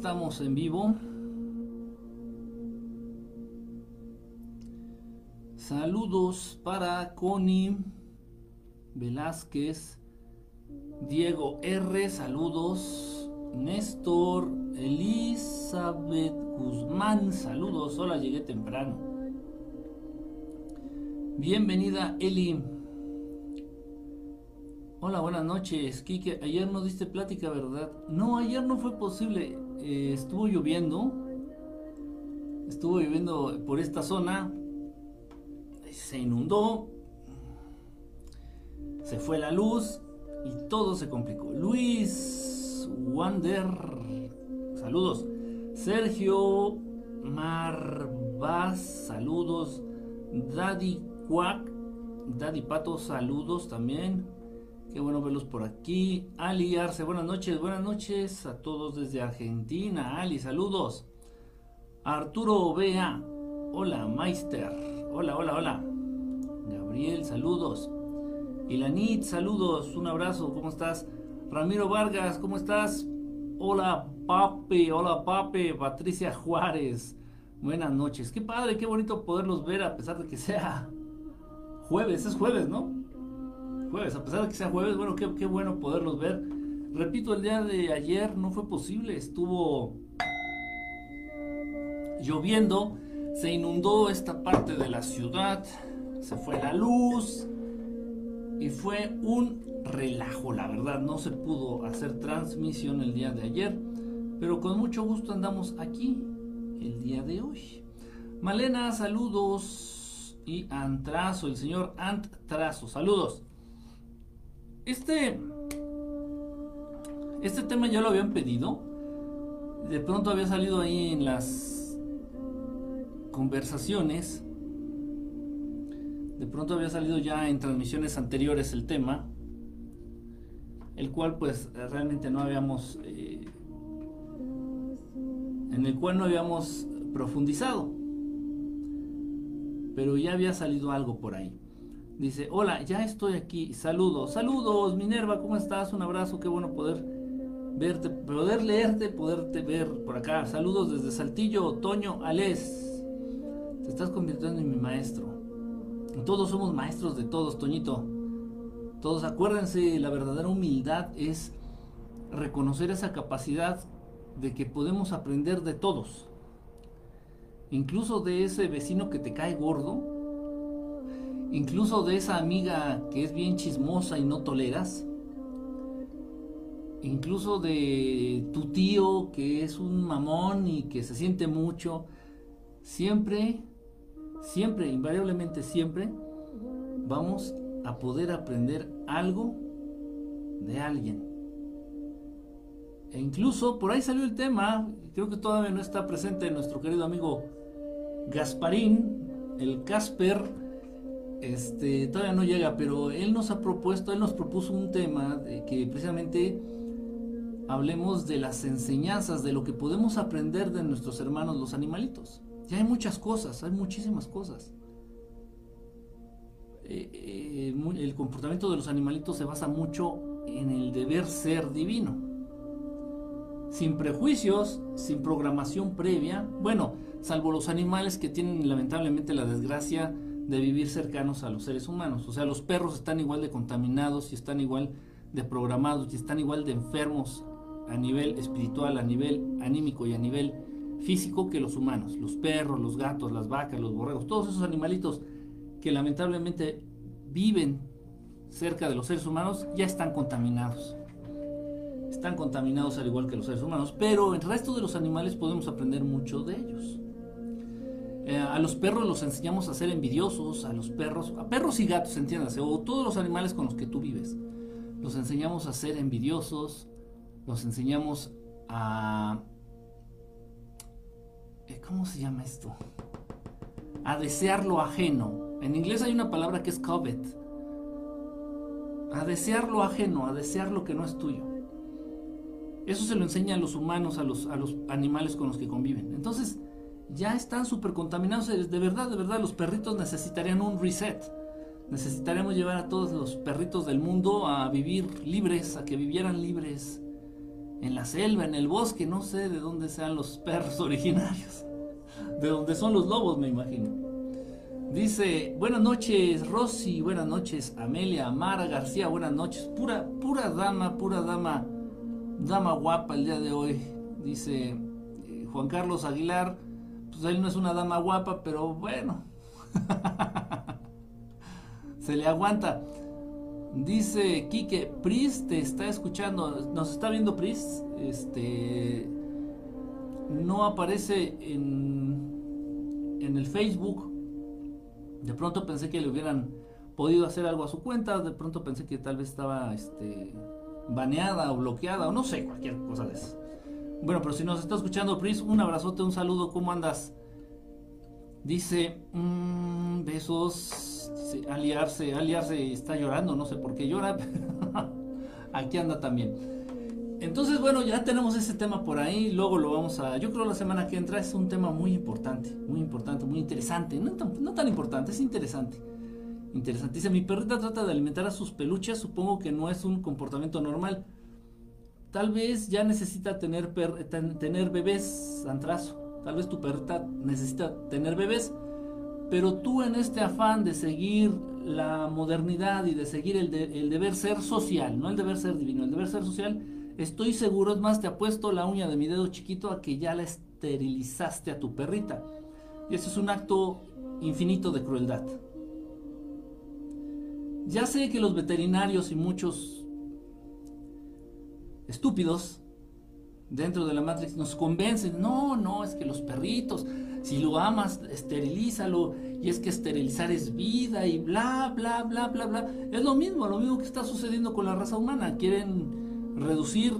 Estamos en vivo. Saludos para Connie Velázquez, Diego R, saludos. Néstor, Elizabeth Guzmán, saludos. Hola, llegué temprano. Bienvenida, Eli. Hola, buenas noches. Kike, ayer no diste plática, ¿verdad? No, ayer no fue posible. Eh, estuvo lloviendo. Estuvo lloviendo por esta zona. Se inundó. Se fue la luz y todo se complicó. Luis Wander. Saludos. Sergio Marvaz. Saludos. Daddy Quack. Daddy Pato. Saludos también. Qué bueno verlos por aquí. Ali Arce, buenas noches, buenas noches a todos desde Argentina. Ali, saludos. Arturo Bea, hola, Meister. Hola, hola, hola. Gabriel, saludos. Ilanit, saludos, un abrazo, ¿cómo estás? Ramiro Vargas, ¿cómo estás? Hola, papi, hola, papi. Patricia Juárez, buenas noches. Qué padre, qué bonito poderlos ver a pesar de que sea jueves, es jueves, ¿no? Jueves, a pesar de que sea jueves, bueno, qué, qué bueno poderlos ver. Repito, el día de ayer no fue posible, estuvo lloviendo, se inundó esta parte de la ciudad, se fue la luz y fue un relajo, la verdad, no se pudo hacer transmisión el día de ayer, pero con mucho gusto andamos aquí el día de hoy. Malena, saludos y Antrazo, el señor Antrazo, saludos. Este. Este tema ya lo habían pedido. De pronto había salido ahí en las conversaciones. De pronto había salido ya en transmisiones anteriores el tema. El cual pues realmente no habíamos... Eh, en el cual no habíamos profundizado. Pero ya había salido algo por ahí. Dice, hola, ya estoy aquí. Saludos, saludos, Minerva, ¿cómo estás? Un abrazo, qué bueno poder verte, poder leerte, poderte ver por acá. Saludos desde Saltillo, Toño, Alés. Te estás convirtiendo en mi maestro. Todos somos maestros de todos, Toñito. Todos acuérdense, la verdadera humildad es reconocer esa capacidad de que podemos aprender de todos. Incluso de ese vecino que te cae gordo, incluso de esa amiga que es bien chismosa y no toleras, incluso de tu tío que es un mamón y que se siente mucho, siempre, siempre, invariablemente siempre, vamos a poder aprender algo de alguien. E incluso por ahí salió el tema, creo que todavía no está presente nuestro querido amigo Gasparín, el Casper, este, todavía no llega, pero él nos ha propuesto, él nos propuso un tema de que precisamente hablemos de las enseñanzas, de lo que podemos aprender de nuestros hermanos los animalitos. Ya hay muchas cosas, hay muchísimas cosas. Eh, eh, el comportamiento de los animalitos se basa mucho en el deber ser divino. Sin prejuicios, sin programación previa, bueno, salvo los animales que tienen lamentablemente la desgracia de vivir cercanos a los seres humanos. O sea, los perros están igual de contaminados y están igual de programados y están igual de enfermos a nivel espiritual, a nivel anímico y a nivel físico que los humanos. Los perros, los gatos, las vacas, los borregos, todos esos animalitos que lamentablemente viven cerca de los seres humanos ya están contaminados. Están contaminados al igual que los seres humanos, pero el resto de los animales podemos aprender mucho de ellos. Eh, a los perros los enseñamos a ser envidiosos, a los perros, a perros y gatos, entiéndase, o todos los animales con los que tú vives. Los enseñamos a ser envidiosos, los enseñamos a... Eh, ¿Cómo se llama esto? A desear lo ajeno. En inglés hay una palabra que es covet. A desear lo ajeno, a desear lo que no es tuyo. Eso se lo enseña a los humanos, a los, a los animales con los que conviven. Entonces, ya están súper contaminados. De verdad, de verdad, los perritos necesitarían un reset. Necesitaríamos llevar a todos los perritos del mundo a vivir libres, a que vivieran libres. en la selva, en el bosque, no sé de dónde sean los perros originarios. De dónde son los lobos, me imagino. Dice, buenas noches Rosy, buenas noches Amelia, Mara García, buenas noches. Pura, pura dama, pura dama, dama guapa el día de hoy. Dice eh, Juan Carlos Aguilar, pues él no es una dama guapa, pero bueno. Se le aguanta. Dice Quique, Pris te está escuchando, nos está viendo Pris, este no aparece en, en el Facebook. De pronto pensé que le hubieran podido hacer algo a su cuenta, de pronto pensé que tal vez estaba este, baneada o bloqueada, o no sé, cualquier cosa de eso. Bueno, pero si nos está escuchando Pris, un abrazote, un saludo, ¿cómo andas? Dice, mmm, besos aliarse, aliarse está llorando, no sé por qué llora, pero aquí anda también. Entonces, bueno, ya tenemos ese tema por ahí, luego lo vamos a, yo creo la semana que entra es un tema muy importante, muy importante, muy interesante, no tan, no tan importante, es interesante. Interesante. Dice, mi perrita trata de alimentar a sus peluches, supongo que no es un comportamiento normal. Tal vez ya necesita tener, tener bebés, Antrazo. Tal vez tu perrita necesita tener bebés pero tú en este afán de seguir la modernidad y de seguir el, deber ser social, no el deber ser divino, el deber ser social, estoy seguro, es más, te apuesto la uña de mi dedo chiquito a que ya la esterilizaste a tu perrita. Y eso es un acto infinito de crueldad. Ya sé que los veterinarios y muchos estúpidos dentro de la Matrix nos convencen, no, no, es que los perritos, si lo amas, esterilízalo. Y es que esterilizar es vida y bla, bla, bla, bla, bla. Es lo mismo, lo mismo que está sucediendo con la raza humana. Quieren reducir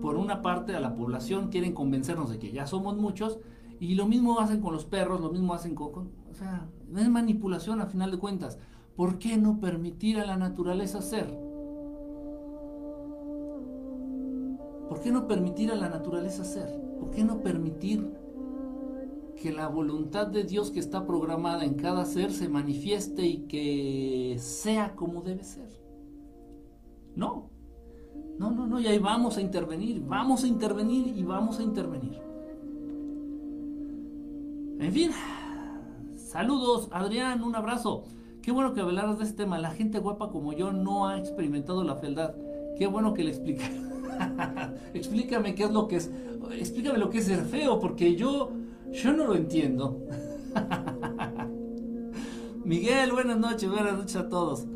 por una parte a la población, quieren convencernos de que ya somos muchos. Y lo mismo hacen con los perros, lo mismo hacen con... o sea, es manipulación a final de cuentas. ¿Por qué no permitir a la naturaleza ser? ¿Por qué no permitir a la naturaleza ser? ¿Por qué no permitir que la voluntad de Dios que está programada en cada ser se manifieste y que sea como debe ser. No, no, no, no, y ahí vamos a intervenir, vamos a intervenir y vamos a intervenir. En fin, saludos, Adrián, un abrazo. Qué bueno que hablaras de este tema. La gente guapa como yo no ha experimentado la fealdad. Qué bueno que le explique. Explícame qué es lo que es. Explícame lo que es ser feo, porque yo yo no lo entiendo. Miguel, buenas noches, buenas noches a todos.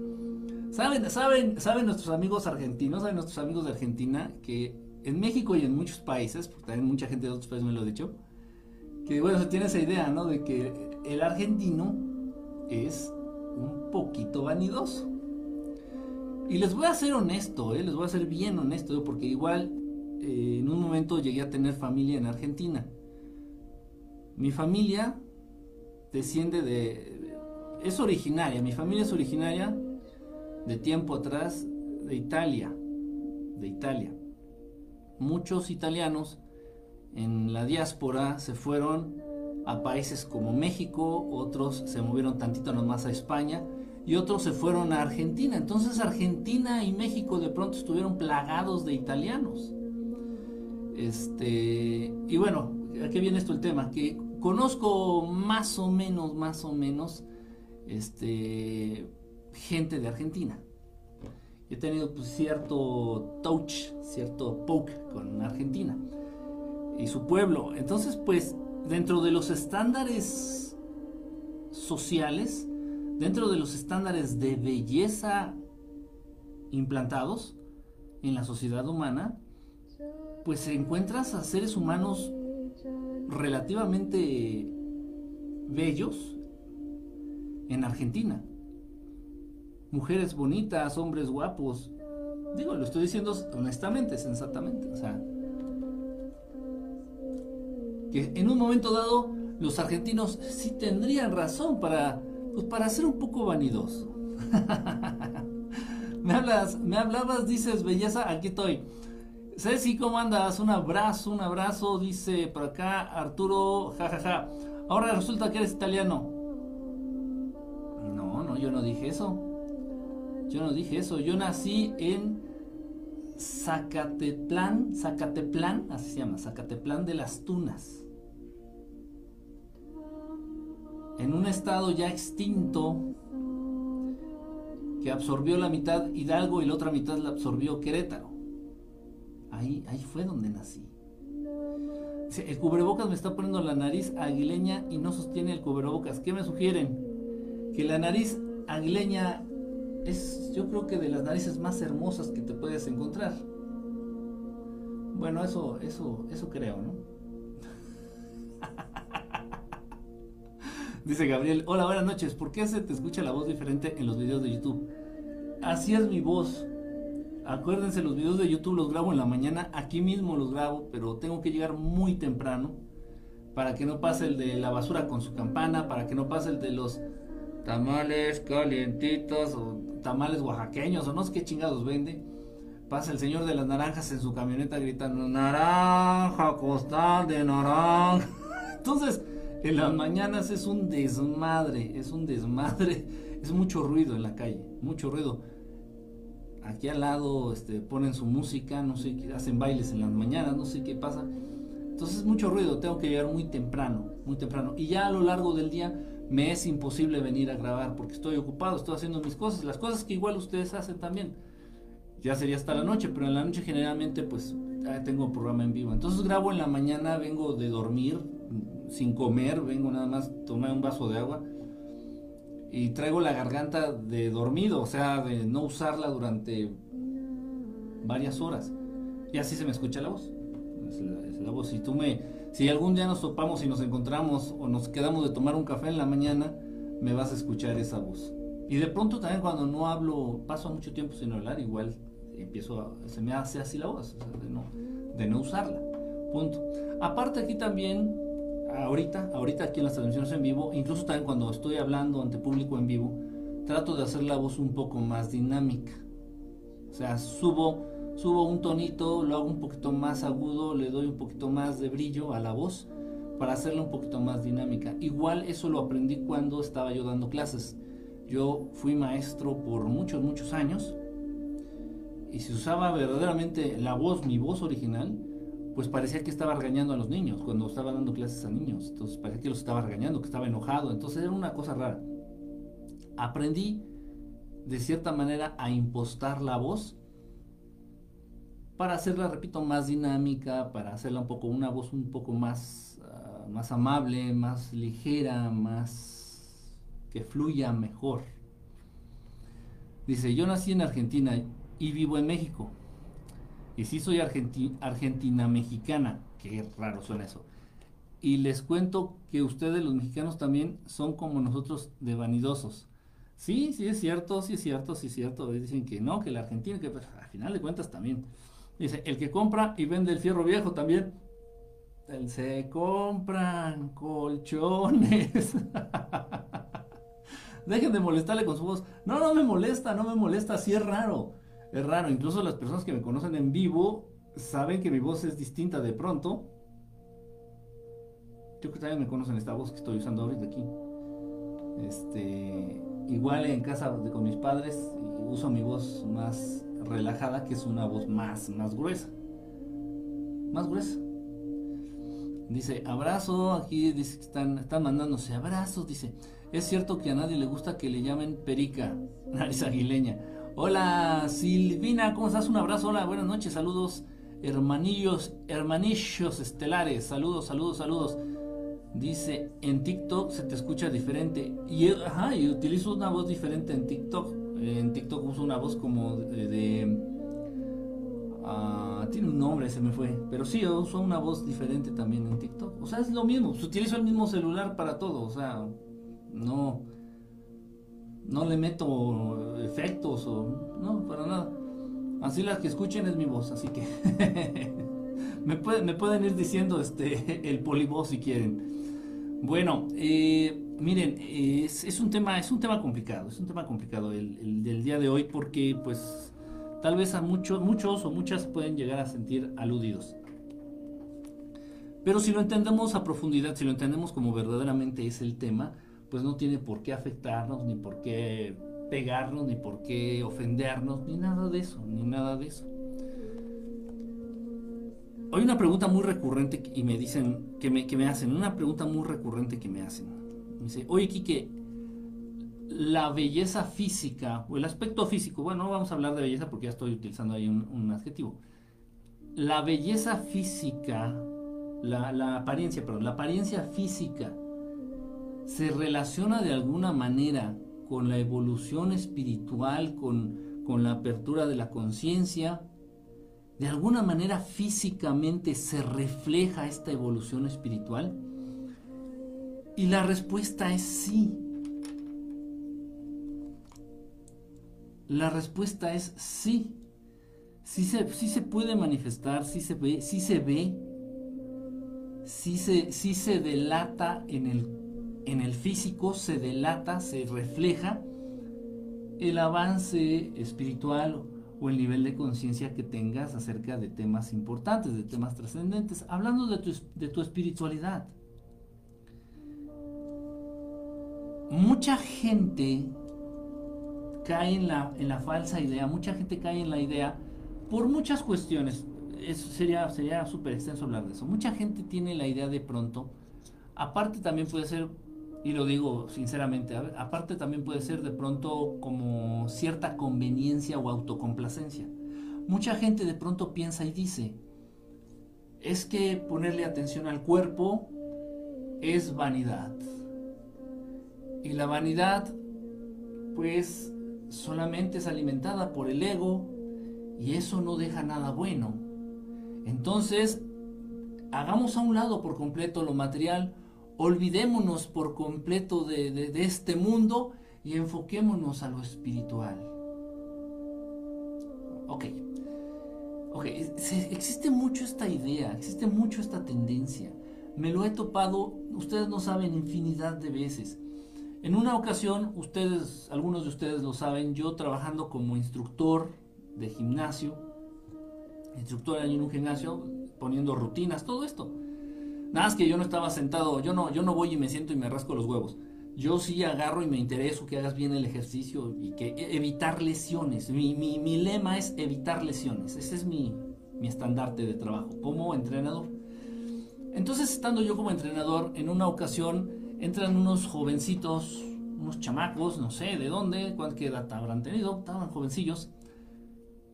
¿Saben, saben, saben nuestros amigos argentinos, saben nuestros amigos de Argentina, que en México y en muchos países, porque también mucha gente de otros países me lo ha dicho, que bueno, se tiene esa idea, ¿no? De que el argentino es un poquito vanidoso. Y les voy a ser honesto, ¿eh? les voy a ser bien honesto, porque igual eh, en un momento llegué a tener familia en Argentina. Mi familia desciende de... Es originaria, mi familia es originaria de tiempo atrás de Italia, de Italia. Muchos italianos en la diáspora se fueron a países como México, otros se movieron tantito nomás a España y otros se fueron a Argentina. Entonces Argentina y México de pronto estuvieron plagados de italianos. Este, y bueno, ¿a qué viene esto el tema? Que conozco más o menos, más o menos, este, gente de Argentina. He tenido pues, cierto touch, cierto poke con Argentina y su pueblo. Entonces, pues, dentro de los estándares sociales, dentro de los estándares de belleza implantados en la sociedad humana, pues encuentras a seres humanos relativamente bellos en Argentina. Mujeres bonitas, hombres guapos. Digo, lo estoy diciendo honestamente, sensatamente. O sea, que en un momento dado los argentinos sí tendrían razón para, pues, para ser un poco vanidoso. me hablas, me hablabas, dices belleza, aquí estoy. Ceci, ¿cómo andas? Un abrazo, un abrazo, dice por acá Arturo, jajaja. Ahora resulta que eres italiano. No, no, yo no dije eso. Yo no dije eso. Yo nací en Zacateplán, Zacateplán, así se llama, Zacateplán de las Tunas. En un estado ya extinto que absorbió la mitad Hidalgo y la otra mitad la absorbió Querétaro. Ahí, ahí fue donde nací. El cubrebocas me está poniendo la nariz aguileña y no sostiene el cubrebocas. ¿Qué me sugieren? Que la nariz aguileña es, yo creo que de las narices más hermosas que te puedes encontrar. Bueno, eso, eso, eso creo, ¿no? Dice Gabriel, hola, buenas noches. ¿Por qué se te escucha la voz diferente en los videos de YouTube? Así es mi voz. Acuérdense, los videos de YouTube los grabo en la mañana, aquí mismo los grabo, pero tengo que llegar muy temprano para que no pase el de la basura con su campana, para que no pase el de los tamales calientitos o tamales oaxaqueños o no sé qué chingados vende. Pasa el señor de las naranjas en su camioneta gritando, naranja, costal de naranja. Entonces, en las mañanas es un desmadre, es un desmadre, es mucho ruido en la calle, mucho ruido. Aquí al lado este, ponen su música, no sé, hacen bailes en las mañanas, no sé qué pasa. Entonces es mucho ruido, tengo que llegar muy temprano, muy temprano. Y ya a lo largo del día me es imposible venir a grabar porque estoy ocupado, estoy haciendo mis cosas, las cosas que igual ustedes hacen también. Ya sería hasta la noche, pero en la noche generalmente pues tengo programa en vivo. Entonces grabo en la mañana, vengo de dormir, sin comer, vengo nada más, tomé un vaso de agua y traigo la garganta de dormido, o sea, de no usarla durante varias horas. Y así se me escucha la voz. Es la, voz. Si tú me, si algún día nos topamos y nos encontramos o nos quedamos de tomar un café en la mañana, me vas a escuchar esa voz. Y de pronto también cuando no hablo, paso mucho tiempo sin hablar, igual empiezo a, se me hace así la voz, de, no, de no usarla. Punto. Aparte aquí también ahorita, ahorita aquí en las transmisiones en vivo, incluso también cuando estoy hablando ante público en vivo, trato de hacer la voz un poco más dinámica. O sea, subo, subo un tonito, lo hago un poquito más agudo, le doy un poquito más de brillo a la voz para hacerla un poquito más dinámica. Igual eso lo aprendí cuando estaba yo dando clases. Yo fui maestro por muchos, muchos años y si usaba verdaderamente la voz, mi voz original, pues parecía que estaba regañando a los niños cuando estaba dando clases a niños. Entonces parecía que los estaba regañando, que estaba enojado. Entonces era una cosa rara. Aprendí de cierta manera a impostar la voz para hacerla, repito, más dinámica, para hacerla un poco, una voz un poco más, ah, más amable, más ligera, más que fluya mejor. Dice, yo nací en Argentina y vivo en México. Y sí soy argentina mexicana, qué raro suena eso. Y les cuento que ustedes los mexicanos también son como nosotros de vanidosos. Sí, sí es cierto, sí es cierto, sí es cierto. Dicen que no, que la Argentina, que pues, al final de cuentas también. Dice, el que compra y vende el fierro viejo también. Se compran colchones. Dejen de molestarle con su voz. No, no me molesta, no me molesta, sí es raro es raro. Incluso las personas que me conocen en vivo saben que mi voz es distinta de pronto. Yo creo que también me conocen esta voz que estoy usando ahorita aquí. Este, igual en casa con mis padres uso mi voz más relajada, que es una voz más, más gruesa. Más gruesa. Dice, abrazo, aquí dice que están, están mandándose abrazos, dice, es cierto que a nadie le gusta que le llamen perica, nariz aguileña. Hola Silvina, ¿cómo estás? Un abrazo, hola, buenas noches, saludos hermanillos, hermanillos estelares, saludos, saludos, saludos. Dice, en TikTok se te escucha diferente. Y, ajá, y utilizo una voz diferente en TikTok. En TikTok uso una voz como de... Ah, tiene un nombre, se me fue. Pero sí, uso una voz diferente también en TikTok. O sea, es lo mismo. Utilizo el mismo celular para todo. O sea, no no le meto efectos o no, para nada. Así las que escuchen es mi voz, así que me, pueden ir diciendo este el polivoz si quieren. Bueno, eh, miren, es, un tema, es un tema complicado, es un tema complicado el, del día de hoy porque pues tal vez a muchos, muchos o muchas pueden llegar a sentir aludidos. Pero si lo entendemos a profundidad, si lo entendemos como verdaderamente es el tema, pues no tiene por qué afectarnos, ni por qué pegarnos, ni por qué ofendernos, ni nada de eso, ni nada de eso. hay una pregunta muy recurrente y me dicen, que me, que me hacen, una pregunta muy recurrente que me hacen. Me dice, oye, Quique, la belleza física o el aspecto físico, bueno, no vamos a hablar de belleza porque ya estoy utilizando ahí un, adjetivo. La belleza física, la, la, apariencia, perdón, la apariencia física se relaciona de alguna manera con la evolución espiritual, con, con la apertura de la conciencia. De alguna manera físicamente se refleja esta evolución espiritual. Y la respuesta es sí. La respuesta es sí. Sí se, se puede manifestar, sí se ve, sí se ve, sí se, se delata en el, en el físico, se delata, se refleja el avance espiritual o el nivel de conciencia que tengas acerca de temas importantes, de temas trascendentes, hablando de tu, de tu espiritualidad. Mucha gente cae en la, en la falsa idea, mucha gente cae en la idea por muchas cuestiones. Eso sería sería súper extenso hablar de eso. Mucha gente tiene la idea de pronto, aparte también puede ser, y lo digo sinceramente, aparte también puede ser de pronto como cierta conveniencia o autocomplacencia. Mucha gente de pronto piensa y dice, es que ponerle atención al cuerpo es vanidad. Y la vanidad, pues solamente es alimentada por el ego y eso no deja nada bueno. Entonces, hagamos a un lado por completo lo material, olvidémonos por completo de, este mundo y enfoquémonos a lo espiritual. Ok, ok, existe mucho esta idea, existe mucho esta tendencia. Me lo he topado, ustedes no saben, infinidad de veces. En una ocasión, ustedes, algunos de ustedes lo saben, yo trabajando como instructor de gimnasio, instructor en un gimnasio, poniendo rutinas, todo esto. Nada más que yo no estaba sentado, yo no, yo no voy y me siento y me rasco los huevos. Yo sí agarro y me intereso que hagas bien el ejercicio y que e, evitar lesiones. Mi, mi, lema es evitar lesiones. Ese es mi, mi estandarte de trabajo como entrenador. Entonces, estando yo como entrenador, en una ocasión entran unos jovencitos, unos chamacos, no sé de dónde, cuánta edad habrán tenido, estaban jovencillos,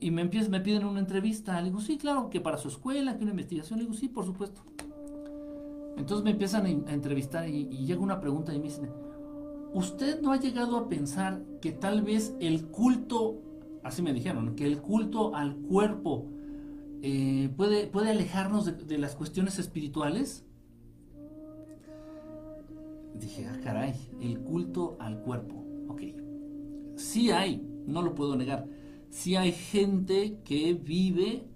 y me, empiezan, me piden una entrevista. Le digo, sí, claro, que para su escuela, que una investigación. Le digo, sí, por supuesto. Entonces me empiezan a, entrevistar y, llega una pregunta y me dicen, ¿usted no ha llegado a pensar que tal vez el culto, así me dijeron, que el culto al cuerpo eh, puede, puede alejarnos de, de las cuestiones espirituales? dije, ah, caray, el culto al cuerpo. Ok, sí hay, no lo puedo negar, sí hay gente que vive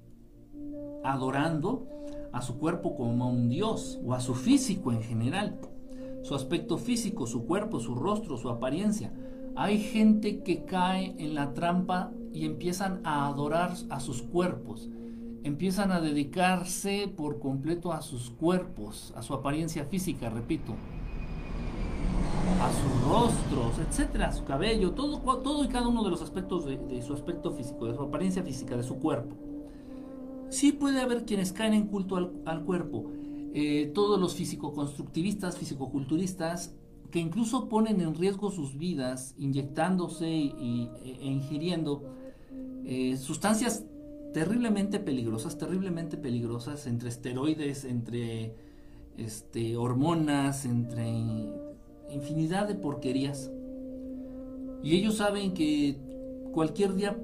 adorando a su cuerpo como a un dios o a su físico en general, su aspecto físico, su cuerpo, su rostro, su apariencia. Hay gente que cae en la trampa y empiezan a adorar a sus cuerpos, empiezan a dedicarse por completo a sus cuerpos, a su apariencia física, repito, a sus rostros, etcétera, a su cabello, todo, y cada uno de los aspectos de, su aspecto físico, de su apariencia física, de su cuerpo. Sí puede haber quienes caen en culto al, cuerpo. Eh, todos los físico-constructivistas, físico-culturistas, que incluso ponen en riesgo sus vidas inyectándose y, e, ingiriendo eh, sustancias terriblemente peligrosas, terriblemente peligrosas, entre esteroides, entre este, hormonas, entre infinidad de porquerías. Y ellos saben que cualquier día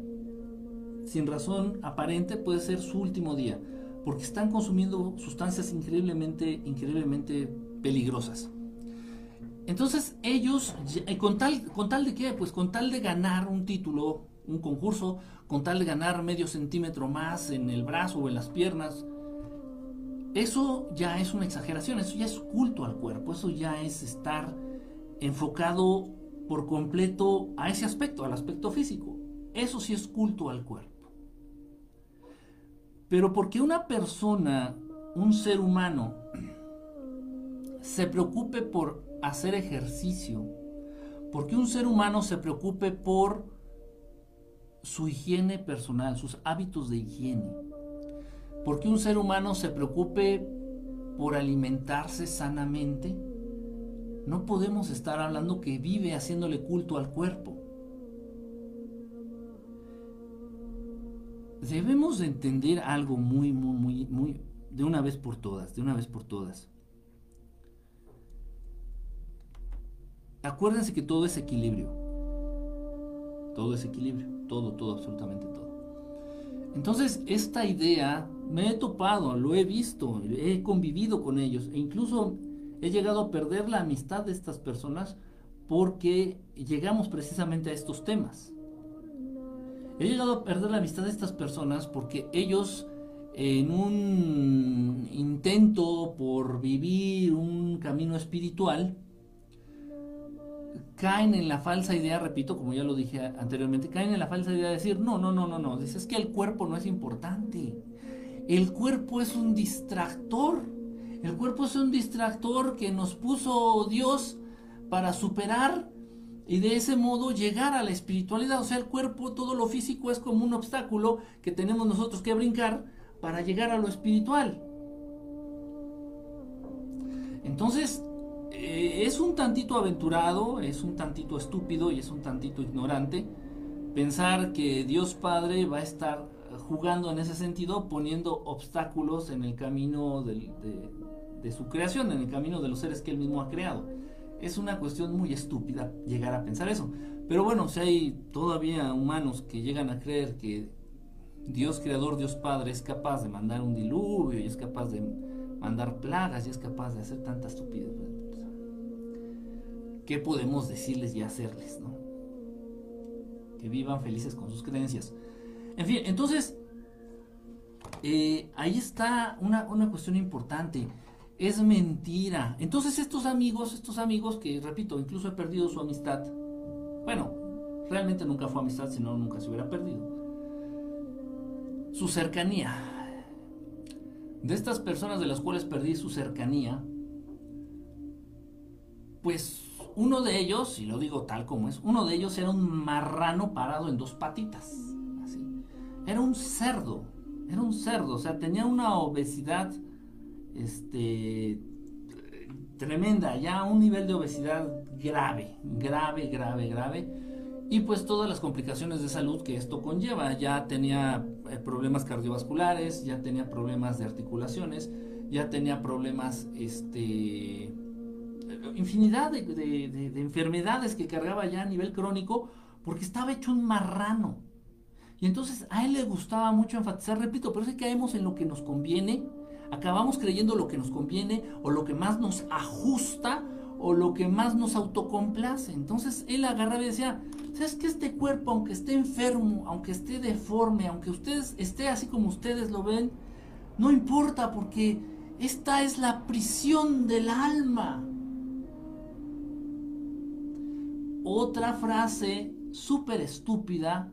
sin razón aparente puede ser su último día, porque están consumiendo sustancias increíblemente, increíblemente peligrosas. Entonces ellos, eh, con tal, con tal de qué, pues con tal de ganar un título, un concurso, con tal de ganar medio centímetro más en el brazo o en las piernas, eso ya es una exageración, eso ya es culto al cuerpo, eso ya es estar enfocado por completo a ese aspecto, al aspecto físico. Eso sí es culto al cuerpo. Pero porque una persona, un ser humano, se preocupe por hacer ejercicio, porque un ser humano se preocupe por su higiene personal, sus hábitos de higiene, porque un ser humano se preocupe por alimentarse sanamente, no podemos estar hablando que vive haciéndole culto al cuerpo. Debemos de entender algo muy, muy, muy, muy, de una vez por todas, de una vez por todas. Acuérdense que todo es equilibrio. Todo es equilibrio. Todo, todo, absolutamente todo. Entonces, esta idea me he topado, lo he visto, he convivido con ellos e incluso he llegado a perder la amistad de estas personas porque llegamos precisamente a estos temas. He llegado a perder la amistad de estas personas porque ellos en un intento por vivir un camino espiritual, caen en la falsa idea, repito, como ya lo dije anteriormente, caen en la falsa idea de decir, no, no, no, no, no, dices que el cuerpo no es importante. El cuerpo es un distractor. El cuerpo es un distractor que nos puso Dios para superar y de ese modo llegar a la espiritualidad. O sea, el cuerpo, todo lo físico es como un obstáculo que tenemos nosotros que brincar para llegar a lo espiritual. Entonces, eh, es un tantito aventurado, es un tantito estúpido y es un tantito ignorante pensar que Dios Padre va a estar jugando en ese sentido, poniendo obstáculos en el camino de, de, su creación, en el camino de los seres que él mismo ha creado. Es una cuestión muy estúpida llegar a pensar eso. Pero bueno, si hay todavía humanos que llegan a creer que Dios creador, Dios Padre es capaz de mandar un diluvio y es capaz de mandar plagas y es capaz de hacer tanta estupidez. ¿Qué podemos decirles y hacerles? Que vivan felices con sus creencias. En fin, entonces, eh, ahí está una, una cuestión importante. Es mentira. Entonces estos amigos, estos amigos que, repito, incluso he perdido su amistad. Bueno, realmente nunca fue amistad, sino nunca se hubiera perdido. Su cercanía. De estas personas de las cuales perdí su cercanía, pues uno de ellos, y lo digo tal como es, uno de ellos era un marrano parado en dos patitas. Era un cerdo, era un cerdo, o sea, tenía una obesidad este, tremenda, ya un nivel de obesidad grave, grave, grave, grave. Y pues todas las complicaciones de salud que esto conlleva. Ya tenía eh, problemas cardiovasculares, ya tenía problemas de articulaciones, ya tenía problemas, este, infinidad de, enfermedades que cargaba ya a nivel crónico porque estaba hecho un marrano. Y entonces a él le gustaba mucho enfatizar, repito, pero es que caemos en lo que nos conviene, acabamos creyendo lo que nos conviene o lo que más nos ajusta o lo que más nos autocomplace. Entonces él agarraba y decía, ¿sabes que este cuerpo, aunque esté enfermo, aunque esté deforme, aunque ustedes esté así como ustedes lo ven, no importa porque esta es la prisión del alma. Otra frase súper estúpida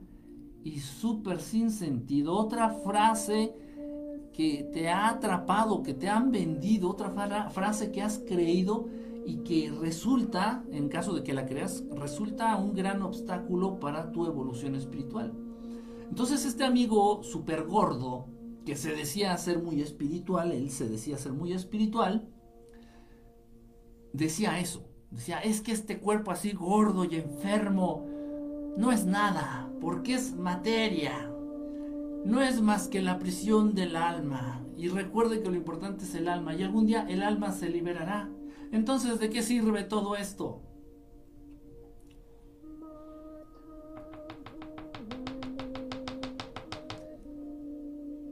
y súper sin sentido. Otra frase que te ha atrapado, que te han vendido. Otra frase que has creído y que resulta, en caso de que la creas, resulta un gran obstáculo para tu evolución espiritual. Entonces este amigo súper gordo, que se decía ser muy espiritual, él se decía ser muy espiritual, decía eso. Decía, es que este cuerpo así gordo y enfermo no es nada, porque es materia. No es más que la prisión del alma. Y recuerde que lo importante es el alma. Y algún día el alma se liberará. Entonces, ¿de qué sirve todo esto?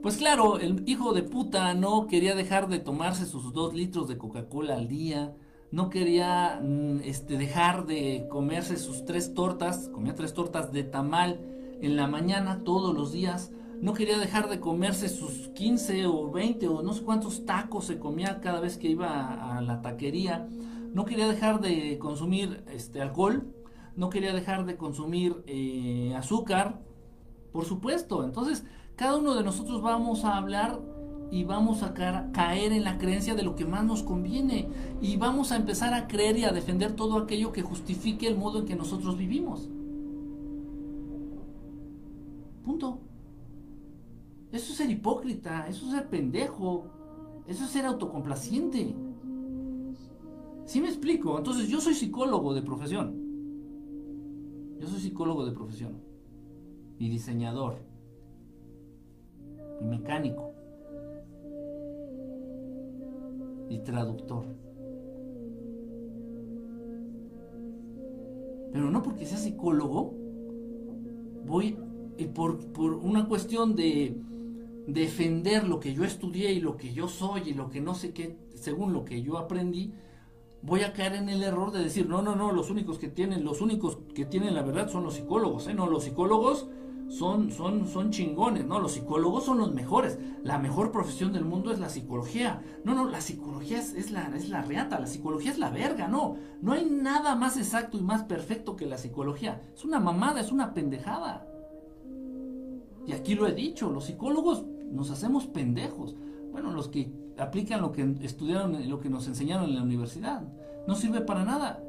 Pues claro, el hijo de puta no quería dejar de tomarse sus dos litros de Coca-Cola al día no quería mm, este, dejar de comerse sus tres tortas, comía tres tortas de tamal en la mañana todos los días, no quería dejar de comerse sus 15 o 20 o no sé cuántos tacos se comía cada vez que iba a, la taquería, no quería dejar de consumir este, alcohol, no quería dejar de consumir eh, azúcar, por supuesto, entonces cada uno de nosotros vamos a hablar y vamos a caer en la creencia de lo que más nos conviene y vamos a empezar a creer y a defender todo aquello que justifique el modo en que nosotros vivimos. Punto. Eso es ser hipócrita, eso es ser pendejo, eso es ser autocomplaciente. ¿Sí me explico? Entonces yo soy psicólogo de profesión. Yo soy psicólogo de profesión. Y diseñador. Y mecánico. Y traductor. Pero no porque sea psicólogo, voy y por, por una cuestión de defender lo que yo estudié y lo que yo soy y lo que no sé qué, según lo que yo aprendí, voy a caer en el error de decir, no, no, no, los únicos que tienen, los únicos que tienen la verdad son los psicólogos, ¿eh? No, los psicólogos son, son, son chingones, ¿no? Los psicólogos son los mejores. La mejor profesión del mundo es la psicología. No, no, la psicología es, la, es la reata, la psicología es la verga, no. No hay nada más exacto y más perfecto que la psicología. Es una mamada, es una pendejada. Y aquí lo he dicho, los psicólogos nos hacemos pendejos. Bueno, los que aplican lo que estudiaron, lo que nos enseñaron en la universidad. No sirve para nada.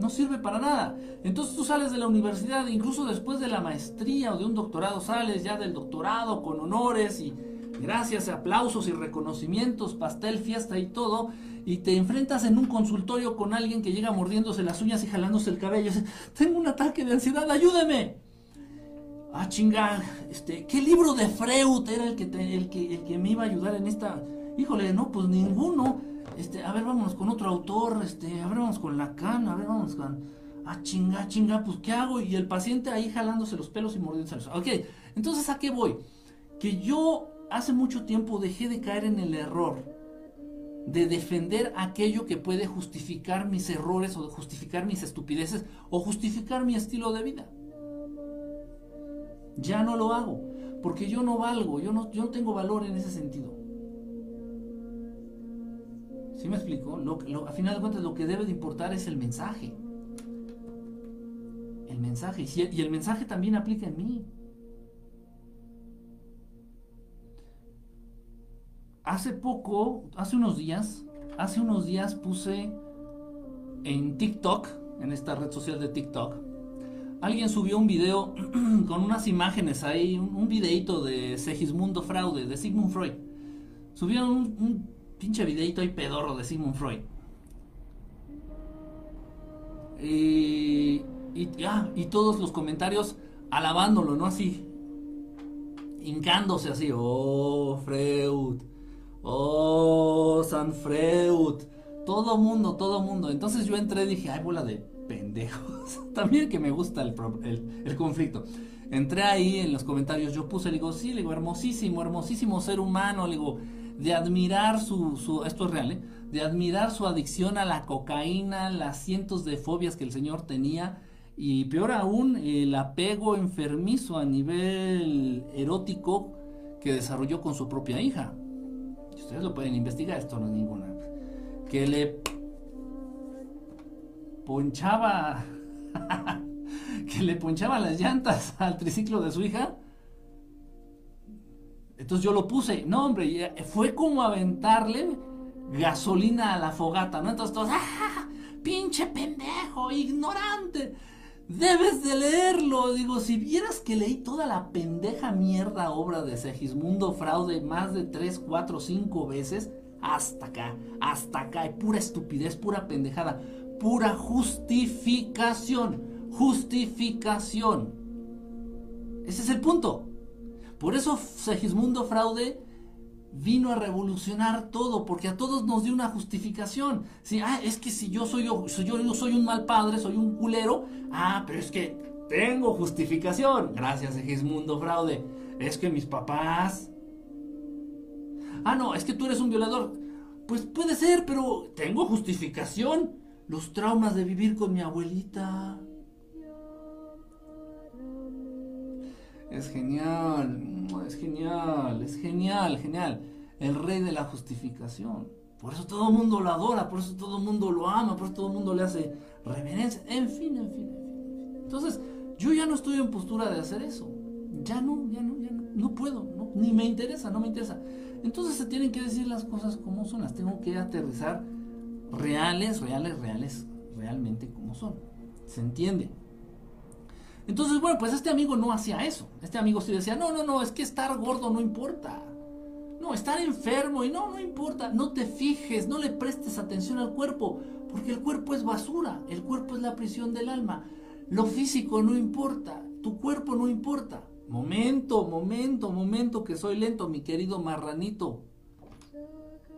No sirve para nada. Entonces tú sales de la universidad, incluso después de la maestría o de un doctorado, sales ya del doctorado con honores y gracias, aplausos y reconocimientos, pastel, fiesta y todo, y te enfrentas en un consultorio con alguien que llega mordiéndose las uñas y jalándose el cabello. Tengo un ataque de ansiedad, ayúdeme. Ah, chinga, este, ¿qué libro de Freud era el que, el, que, el que me iba a ayudar en esta? Híjole, no, pues ninguno. Este, a ver, vámonos con otro autor, este, a ver, vamos con Lacan, a ver, vamos con... Ah, chinga, chinga, pues ¿qué hago? Y el paciente ahí jalándose los pelos y mordiéndose los... Ok, entonces ¿a qué voy? Que yo hace mucho tiempo dejé de caer en el error de defender aquello que puede justificar mis errores o justificar mis estupideces o justificar mi estilo de vida. Ya no lo hago, porque yo no valgo, yo no, yo no tengo valor en ese sentido. ¿Sí me explico? Lo, a final de cuentas lo que debe de importar es el mensaje. El mensaje. Y, y el mensaje también aplica en mí. Hace poco, hace unos días, hace unos días puse en TikTok, en esta red social de TikTok, alguien subió un video con unas imágenes ahí, un, videito de Segismundo Fraude, de Sigmund Freud. Subieron un, pinche videito ahí pedorro de Sigmund Freud. Y, ah, y todos los comentarios alabándolo, ¿no? Así, hincándose así, oh, Freud, oh, San Freud, todo mundo, todo mundo. Entonces yo entré y dije, ay, bola de pendejos. También que me gusta el, el, conflicto. Entré ahí en los comentarios, yo puse, le digo, sí, le digo, hermosísimo, hermosísimo ser humano, le digo, de admirar su, su, esto es real, ¿eh? de admirar su adicción a la cocaína, las cientos de fobias que el señor tenía, y peor aún, el apego enfermizo a nivel erótico que desarrolló con su propia hija. Ustedes lo pueden investigar, esto no es ninguna. Que le ponchaba, que le ponchaba las llantas al triciclo de su hija. Entonces yo lo puse, no hombre, fue como aventarle gasolina a la fogata, ¿no? Entonces todos, ¡ah! Pinche pendejo, ignorante. Debes de leerlo. Digo, si vieras que leí toda la pendeja mierda obra de Segismundo Fraude más de 3, 4, 5 veces, hasta acá, hasta acá, pura estupidez, pura pendejada pura justificación. Justificación. Ese es el punto. Por eso Segismundo Fraude vino a revolucionar todo, porque a todos nos dio una justificación. Si, ah, es que si yo soy, yo, soy un mal padre, soy un culero, ah, pero es que tengo justificación. Gracias, Segismundo Fraude. Es que mis papás... Ah, no, es que tú eres un violador. Pues puede ser, pero tengo justificación los traumas de vivir con mi abuelita. Es genial, es genial, es genial, genial. El rey de la justificación. Por eso todo mundo lo adora, por eso todo mundo lo ama, por eso todo mundo le hace reverencia. En fin, en fin, en fin. Entonces, yo ya no estoy en postura de hacer eso. Ya no, ya no, ya no, no puedo, ni me interesa, no me interesa. Entonces se tienen que decir las cosas como son, las tengo que aterrizar reales, reales, reales, realmente como son. ¿Se entiende? Entonces, bueno, pues este amigo no hacía eso. Este amigo sí decía, no, no, no, es que estar gordo no importa. No, estar enfermo y no, no importa. No te fijes, no le prestes atención al cuerpo, porque el cuerpo es basura, el cuerpo es la prisión del alma. Lo físico no importa, tu cuerpo no importa. Momento, momento, momento, que soy lento, mi querido marranito.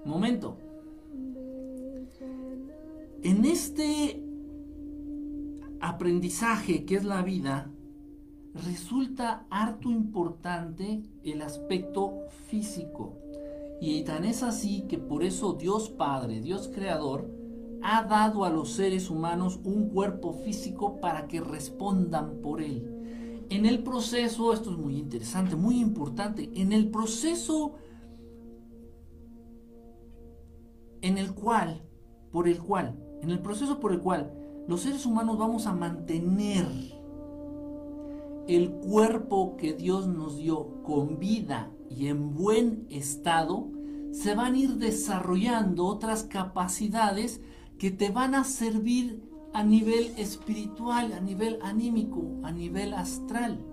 Momento. En este aprendizaje que es la vida, resulta harto importante el aspecto físico. Y tan es así que por eso Dios Padre, Dios Creador, ha dado a los seres humanos un cuerpo físico para que respondan por él. En el proceso, esto es muy interesante, muy importante, en el proceso en el cual, por el cual, en el proceso por el cual los seres humanos vamos a mantener el cuerpo que Dios nos dio con vida y en buen estado, se van a ir desarrollando otras capacidades que te van a servir a nivel espiritual, a nivel anímico, a nivel astral.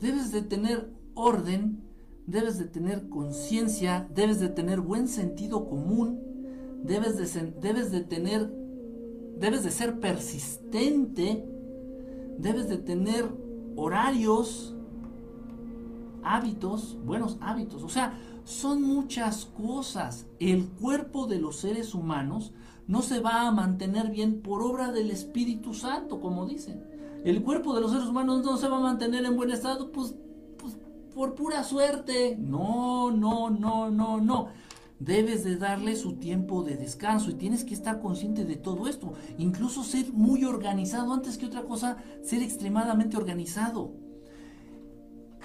Debes de tener orden, debes de tener conciencia, debes de tener buen sentido común, debes de, debes de tener, debes de ser persistente, debes de tener horarios, hábitos, buenos hábitos. O sea, son muchas cosas. El cuerpo de los seres humanos no se va a mantener bien por obra del Espíritu Santo, como dicen. El cuerpo de los seres humanos no se va a mantener en buen estado, pues, por pura suerte. No, no, no, no, no debes de darle su tiempo de descanso y tienes que estar consciente de todo esto. Incluso ser muy organizado, antes que otra cosa, ser extremadamente organizado.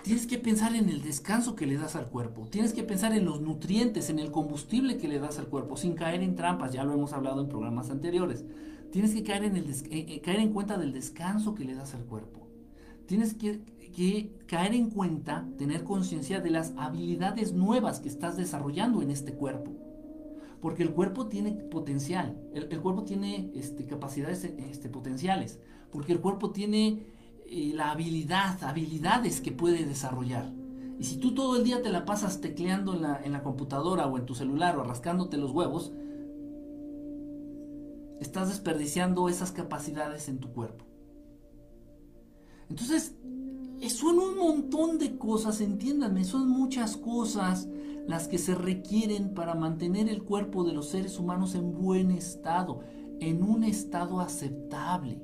Tienes que pensar en el descanso que le das al cuerpo. Tienes que pensar en los nutrientes, en el combustible que le das al cuerpo, sin caer en trampas. Ya lo hemos hablado en programas anteriores. Tienes que caer en, el eh, eh, caer en cuenta del descanso que le das al cuerpo. Tienes que que caer en cuenta, tener conciencia de las habilidades nuevas que estás desarrollando en este cuerpo. Porque el cuerpo tiene potencial, el, cuerpo tiene este, capacidades este, potenciales, porque el cuerpo tiene eh, la habilidad, habilidades que puede desarrollar. Y si tú todo el día te la pasas tecleando en la, en la computadora o en tu celular o rascándote los huevos, estás desperdiciando esas capacidades en tu cuerpo. Entonces, son un montón de cosas, entiéndanme, son muchas cosas las que se requieren para mantener el cuerpo de los seres humanos en buen estado, en un estado aceptable.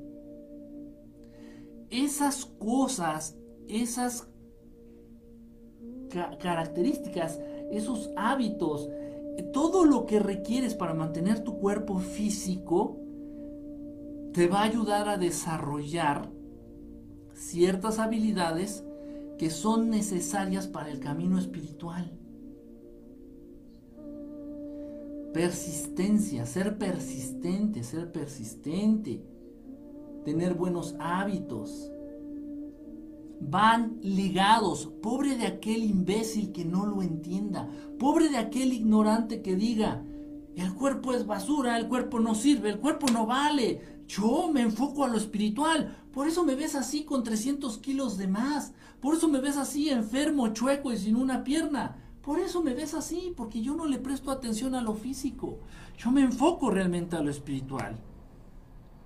Esas cosas, esas características, esos hábitos, todo lo que requieres para mantener tu cuerpo físico, te va a ayudar a desarrollar ciertas habilidades que son necesarias para el camino espiritual. Persistencia, ser persistente, ser persistente, tener buenos hábitos. Van ligados. Pobre de aquel imbécil que no lo entienda. Pobre de aquel ignorante que diga, el cuerpo es basura, el cuerpo no sirve, el cuerpo no vale. Yo me enfoco a lo espiritual. Por eso me ves así con 300 kilos de más. Por eso me ves así enfermo, chueco y sin una pierna. Por eso me ves así, porque yo no le presto atención a lo físico. Yo me enfoco realmente a lo espiritual.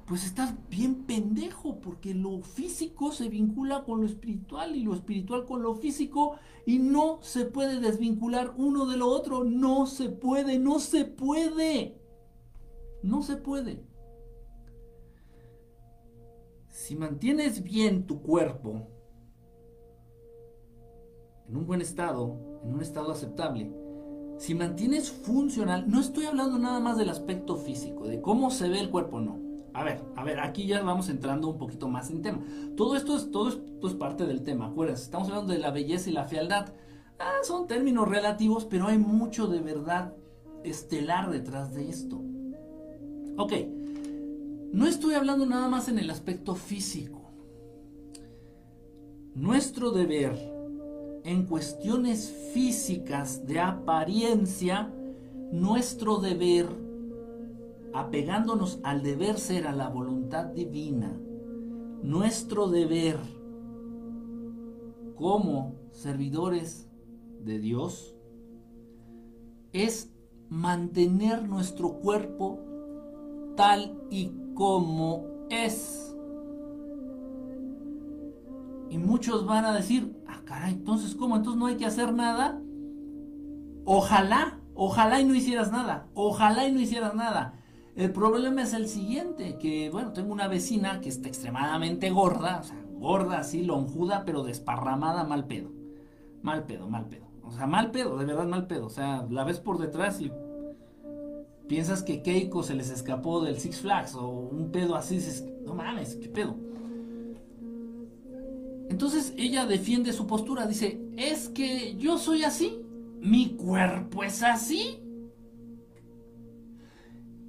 Pues estás bien pendejo, porque lo físico se vincula con lo espiritual y lo espiritual con lo físico y no se puede desvincular uno de lo otro. No se puede, no se puede. No se puede. Si mantienes bien tu cuerpo en un buen estado, en un estado aceptable, si mantienes funcional, no estoy hablando nada más del aspecto físico, de cómo se ve el cuerpo, no. A ver, a ver, aquí ya vamos entrando un poquito más en tema. Todo esto es, todo esto es parte del tema, acuérdense, estamos hablando de la belleza y la fealdad. Ah, son términos relativos, pero hay mucho de verdad estelar detrás de esto. Ok, no estoy hablando nada más en el aspecto físico. Nuestro deber en cuestiones físicas de apariencia, nuestro deber apegándonos al deber ser, a la voluntad divina, nuestro deber como servidores de Dios es mantener nuestro cuerpo tal y como es. Y muchos van a decir, ah, caray, entonces, ¿cómo? Entonces no hay que hacer nada. Ojalá, ojalá y no hicieras nada. Ojalá y no hicieras nada. El problema es el siguiente, que bueno, tengo una vecina que está extremadamente gorda, o sea, gorda así, lonjuda, pero desparramada, mal pedo. Mal pedo, mal pedo. O sea, mal pedo, de verdad mal pedo. O sea, la ves por detrás y piensas que Keiko se les escapó del Six Flags o un pedo así, dices, no mames, qué pedo. Entonces ella defiende su postura, dice, es que yo soy así, mi cuerpo es así.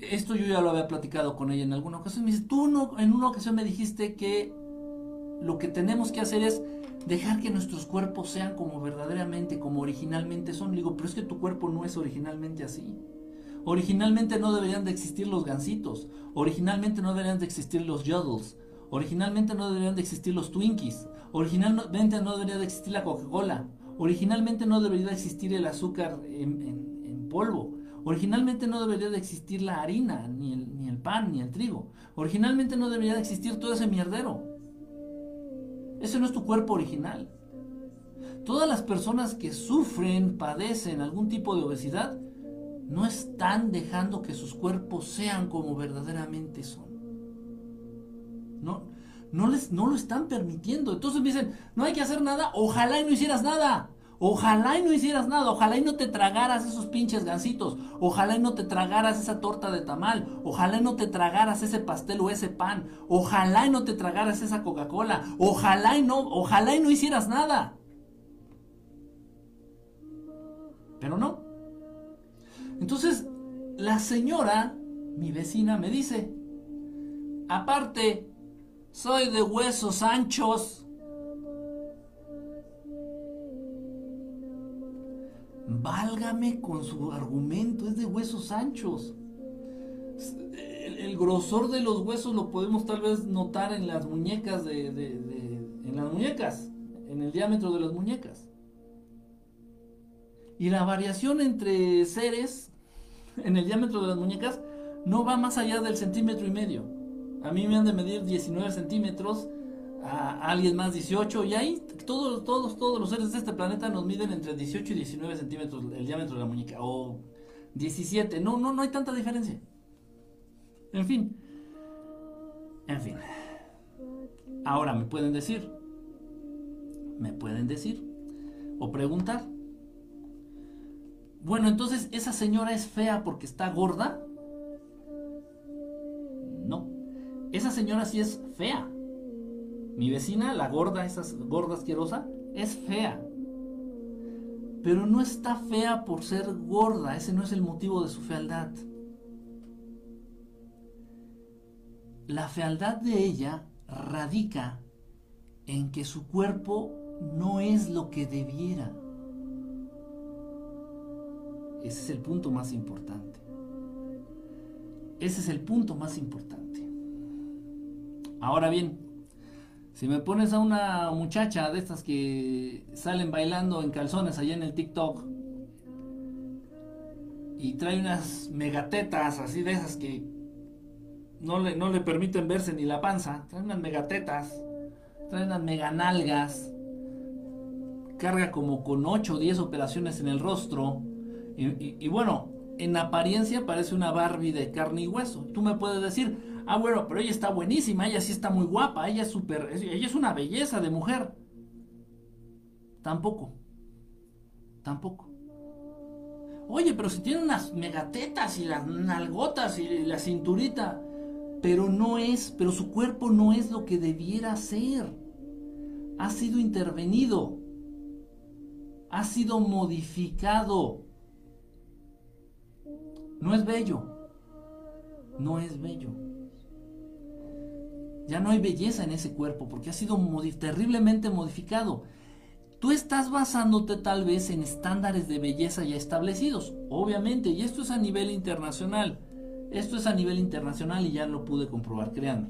Esto yo ya lo había platicado con ella en alguna ocasión. Me dice, tú no, en una ocasión me dijiste que lo que tenemos que hacer es dejar que nuestros cuerpos sean como verdaderamente, como originalmente son. Le digo, pero es que tu cuerpo no es originalmente así. Originalmente no deberían de existir los gansitos. Originalmente no deberían de existir los yodels. Originalmente no deberían de existir los Twinkies. Originalmente no debería de existir la Coca-Cola. Originalmente no debería de existir el azúcar en, polvo. Originalmente no debería de existir la harina, ni el, ni el pan, ni el trigo. Originalmente no debería de existir todo ese mierdero. Ese no es tu cuerpo original. Todas las personas que sufren, padecen algún tipo de obesidad, no están dejando que sus cuerpos sean como verdaderamente son. No, no, les, no lo están permitiendo. Entonces dicen, no hay que hacer nada, ojalá y no hicieras nada. Ojalá y no hicieras nada, ojalá y no te tragaras esos pinches gansitos, ojalá y no te tragaras esa torta de tamal, ojalá y no te tragaras ese pastel o ese pan, ojalá y no te tragaras esa Coca-Cola, ojalá y no, ojalá y no hicieras nada. Pero no, entonces, la señora, mi vecina, me dice, aparte, soy de huesos anchos. Válgame con su argumento, es de huesos anchos. El, grosor de los huesos lo podemos tal vez notar en las muñecas de, en las muñecas, en el diámetro de las muñecas. Y la variación entre seres en el diámetro de las muñecas no va más allá del centímetro y medio. A mí me han de medir 19 centímetros, a alguien más 18, y ahí todos, todos, todos los seres de este planeta nos miden entre 18 y 19 centímetros el diámetro de la muñeca, o 17, no, no, no hay tanta diferencia. En fin, en fin. Ahora me pueden decir, me pueden decir, o preguntar, bueno, entonces, ¿esa señora es fea porque está gorda? No. Esa señora sí es fea. Mi vecina, la gorda, esa gorda asquerosa, es fea. Pero no está fea por ser gorda, ese no es el motivo de su fealdad. La fealdad de ella radica en que su cuerpo no es lo que debiera. Ese es el punto más importante. Ese es el punto más importante. Ahora bien, si me pones a una muchacha de estas que salen bailando en calzones allá en el TikTok y trae unas megatetas así de esas que no le, no le permiten verse ni la panza, trae unas megatetas, trae unas meganalgas, carga como con 8 o 10 operaciones en el rostro y, bueno, en apariencia parece una Barbie de carne y hueso. Tú me puedes decir, ah, bueno, pero ella está buenísima, ella sí está muy guapa, ella es súper, ella es una belleza de mujer. Tampoco. Tampoco. Oye, pero si tiene unas megatetas y las nalgotas y la cinturita, pero no es, pero su cuerpo no es lo que debiera ser. Ha sido intervenido. Ha sido modificado. No es bello. No es bello. Ya no hay belleza en ese cuerpo porque ha sido terriblemente modificado. Tú estás basándote tal vez en estándares de belleza ya establecidos, obviamente, y esto es a nivel internacional. Esto es a nivel internacional y ya lo pude comprobar, créanme.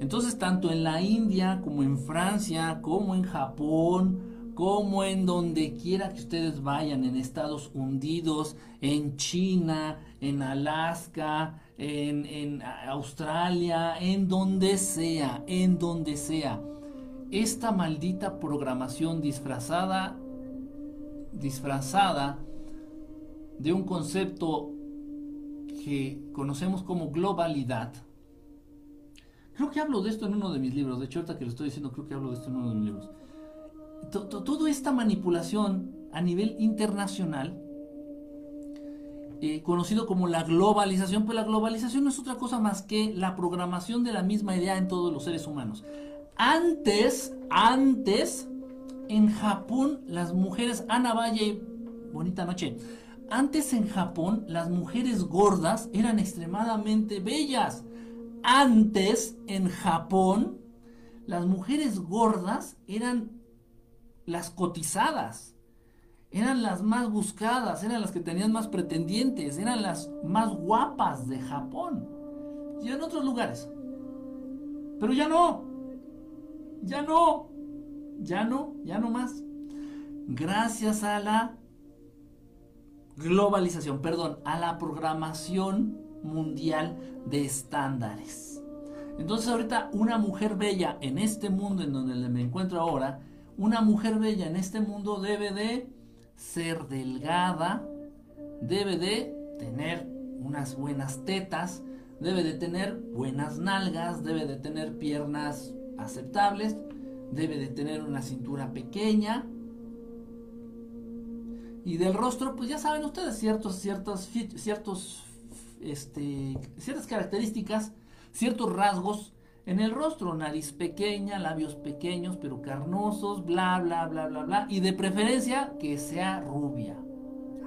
Entonces, tanto en la India como en Francia, como en Japón, como en donde quiera que ustedes vayan, en Estados Unidos, en China, en Alaska, en, Australia, en donde sea, en donde sea. Esta maldita programación disfrazada, disfrazada de un concepto que conocemos como globalidad. Creo que hablo de esto en uno de mis libros. De hecho, ahorita que lo estoy diciendo, creo que hablo de esto en uno de mis libros. Toda esta manipulación a nivel internacional, eh, conocido como la globalización, pues la globalización no es otra cosa más que la programación de la misma idea en todos los seres humanos. Antes, antes, en Japón, las mujeres, Ana Valle, bonita noche, antes en Japón las mujeres gordas eran extremadamente bellas. Antes en Japón las mujeres gordas eran las cotizadas, eran las más buscadas, eran las que tenían más pretendientes, eran las más guapas de Japón y en otros lugares. Pero ya no, ya no, ya no, ya no más. Gracias a la globalización, perdón, a la programación mundial de estándares. Entonces ahorita una mujer bella en este mundo en donde me encuentro ahora, una mujer bella en este mundo debe de ser delgada, debe de tener unas buenas tetas, debe de tener buenas nalgas, debe de tener piernas aceptables, debe de tener una cintura pequeña, y del rostro, pues ya saben ustedes, ciertos, ciertos, ciertos, este, ciertas características, ciertos rasgos en el rostro, nariz pequeña, labios pequeños pero carnosos, bla, bla, bla, bla, bla, y de preferencia que sea rubia.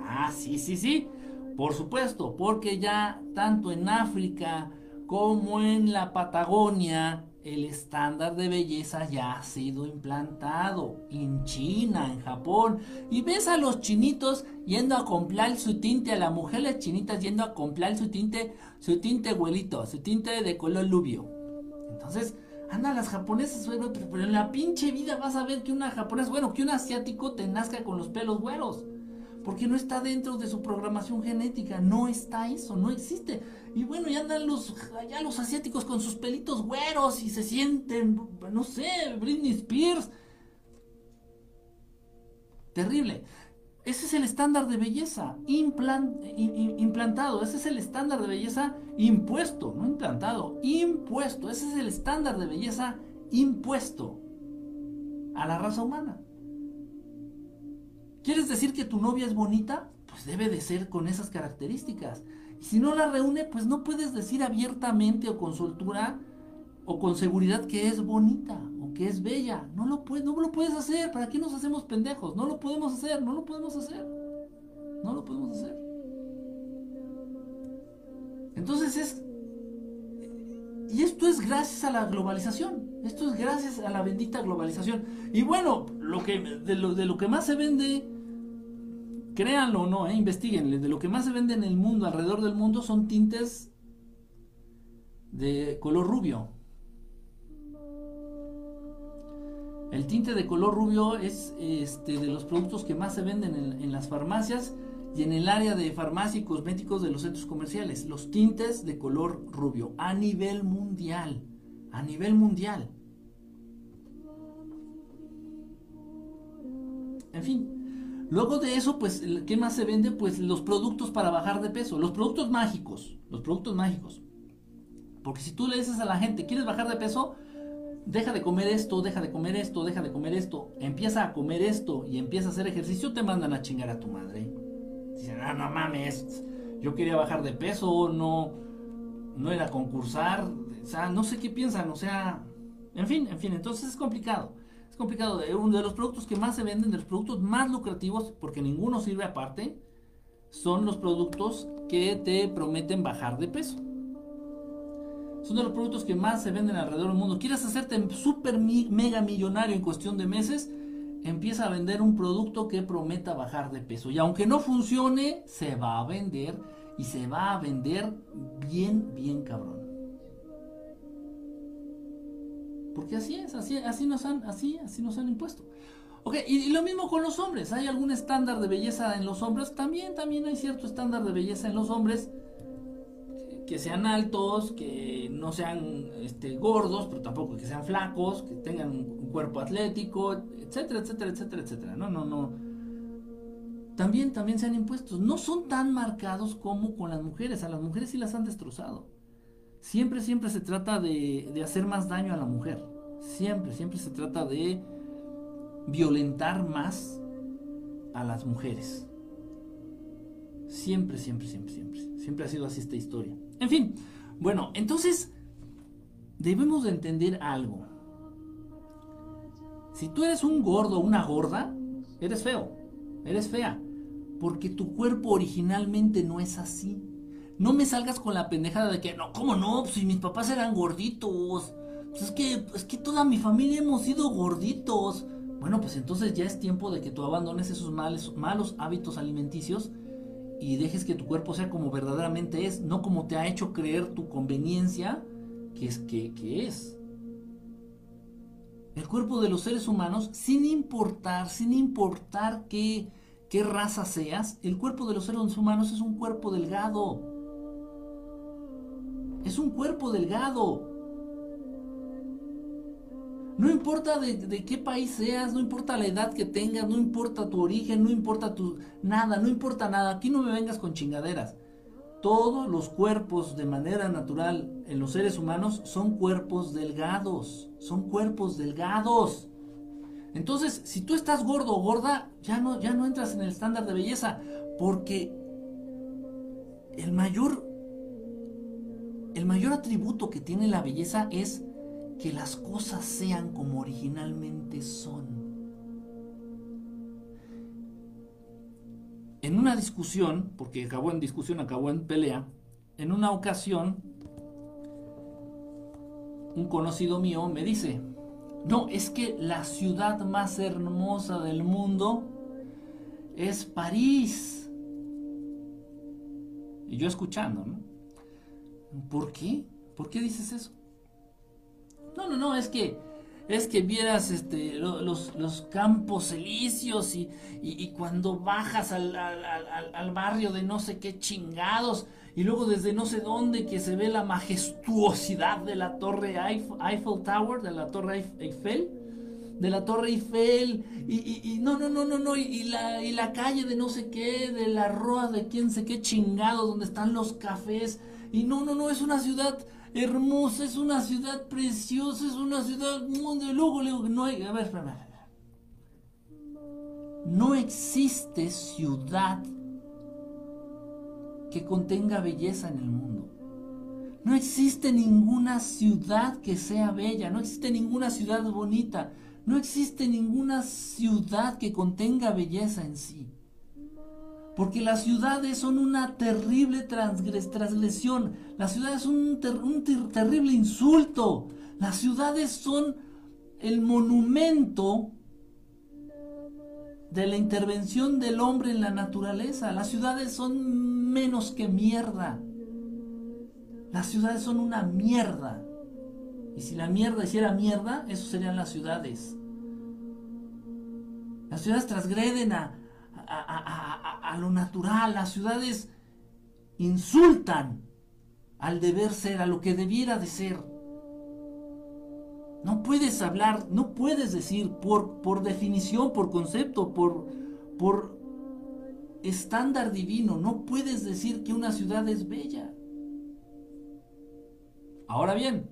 Ah, sí, sí, sí, por supuesto, porque ya tanto en África como en la Patagonia, el estándar de belleza ya ha sido implantado en China, en Japón. Y ves a los chinitos yendo a comprar su tinte, a las mujeres chinitas yendo a comprar su tinte, su tinte abuelito, su tinte de color lubio. Entonces, anda, las japonesas, pero en la pinche vida vas a ver que una japonesa, bueno, que un asiático te nazca con los pelos güeros porque no está dentro de su programación genética, no está eso, no existe. Y bueno, ya andan los, allá los asiáticos con sus pelitos güeros y se sienten, no sé, Britney Spears. Terrible. Ese es el estándar de belleza implantado, ese es el estándar de belleza impuesto, no implantado, impuesto, ese es el estándar de belleza impuesto a la raza humana. ¿Quieres decir que tu novia es bonita? Pues debe de ser con esas características. Y si no la reúne, pues no puedes decir abiertamente o con soltura o con seguridad que es bonita que es bella. No lo, puedes, no lo puedes hacer. ¿Para qué nos hacemos pendejos? No lo podemos hacer, no lo podemos hacer. No lo podemos hacer. Entonces es... Y esto es gracias a la globalización. Esto es gracias a la bendita globalización. Y bueno, lo que, de, lo, de lo que más se vende créanlo o no, eh, investiguen, de lo que más se vende en el mundo, alrededor del mundo, son tintes de color rubio. El tinte de color rubio es este, de los productos que más se venden en, las farmacias y en el área de farmacia y cosméticos de los centros comerciales. Los tintes de color rubio a nivel mundial. A nivel mundial. En fin, Luego de eso, pues, ¿qué más se vende? Pues los productos para bajar de peso, los productos mágicos, los productos mágicos. Porque si tú le dices a la gente, ¿quieres bajar de peso? Deja de comer esto, deja de comer esto, deja de comer esto, empieza a comer esto y empieza a hacer ejercicio, te mandan a chingar a tu madre. Dicen, ah, no mames, yo quería bajar de peso, no, no era concursar, o sea, no sé qué piensan, o sea, en fin, en fin, entonces es complicado complicado. Uno de los productos que más se venden, de los productos más lucrativos, porque ninguno sirve aparte, son los productos que te prometen bajar de peso. Son de los productos que más se venden alrededor del mundo. ¿Quieres hacerte súper mega millonario en cuestión de meses? Empieza a vender un producto que prometa bajar de peso. Y aunque no funcione, se va a vender y se va a vender bien, bien cabrón. Porque así es, así, así, nos, han, así nos han impuesto. Ok, y, lo mismo con los hombres. ¿Hay algún estándar de belleza en los hombres? También, también hay cierto estándar de belleza en los hombres. Que sean altos, que no sean este, gordos, pero tampoco que sean flacos, que tengan un cuerpo atlético, etcétera, etcétera, etcétera, etcétera. No, no, no. También, también se han impuesto. No son tan marcados como con las mujeres. A las mujeres sí las han destrozado. Siempre, siempre se trata de, de hacer más daño a la mujer. Siempre, siempre se trata de violentar más a las mujeres. Siempre, siempre, siempre, siempre. Siempre ha sido así esta historia. En fin, bueno, entonces debemos de entender algo. Si tú eres un gordo o una gorda, eres feo, eres fea, porque tu cuerpo originalmente no es así. No me salgas con la pendejada de que, no, ¿cómo no? Pues si mis papás eran gorditos. Pues es que, es que toda mi familia hemos sido gorditos. Bueno, pues entonces ya es tiempo de que tú abandones esos malos hábitos alimenticios y dejes que tu cuerpo sea como verdaderamente es, no como te ha hecho creer tu conveniencia que es. Que, que es. El cuerpo de los seres humanos, sin importar, sin importar qué, qué raza seas, el cuerpo de los seres humanos es un cuerpo delgado. Es un cuerpo delgado. No importa de, qué país seas, no importa la edad que tengas, no importa tu origen, no importa tu nada, no importa nada. Aquí no me vengas con chingaderas. Todos los cuerpos de manera natural en los seres humanos son cuerpos delgados, son cuerpos delgados. Entonces, si tú estás gordo o gorda, ya no, ya no entras en el estándar de belleza, porque el mayor, el mayor atributo que tiene la belleza es que las cosas sean como originalmente son. En una discusión, porque acabó en discusión, acabó en pelea, en una ocasión, un conocido mío me dice, no, es que la ciudad más hermosa del mundo es París. Y yo escuchando, ¿no? ¿Por qué? ¿Por qué dices eso? No, no, no, es que es que vieras este, los, campos elíseos y, y, cuando bajas al, al, barrio de no sé qué chingados y luego desde no sé dónde que se ve la majestuosidad de la torre Eiffel, Tower, de la torre Eiffel, de la torre Eiffel y, y no, no, no, no, no, y, la, y la calle de no sé qué, de la roa de quién sé qué chingados, donde están los cafés y no, no, no, es una ciudad hermosa, es una ciudad preciosa, es una ciudad de luego, luego, no hay, a ver, No existe ciudad que contenga belleza en el mundo. No existe ninguna ciudad que sea bella, no existe ninguna ciudad bonita, no existe ninguna ciudad que contenga belleza en sí. Porque las ciudades son una terrible transgresión. Las ciudades son un, terrible insulto. Las ciudades son el monumento de la intervención del hombre en la naturaleza. Las ciudades son menos que mierda. Las ciudades son una mierda. Y si la mierda hiciera mierda, eso serían las ciudades. Las ciudades transgreden a, a, lo natural. Las ciudades insultan al deber ser, a lo que debiera de ser. No puedes hablar, no puedes decir por, por definición, por concepto, por, por estándar divino, no puedes decir que una ciudad es bella. Ahora bien,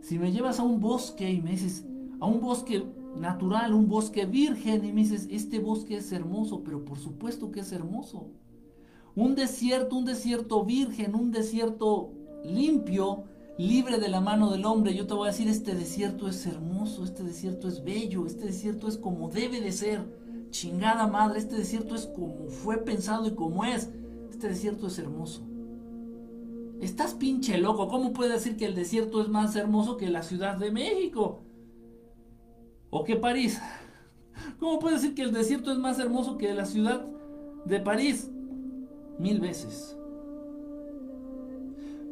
si me llevas a un bosque y me dices, a un bosque natural, un bosque virgen, y me dices, este bosque es hermoso, pero por supuesto que es hermoso. Un desierto, un desierto virgen, un desierto limpio, libre de la mano del hombre. Yo te voy a decir, este desierto es hermoso, este desierto es bello, este desierto es como debe de ser. Chingada madre, este desierto es como fue pensado y como es. Este desierto es hermoso. Estás pinche loco. ¿Cómo puedes decir que el desierto es más hermoso que la Ciudad de México? ¿O que París? ¿Cómo puede decir que el desierto es más hermoso que la ciudad de París? Mil veces.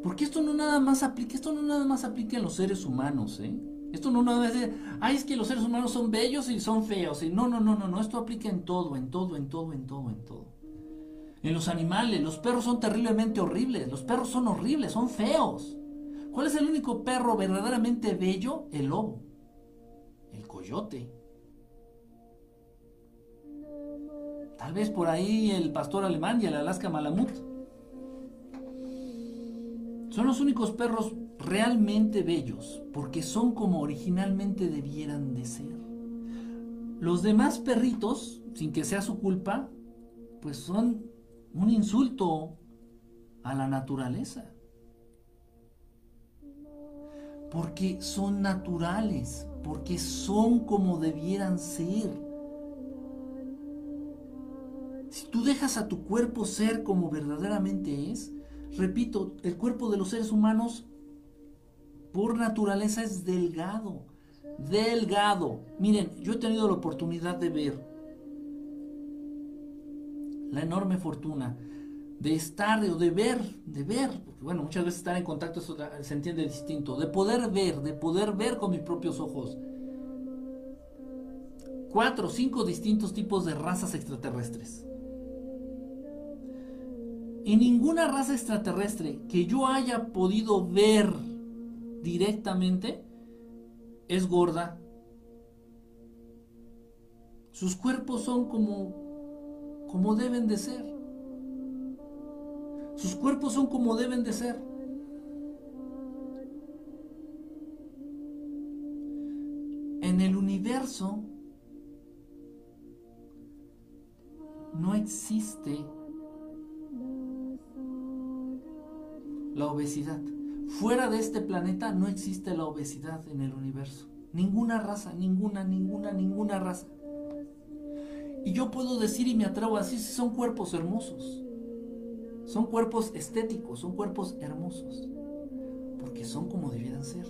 Porque esto no nada más aplica, esto no nada más aplica en los seres humanos, ¿eh? Esto no nada más es, ay, es que los seres humanos son bellos y son feos. Y no, no, no, no, no, esto aplica en todo, en todo, en todo, en todo, en todo. En los animales, los perros son terriblemente horribles, los perros son horribles, son feos. ¿Cuál es el único perro verdaderamente bello? El lobo, Tal vez por ahí el pastor alemán y el Alaska Malamut. Son los únicos perros realmente bellos, porque son como originalmente debieran de ser. Los demás perritos, sin que sea su culpa, pues son un insulto a la naturaleza. Porque son naturales, porque son como debieran ser. Si tú dejas a tu cuerpo ser como verdaderamente es, repito, el cuerpo de los seres humanos por naturaleza es delgado, delgado. Miren, yo he tenido la oportunidad de ver la enorme fortuna de estar o de ver, de ver, porque bueno, muchas veces estar en contacto se entiende distinto, de poder ver, de poder ver con mis propios ojos cuatro o cinco distintos tipos de razas extraterrestres. Y ninguna raza extraterrestre que yo haya podido ver directamente es gorda. Sus cuerpos son como como deben de ser. Sus cuerpos son como deben de ser. En el universo no existe la obesidad. Fuera de este planeta no existe la obesidad en el universo. Ninguna raza, ninguna, ninguna, ninguna raza. Y yo puedo decir y me atrevo a decir, son cuerpos hermosos. Son cuerpos estéticos, son cuerpos hermosos. Porque son como debieran ser.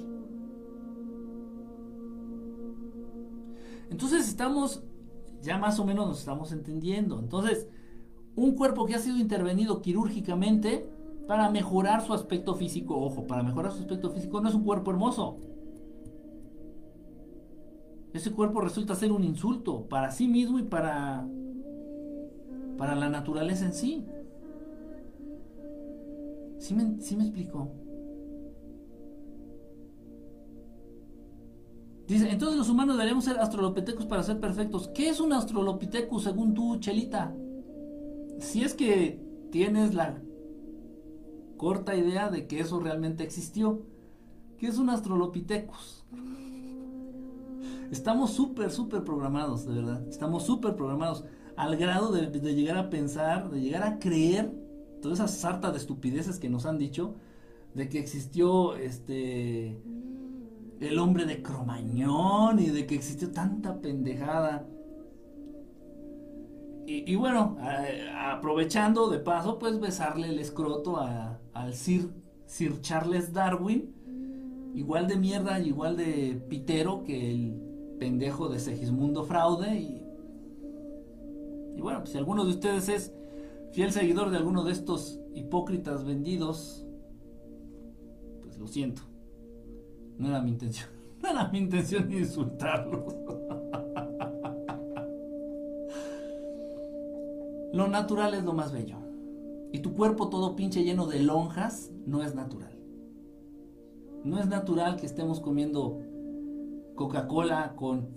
Entonces estamos, ya más o menos nos estamos entendiendo. Entonces, un cuerpo que ha sido intervenido quirúrgicamente para mejorar su aspecto físico, ojo, para mejorar su aspecto físico no es un cuerpo hermoso ese cuerpo resulta ser un insulto para sí mismo y para, para la naturaleza en sí. ¿Sí me, ¿Sí me explicó? Dice, entonces los humanos deberíamos ser astrolopitecos para ser perfectos. ¿Qué es un astrolopithecus según tú, Chelita? Si es que tienes la corta idea de que eso realmente existió. ¿Qué es un astrolopithecus? Estamos súper, súper programados, de verdad. Estamos súper programados al grado de, llegar a pensar, de llegar a creer toda esa sarta de estupideces que nos han dicho de que existió este el hombre de Cromañón y de que existió tanta pendejada. Y, bueno, aprovechando de paso, pues besarle el escroto al Sir, Sir Charles Darwin, igual de mierda igual de pitero que el pendejo de Segismundo Fraude. Y, y bueno, pues si alguno de ustedes es fiel seguidor de alguno de estos hipócritas vendidos, pues lo siento. No era mi intención. No era mi intención insultarlos. lo natural es lo más bello. Y tu cuerpo todo pinche lleno de lonjas no es natural. No es natural que estemos comiendo Coca-Cola con,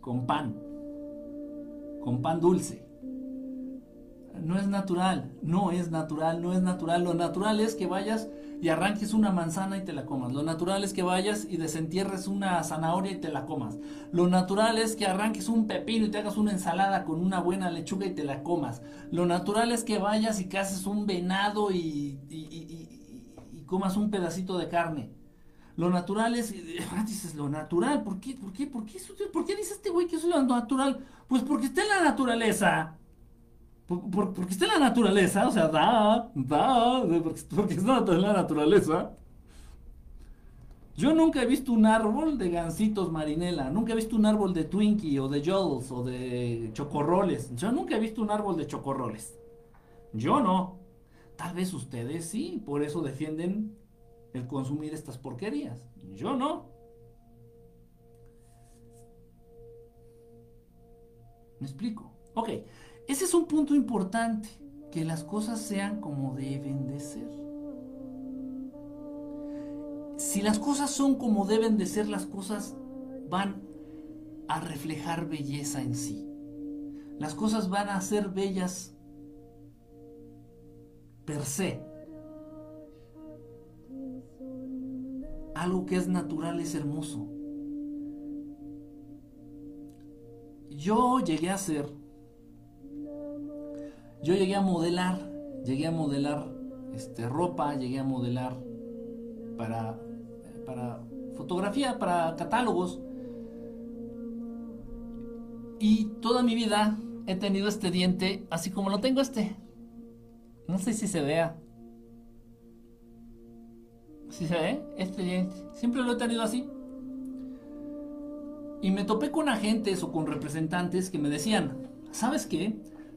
con pan, con pan dulce. No es natural, no es natural, no es natural. Lo natural es que vayas y arranques una manzana y te la comas. Lo natural es que vayas y desentierres una zanahoria y te la comas. Lo natural es que arranques un pepino y te hagas una ensalada con una buena lechuga y te la comas. Lo natural es que vayas y cases un venado y, y comas un pedacito de carne. Lo natural es, ah, dices, lo natural, ¿por qué? ¿Por qué? ¿Por qué, ¿Por qué dice este güey que es lo natural? Pues porque está en la naturaleza. Porque está en la naturaleza, o sea, da, da, porque, está en la naturaleza. Yo nunca he visto un árbol de gansitos marinela, nunca he visto un árbol de Twinkie o de Jolls o de chocorroles. Yo nunca he visto un árbol de chocorroles. Yo no. Tal vez ustedes sí, por eso defienden el consumir estas porquerías. Yo no. ¿Me explico? Ok, ese es un punto importante, que las cosas sean como deben de ser. Si las cosas son como deben de ser, las cosas van a reflejar belleza en sí. Las cosas van a ser bellas per se. Algo que es natural es hermoso. Yo llegué a ser, yo llegué a modelar, llegué a modelar este, ropa, llegué a modelar para, para fotografía, para catálogos. Y toda mi vida he tenido este diente así como lo tengo este. No sé si se vea. Si se ve, este diente. Siempre lo he tenido así. Y me topé con agentes o con representantes que me decían, ¿sabes qué?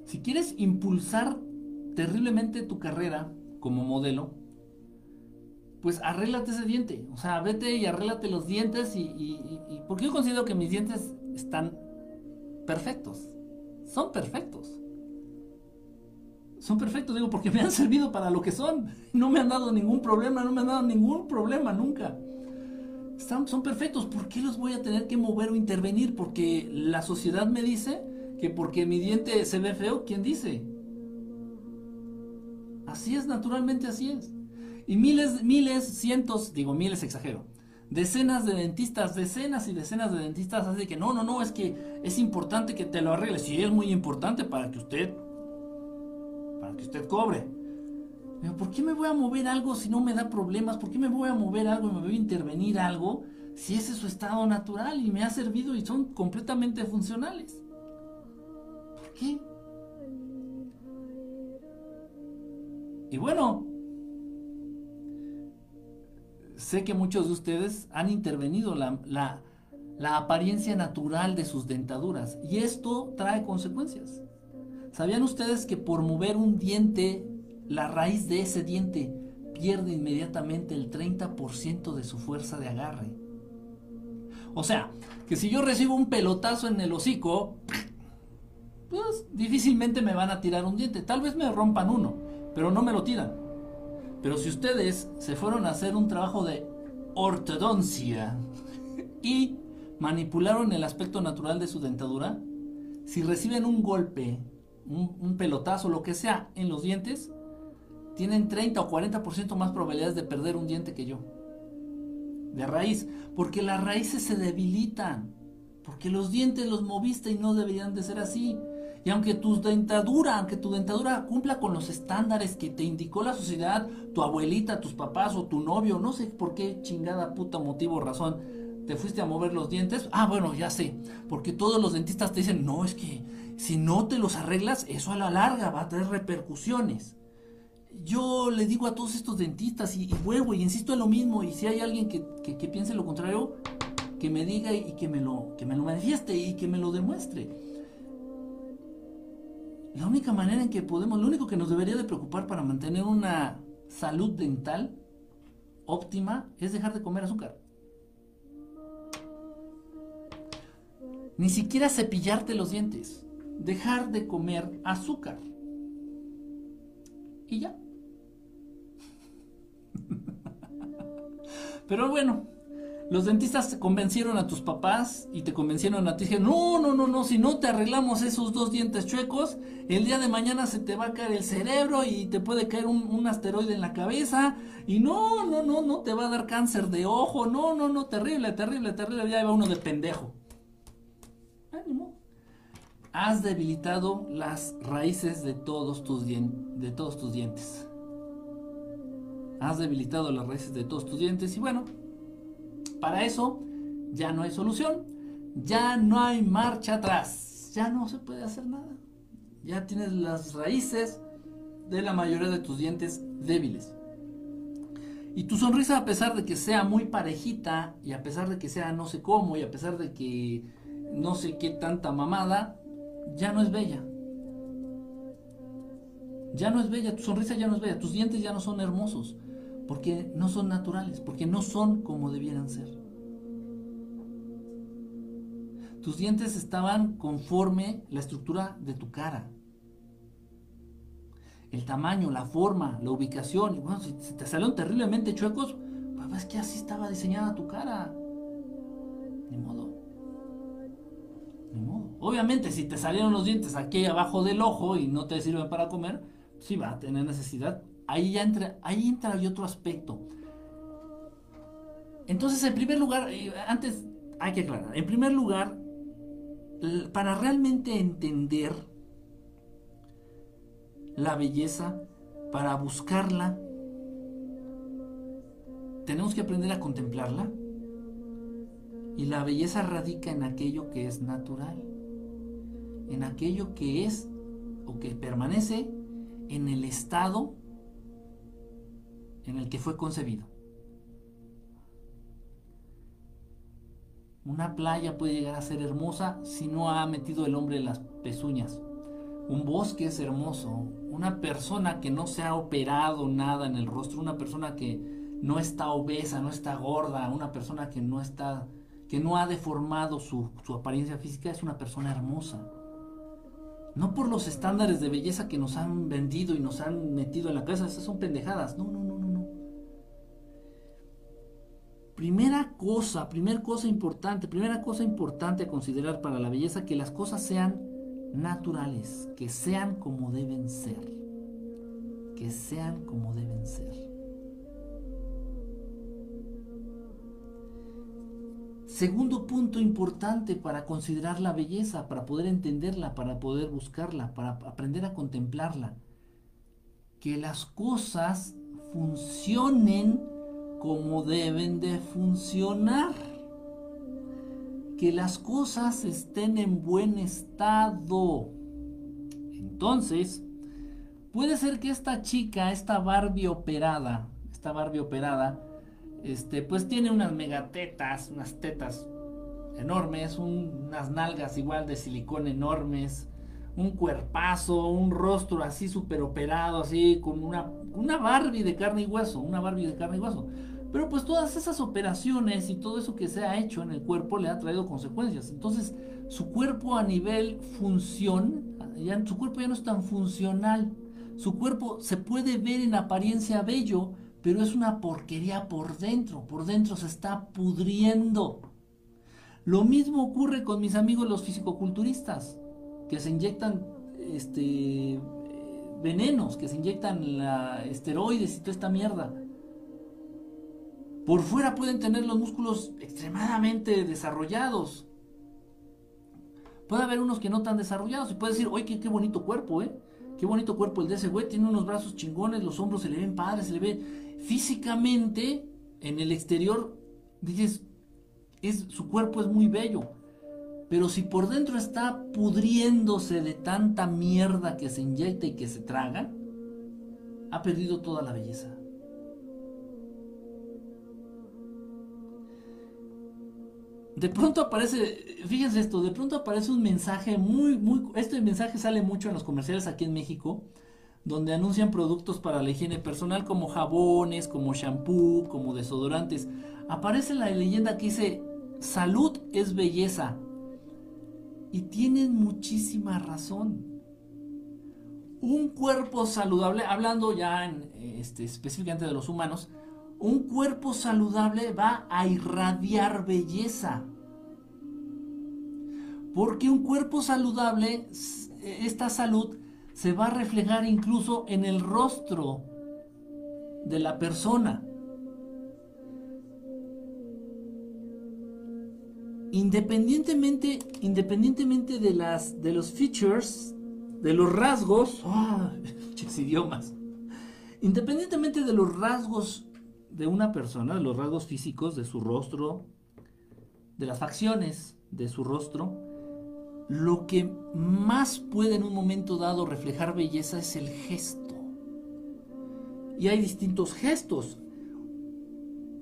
Si quieres impulsar terriblemente tu carrera como modelo, pues arréglate ese diente. O sea, vete y arréglate los dientes y, porque yo considero que mis dientes están perfectos. Son perfectos. Son perfectos, digo, porque me han servido para lo que son. No me han dado ningún problema, no me han dado ningún problema nunca. Son perfectos, ¿por qué los voy a tener que mover o intervenir? Porque la sociedad me dice que porque mi diente se ve feo, ¿quién dice? Así es, naturalmente así es. Y miles, miles, cientos, digo miles exagero, decenas de dentistas, decenas y decenas de dentistas hacen que no, no, no, es que es importante que te lo arregles. Sí, es muy importante para que usted, para que usted cobre. Pero ¿por qué me voy a mover algo si no me da problemas? ¿Por qué me voy a mover algo y me voy a intervenir algo si ese es su estado natural y me ha servido y son completamente funcionales? Y bueno, sé que muchos de ustedes han intervenido la, la, apariencia natural de sus dentaduras y esto trae consecuencias. ¿Sabían ustedes que por mover un diente, la raíz de ese diente pierde inmediatamente el 30% de su fuerza de agarre? O sea, que si yo recibo un pelotazo en el hocico, pues difícilmente me van a tirar un diente. Tal vez me rompan uno, pero no me lo tiran. Pero si ustedes se fueron a hacer un trabajo de ortodoncia y manipularon el aspecto natural de su dentadura, si reciben un golpe, un, pelotazo, lo que sea, en los dientes, tienen 30 o 40% más probabilidades de perder un diente que yo. De raíz. Porque las raíces se debilitan. Porque los dientes los moviste y no deberían de ser así. Y aunque tu dentadura, aunque tu dentadura cumpla con los estándares que te indicó la sociedad, tu abuelita, tus papás o tu novio, no sé por qué chingada puta motivo razón, te fuiste a mover los dientes. Ah, bueno, ya sé. Porque todos los dentistas te dicen, no, es que si no te los arreglas, eso a la larga va a traer repercusiones. Yo le digo a todos estos dentistas y, vuelvo y insisto en lo mismo. Y si hay alguien que, que, piense lo contrario, que me diga y que me, lo, que me lo manifieste y que me lo demuestre. La única manera en que podemos, lo único que nos debería de preocupar para mantener una salud dental óptima es dejar de comer azúcar. Ni siquiera cepillarte los dientes. Dejar de comer azúcar. Y ya. Pero bueno, los dentistas convencieron a tus papás y te convencieron a ti. Dijeron, no, no, no, no, si no te arreglamos esos dos dientes chuecos, el día de mañana se te va a caer el cerebro y te puede caer un, asteroide en la cabeza. Y no, no, no, no te va a dar cáncer de ojo. No, no, no, terrible, terrible, terrible. Ya va uno de pendejo. Ánimo. Has debilitado las raíces de todos tus, de todos tus dientes. Has debilitado las raíces de todos tus dientes y bueno, para eso ya no hay solución, ya no hay marcha atrás, ya no se puede hacer nada. Ya tienes las raíces de la mayoría de tus dientes débiles. Y tu sonrisa, a pesar de que sea muy parejita, y a pesar de que sea no sé cómo, y a pesar de que no sé qué tanta mamada, ya no es bella. Ya no es bella, tu sonrisa ya no es bella, tus dientes ya no son hermosos, porque no son naturales, porque no son como debieran ser. Tus dientes estaban conforme la estructura de tu cara. El tamaño, la forma, la ubicación. Y bueno, si te salieron terriblemente chuecos, pues es que así estaba diseñada tu cara. Ni modo. Ni modo. Obviamente, si te salieron los dientes aquí abajo del ojo y no te sirven para comer, sí va a tener necesidad. Ahí ya entra, ahí entra otro aspecto. Entonces, en primer lugar, eh, antes hay que aclarar, en primer lugar, para realmente entender la belleza, para buscarla, tenemos que aprender a contemplarla. Y la belleza radica en aquello que es natural, en aquello que es o que permanece en el estado en el que fue concebido. Una playa puede llegar a ser hermosa si no ha metido el hombre las pezuñas. Un bosque es hermoso. Una persona que no se ha operado nada en el rostro, una persona que no está obesa, no está gorda, una persona que no está, que no ha deformado su, su apariencia física, es una persona hermosa. No por los estándares de belleza que nos han vendido y nos han metido en la cabeza, esas son pendejadas. No, no, no, no, no. Primera cosa, primera cosa importante, primera cosa importante a considerar para la belleza, que las cosas sean naturales, que sean como deben ser. Que sean como deben ser. Segundo punto importante para considerar la belleza, para poder entenderla, para poder buscarla, para aprender a contemplarla. Que las cosas funcionen como deben de funcionar. Que las cosas estén en buen estado. Entonces, puede ser que esta chica, esta Barbie operada, esta Barbie operada, este, pues tiene unas megatetas, unas tetas enormes, unas nalgas igual de silicón enormes, un cuerpazo, un rostro así súper operado, así con una, una Barbie de carne y hueso, una Barbie de carne y hueso. Pero pues todas esas operaciones y todo eso que se ha hecho en el cuerpo le ha traído consecuencias. Entonces su cuerpo a nivel función, ya, su cuerpo ya no es tan funcional. Su cuerpo se puede ver en apariencia bello, pero es una porquería por dentro, por dentro se está pudriendo. Lo mismo ocurre con mis amigos los fisicoculturistas, que se inyectan este, venenos, que se inyectan la, esteroides y toda esta mierda. Por fuera pueden tener los músculos extremadamente desarrollados. Puede haber unos que no tan desarrollados y puede decir, oye, qué, qué bonito cuerpo, ¿eh? Qué bonito cuerpo el de ese güey, tiene unos brazos chingones, los hombros se le ven padres, se le ve físicamente, en el exterior, dices, es, su cuerpo es muy bello. Pero si por dentro está pudriéndose de tanta mierda que se inyecta y que se traga, ha perdido toda la belleza. De pronto aparece, fíjense esto, de pronto aparece un mensaje muy, muy, este mensaje sale mucho en los comerciales aquí en México, donde anuncian productos para la higiene personal como jabones, como shampoo, como desodorantes. Aparece la leyenda que dice, salud es belleza. Y tienen muchísima razón. Un cuerpo saludable, hablando ya este, específicamente de los humanos, un cuerpo saludable va a irradiar belleza. Porque un cuerpo saludable, esta salud se va a reflejar incluso en el rostro de la persona. Independientemente, independientemente de, las, de los features, de los rasgos, oh, idiomas, independientemente de los rasgos de una persona, de los rasgos físicos de su rostro, de las facciones de su rostro, lo que más puede en un momento dado reflejar belleza es el gesto. Y hay distintos gestos.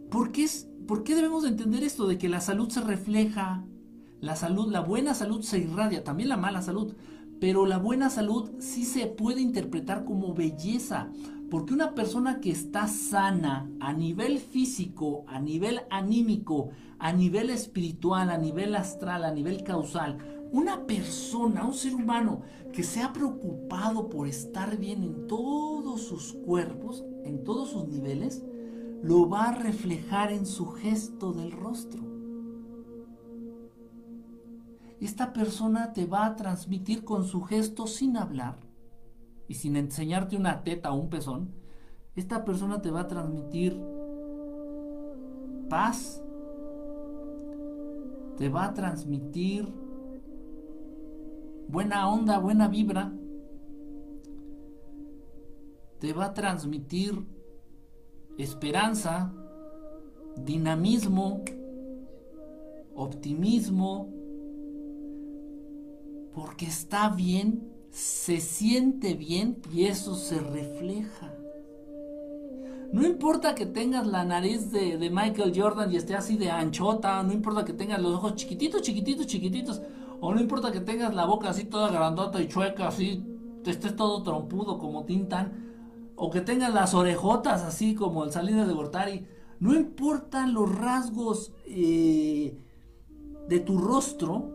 ¿Por qué, es, ¿Por qué debemos entender esto de que la salud se refleja, la salud, la buena salud se irradia, también la mala salud, pero la buena salud sí se puede interpretar como belleza, porque una persona que está sana a nivel físico, a nivel anímico, a nivel espiritual, a nivel astral, a nivel causal, una persona, un ser humano que se ha preocupado por estar bien en todos sus cuerpos, en todos sus niveles, lo va a reflejar en su gesto del rostro. Esta persona te va a transmitir con su gesto sin hablar y sin enseñarte una teta o un pezón. Esta persona te va a transmitir paz, te va a transmitir buena onda, buena vibra, te va a transmitir esperanza, dinamismo, optimismo, porque está bien, se siente bien y eso se refleja. No importa que tengas la nariz de, Michael Jordan y esté así de anchota, no importa que tengas los ojos chiquititos, chiquititos, chiquititos, o no importa que tengas la boca así toda grandota y chueca, así, te estés todo trompudo como Tintan, o que tengas las orejotas así como el Salinas de Gortari, no importan los rasgos eh, de tu rostro,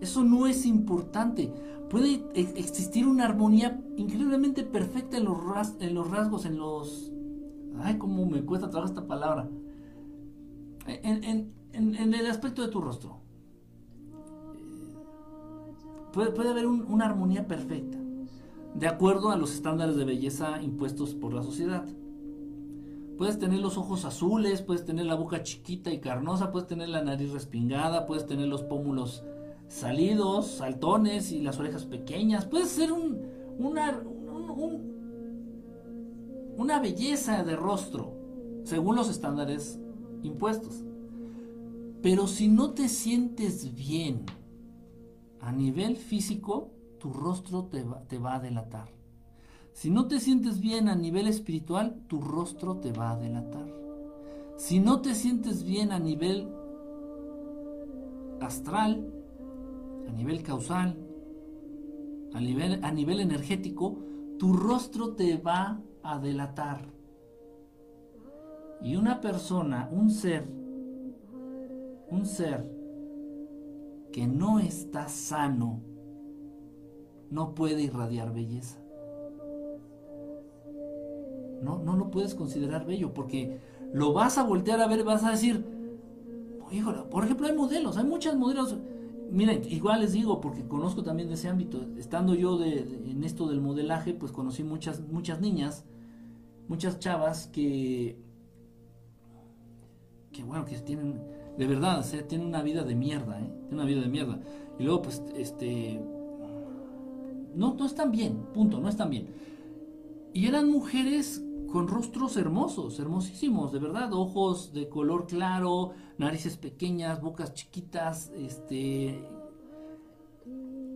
eso no es importante. Puede existir una armonía increíblemente perfecta en los, en los rasgos, en los... Ay, cómo me cuesta trabajar esta palabra. En, el aspecto de tu rostro. Puede, haber una armonía perfecta, de acuerdo a los estándares de belleza impuestos por la sociedad. Puedes tener los ojos azules, puedes tener la boca chiquita y carnosa, puedes tener la nariz respingada, puedes tener los pómulos salidos, saltones y las orejas pequeñas. Puede ser un, una, una belleza de rostro, según los estándares impuestos. Pero si no te sientes bien a nivel físico, tu rostro te va, te va a delatar. Si no te sientes bien a nivel espiritual, tu rostro te va a delatar. Si no te sientes bien a nivel astral, a nivel causal, a nivel, a nivel energético, tu rostro te va a delatar. Y una persona, un ser, un ser que no está sano, no puede irradiar belleza. No, no lo puedes considerar bello porque lo vas a voltear a ver, vas a decir, por ejemplo, hay modelos, hay muchas modelos Miren, igual les digo, porque conozco también de ese ámbito, estando yo en esto del modelaje, pues conocí muchas, muchas niñas, muchas chavas que, que bueno, que tienen, de verdad, o tienen una vida de mierda, ¿eh? Tienen una vida de mierda. Y luego, pues, este, no, no están bien, punto, no están bien. Y eran mujeres con rostros hermosos, hermosísimos, de verdad, ojos de color claro, narices pequeñas, bocas chiquitas, este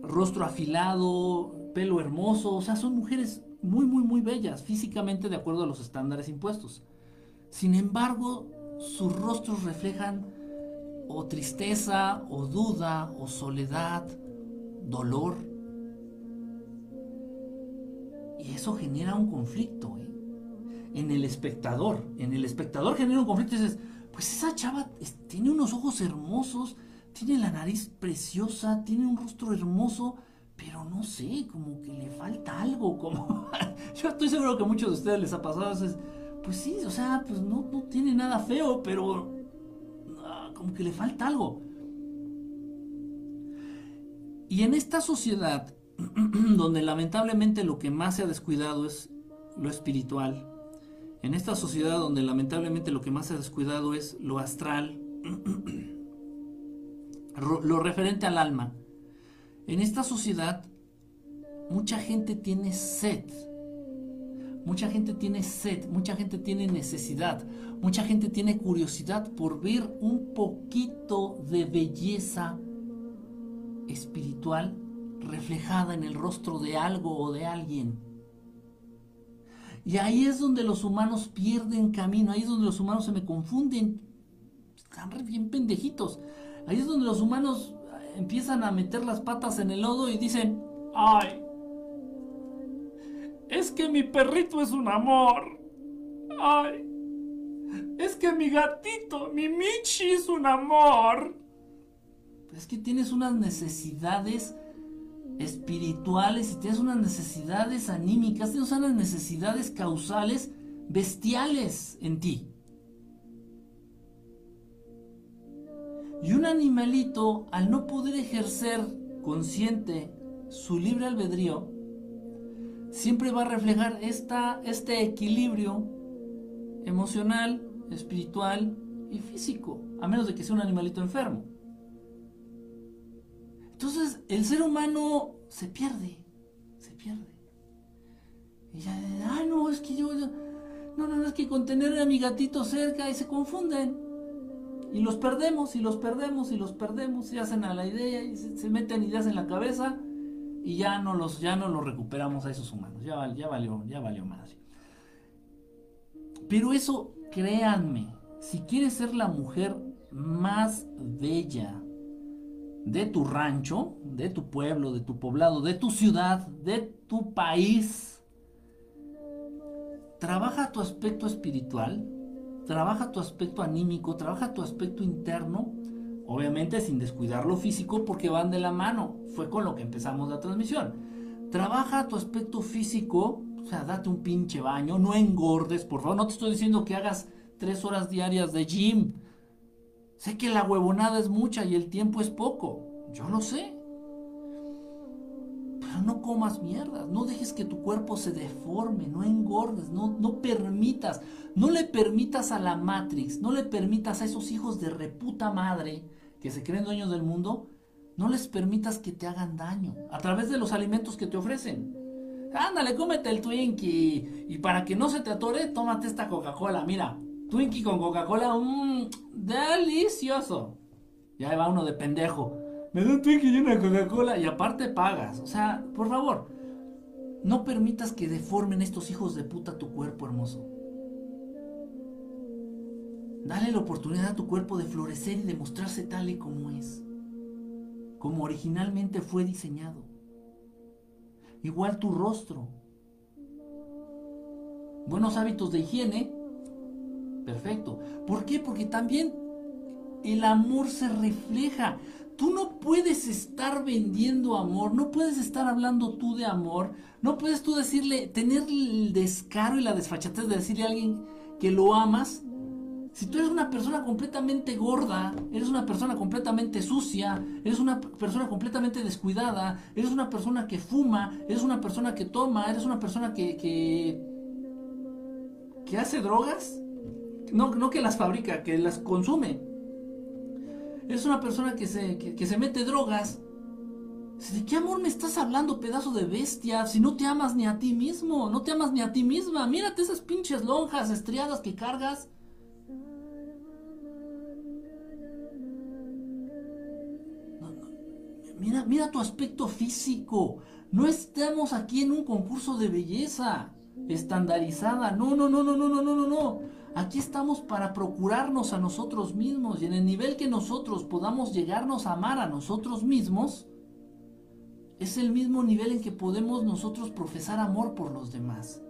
rostro afilado, pelo hermoso, o sea, son mujeres muy muy muy bellas físicamente de acuerdo a los estándares impuestos. Sin embargo, sus rostros reflejan o tristeza, o duda, o soledad, dolor. Y eso genera un conflicto. ¿eh? en el espectador. En el espectador genera un conflicto y dices, pues esa chava tiene unos ojos hermosos, tiene la nariz preciosa, tiene un rostro hermoso, pero no sé, como que le falta algo, como yo estoy seguro que a muchos de ustedes les ha pasado, pues sí, o sea, pues no, no tiene nada feo, pero como que le falta algo. Y en esta sociedad, donde lamentablemente lo que más se ha descuidado es lo espiritual, en esta sociedad donde lamentablemente lo que más se ha descuidado es lo astral, lo referente al alma, en esta sociedad mucha gente tiene sed, mucha gente tiene sed, mucha gente tiene necesidad, mucha gente tiene curiosidad por ver un poquito de belleza espiritual reflejada en el rostro de algo o de alguien. Y ahí es donde los humanos pierden camino, ahí es donde los humanos se me confunden. Están bien pendejitos. Ahí es donde los humanos empiezan a meter las patas en el lodo y dicen, ay, es que mi perrito es un amor. Ay, es que mi gatito, mi Michi es un amor. Es que tienes unas necesidades espirituales y tienes unas necesidades anímicas, tienes unas necesidades causales bestiales en ti. Y un animalito, al no poder ejercer consciente su libre albedrío, siempre va a reflejar esta, este equilibrio emocional, espiritual y físico, a menos de que sea un animalito enfermo. Entonces el ser humano se pierde, se pierde. Y ya, ah, no, es que yo, no, no, es que con tener a mi gatito cerca y se confunden. Y los perdemos, y los perdemos, y los perdemos, y hacen a la idea, y se, meten ideas en la cabeza, y ya no los, ya no los recuperamos a esos humanos. Ya, ya valió, ya valió más. Pero eso, créanme, si quieres ser la mujer más bella de tu rancho, de tu pueblo, de tu poblado, de tu ciudad, de tu país, trabaja tu aspecto espiritual, trabaja tu aspecto anímico, trabaja tu aspecto interno, obviamente sin descuidar lo físico porque van de la mano, fue con lo que empezamos la transmisión. Trabaja tu aspecto físico, o sea, date un pinche baño, no engordes, por favor, no te estoy diciendo que hagas tres horas diarias de gym, Sé que la huevonada es mucha y el tiempo es poco. Yo lo sé. Pero no comas mierdas. No dejes que tu cuerpo se deforme. No engordes. No, no permitas. No le permitas a la Matrix. No le permitas a esos hijos de reputa madre que se creen dueños del mundo. No les permitas que te hagan daño. A través de los alimentos que te ofrecen. Ándale, cómete el Twinkie. Y para que no se te atore, tómate esta Coca-Cola. Mira, Twinkie con Coca-Cola, mmm, delicioso. Ya va uno de pendejo. Me da un Twinkie y una Coca-Cola y aparte pagas. O sea, por favor, no permitas que deformen estos hijos de puta tu cuerpo hermoso. Dale la oportunidad a tu cuerpo de florecer y de mostrarse tal y como es. Como originalmente fue diseñado. Igual tu rostro. Buenos hábitos de higiene Perfecto. ¿Por qué? Porque también el amor se refleja. Tú no puedes estar vendiendo amor, no puedes estar hablando tú de amor, no puedes tú decirle, tener el descaro y la desfachatez de decirle a alguien que lo amas. Si tú eres una persona completamente gorda, eres una persona completamente sucia, eres una persona completamente descuidada, eres una persona que fuma, eres una persona que toma, eres una persona que, que, que hace drogas, no, que las fabrica, que las consume. Es una persona que se, que, se mete drogas. ¿De qué amor me estás hablando, pedazo de bestia? Si no te amas ni a ti mismo, no te amas ni a ti misma. Mírate esas pinches lonjas estriadas que cargas. Mira, mira tu aspecto físico. No estamos aquí en un concurso de belleza estandarizada. No, no, no, no, no, no, no, no, no. Aquí estamos para procurarnos a nosotros mismos y en el nivel que nosotros podamos llegarnos a amar a nosotros mismos, es el mismo nivel en que podemos nosotros profesar amor por los demás.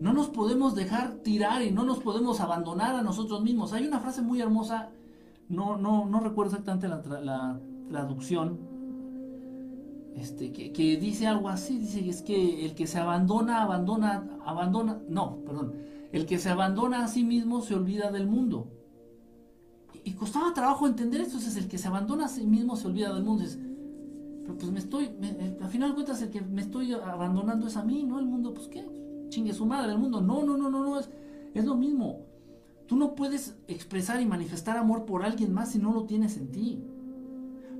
No nos podemos dejar tirar y no nos podemos abandonar a nosotros mismos. Hay una frase muy hermosa, no, no, no recuerdo exactamente la, la traducción, este, que, dice algo así, dice es que el que se abandona, abandona, abandona, no, perdón, el que se abandona a sí mismo se olvida del mundo. Y, costaba trabajo entender esto, es el que se abandona a sí mismo se olvida del mundo. pero pues me estoy, al final de cuentas el que me estoy abandonando es a mí, ¿no? El mundo, pues qué, chingue su madre, el mundo, no, no, no, no, no, es, es lo mismo. Tú no puedes expresar y manifestar amor por alguien más si no lo tienes en ti.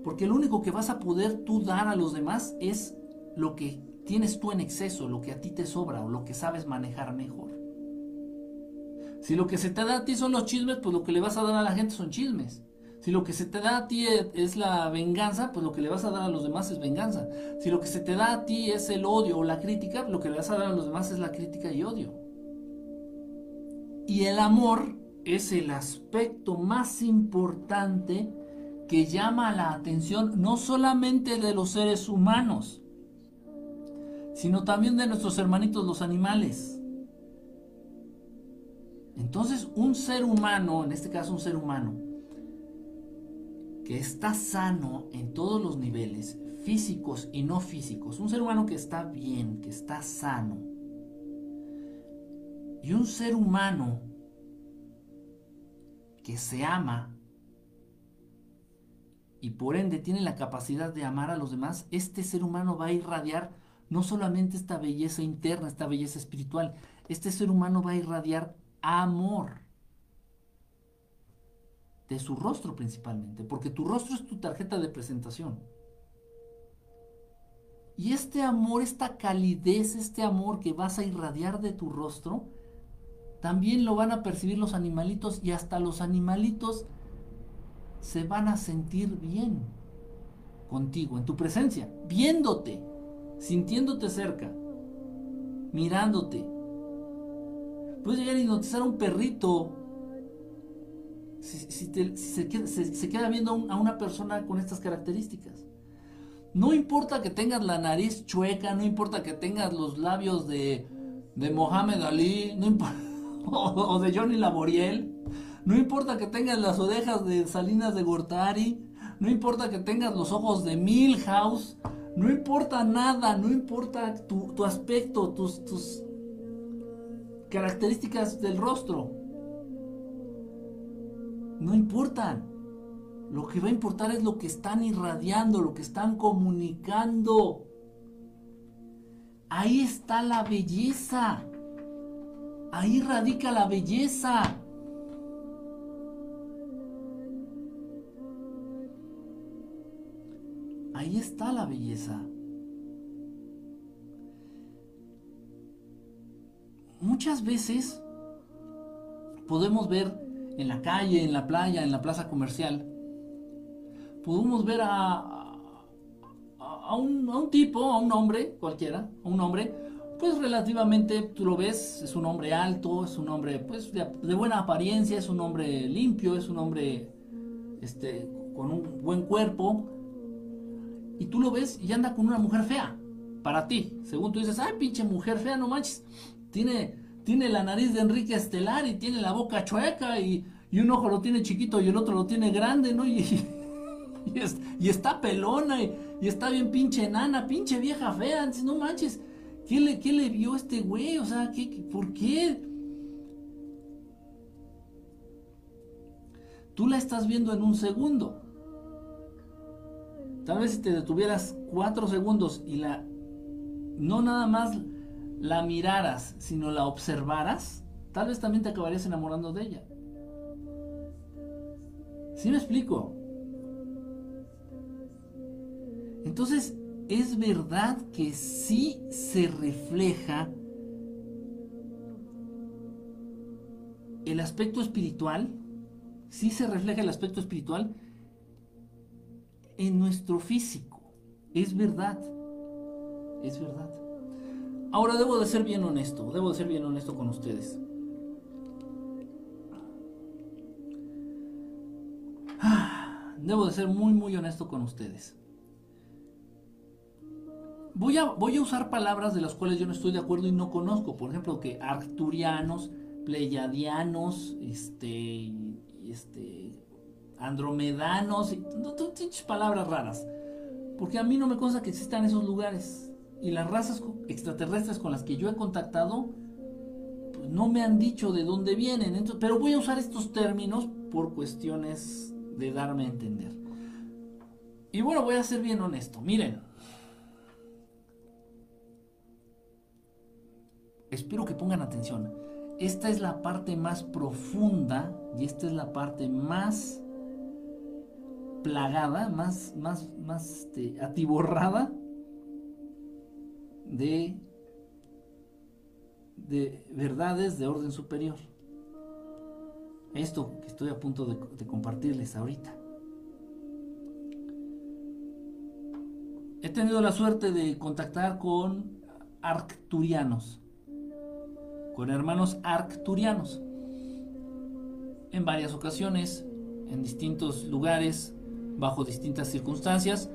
Porque lo único que vas a poder tú dar a los demás es lo que tienes tú en exceso, lo que a ti te sobra o lo que sabes manejar mejor. Si lo que se te da a ti son los chismes, pues lo que le vas a dar a la gente son chismes. Si lo que se te da a ti es la venganza, pues lo que le vas a dar a los demás es venganza. Si lo que se te da a ti es el odio o la crítica, lo que le vas a dar a los demás es la crítica y odio. Y el amor es el aspecto más importante que llama la atención no solamente de los seres humanos, sino también de nuestros hermanitos los animales. Entonces un ser humano, en este caso un ser humano, que está sano en todos los niveles, físicos y no físicos, un ser humano que está bien, que está sano, y un ser humano que se ama y por ende tiene la capacidad de amar a los demás, este ser humano va a irradiar no solamente esta belleza interna, esta belleza espiritual, este ser humano va a irradiar amor de su rostro principalmente, porque tu rostro es tu tarjeta de presentación. Y este amor, esta calidez, este amor que vas a irradiar de tu rostro, también lo van a percibir los animalitos y hasta los animalitos se van a sentir bien contigo, en tu presencia, viéndote, sintiéndote cerca, mirándote. Puedes llegar a hipnotizar a un perrito si, se, queda, viendo a una persona con estas características. No importa que tengas la nariz chueca, no importa que tengas los labios de, de Mohamed Ali, no o, de Johnny Laboriel, no importa que tengas las orejas de Salinas de Gortari, no importa que tengas los ojos de Milhouse, no importa nada, no importa tu, aspecto, tus, tus características del rostro. No importan. Lo que va a importar es lo que están irradiando, lo que están comunicando. Ahí está la belleza. Ahí radica la belleza. Ahí está la belleza. Muchas veces podemos ver en la calle, en la playa, en la plaza comercial, podemos ver a, a, un, tipo, a un hombre cualquiera, a un hombre, pues relativamente, tú lo ves, es un hombre alto, es un hombre pues de, buena apariencia, es un hombre limpio, es un hombre este, con un buen cuerpo, y tú lo ves y anda con una mujer fea, para ti, según tú dices, ay pinche mujer fea, no manches, tiene tiene la nariz de Enrique Estelar y tiene la boca chueca y, un ojo lo tiene chiquito y el otro lo tiene grande, ¿no? Y, está pelona y, está bien pinche enana, pinche vieja fea. no manches, ¿qué le, qué le vio este güey? O sea, ¿qué, ¿por qué? Tú la estás viendo en un segundo. Tal vez si te detuvieras cuatro segundos y la... No nada más la miraras, sino la observaras, tal vez también te acabarías enamorando de ella. ¿Sí me explico? Entonces, es verdad que sí se refleja el aspecto espiritual, sí se refleja el aspecto espiritual en nuestro físico. Es verdad, es verdad. Ahora debo de ser bien honesto, debo de ser bien honesto con ustedes. Debo de ser muy, muy honesto con ustedes. Voy a, voy a usar palabras de las cuales yo no estoy de acuerdo y no conozco. Por ejemplo, que arcturianos, pleiadianos, este, este, andromedanos, y, palabras raras. Porque a mí no me consta que existan esos lugares y las razas extraterrestres con las que yo he contactado pues, no me han dicho de dónde vienen. pero voy a usar estos términos por cuestiones de darme a entender. Y bueno, voy a ser bien honesto. Miren. Espero que pongan atención. Esta es la parte más profunda y esta es la parte más plagada, más, más, más este, atiborrada de, de verdades de orden superior. Esto que estoy a punto de, compartirles ahorita. He tenido la suerte de contactar con arcturianos, con hermanos arcturianos, en varias ocasiones, en distintos lugares, bajo distintas circunstancias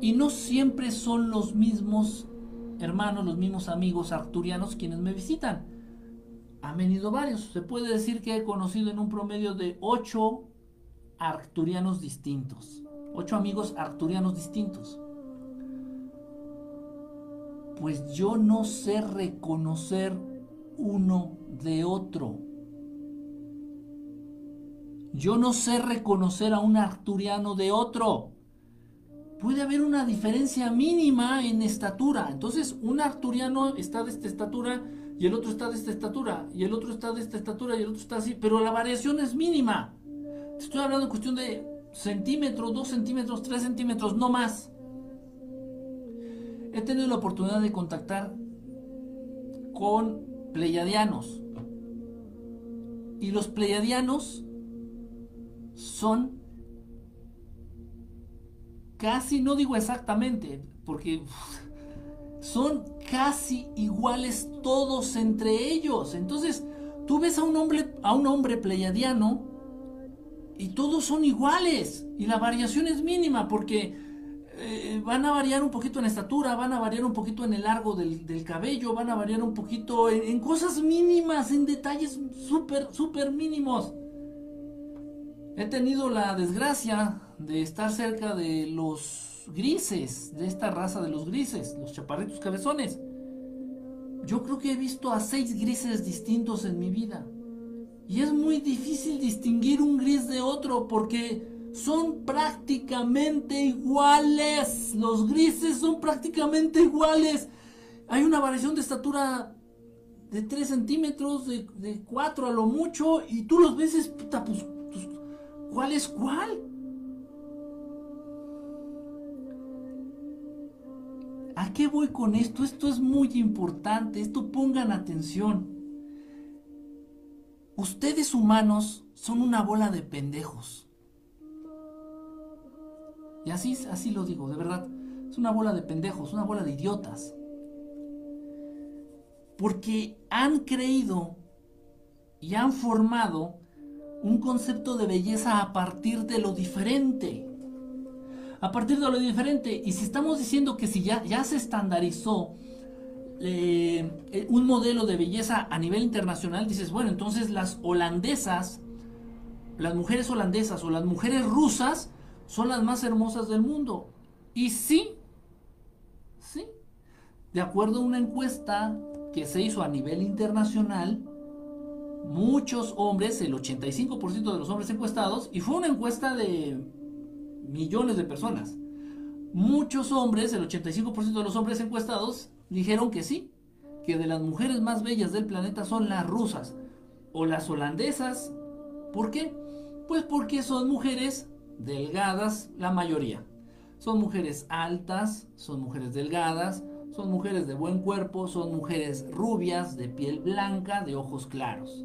y no siempre son los mismos hermanos, los mismos amigos arcturianos quienes me visitan. Han venido varios. Se puede decir que he conocido en un promedio de ocho arcturianos distintos. Ocho amigos arcturianos distintos. Pues yo no sé reconocer uno de otro. Yo no sé reconocer a un arturiano de otro. Puede haber una diferencia mínima en estatura. Entonces, un arturiano está de esta estatura y el otro está de esta estatura y el otro está de esta estatura y el otro está así, pero la variación es mínima. Estoy hablando en cuestión de centímetros, dos centímetros, tres centímetros, no más. He tenido la oportunidad de contactar con pleiadianos. Y los pleiadianos son casi, no digo exactamente, porque son casi iguales todos entre ellos. Entonces, tú ves a un hombre, a un hombre pleiadiano y todos son iguales y la variación es mínima porque eh, van a variar un poquito en estatura, van a variar un poquito en el largo del, cabello, van a variar un poquito en, en cosas mínimas, en detalles súper, súper mínimos. He tenido la desgracia de estar cerca de los grises, de esta raza de los grises, los chaparritos cabezones. Yo creo que he visto a seis grises distintos en mi vida. Y es muy difícil distinguir un gris de otro porque son prácticamente iguales. Los grises son prácticamente iguales. Hay una variación de estatura de 3 centímetros, de, de 4 a lo mucho, y tú los ves, es, puta, pues, pues, ¿cuál es cuál? ¿A qué voy con esto? Esto es muy importante, esto pongan atención. Ustedes humanos son una bola de pendejos. Y así, así lo digo, de verdad. Es una bola de pendejos, una bola de idiotas. Porque han creído y han formado un concepto de belleza a partir de lo diferente. A partir de lo diferente. Y si estamos diciendo que si ya, se estandarizó eh, un modelo de belleza a nivel internacional, dices, bueno, entonces las holandesas, las mujeres holandesas o las mujeres rusas son las más hermosas del mundo. Y sí, sí, de acuerdo a una encuesta que se hizo a nivel internacional, muchos hombres, el 85% de los hombres encuestados, y fue una encuesta de millones de personas, muchos hombres, el 85% de los hombres encuestados, dijeron que sí, que de las mujeres más bellas del planeta son las rusas o las holandesas. ¿Por qué? Pues porque son mujeres delgadas, la mayoría. Son mujeres altas, son mujeres delgadas, son mujeres de buen cuerpo, son mujeres rubias, de piel blanca, de ojos claros.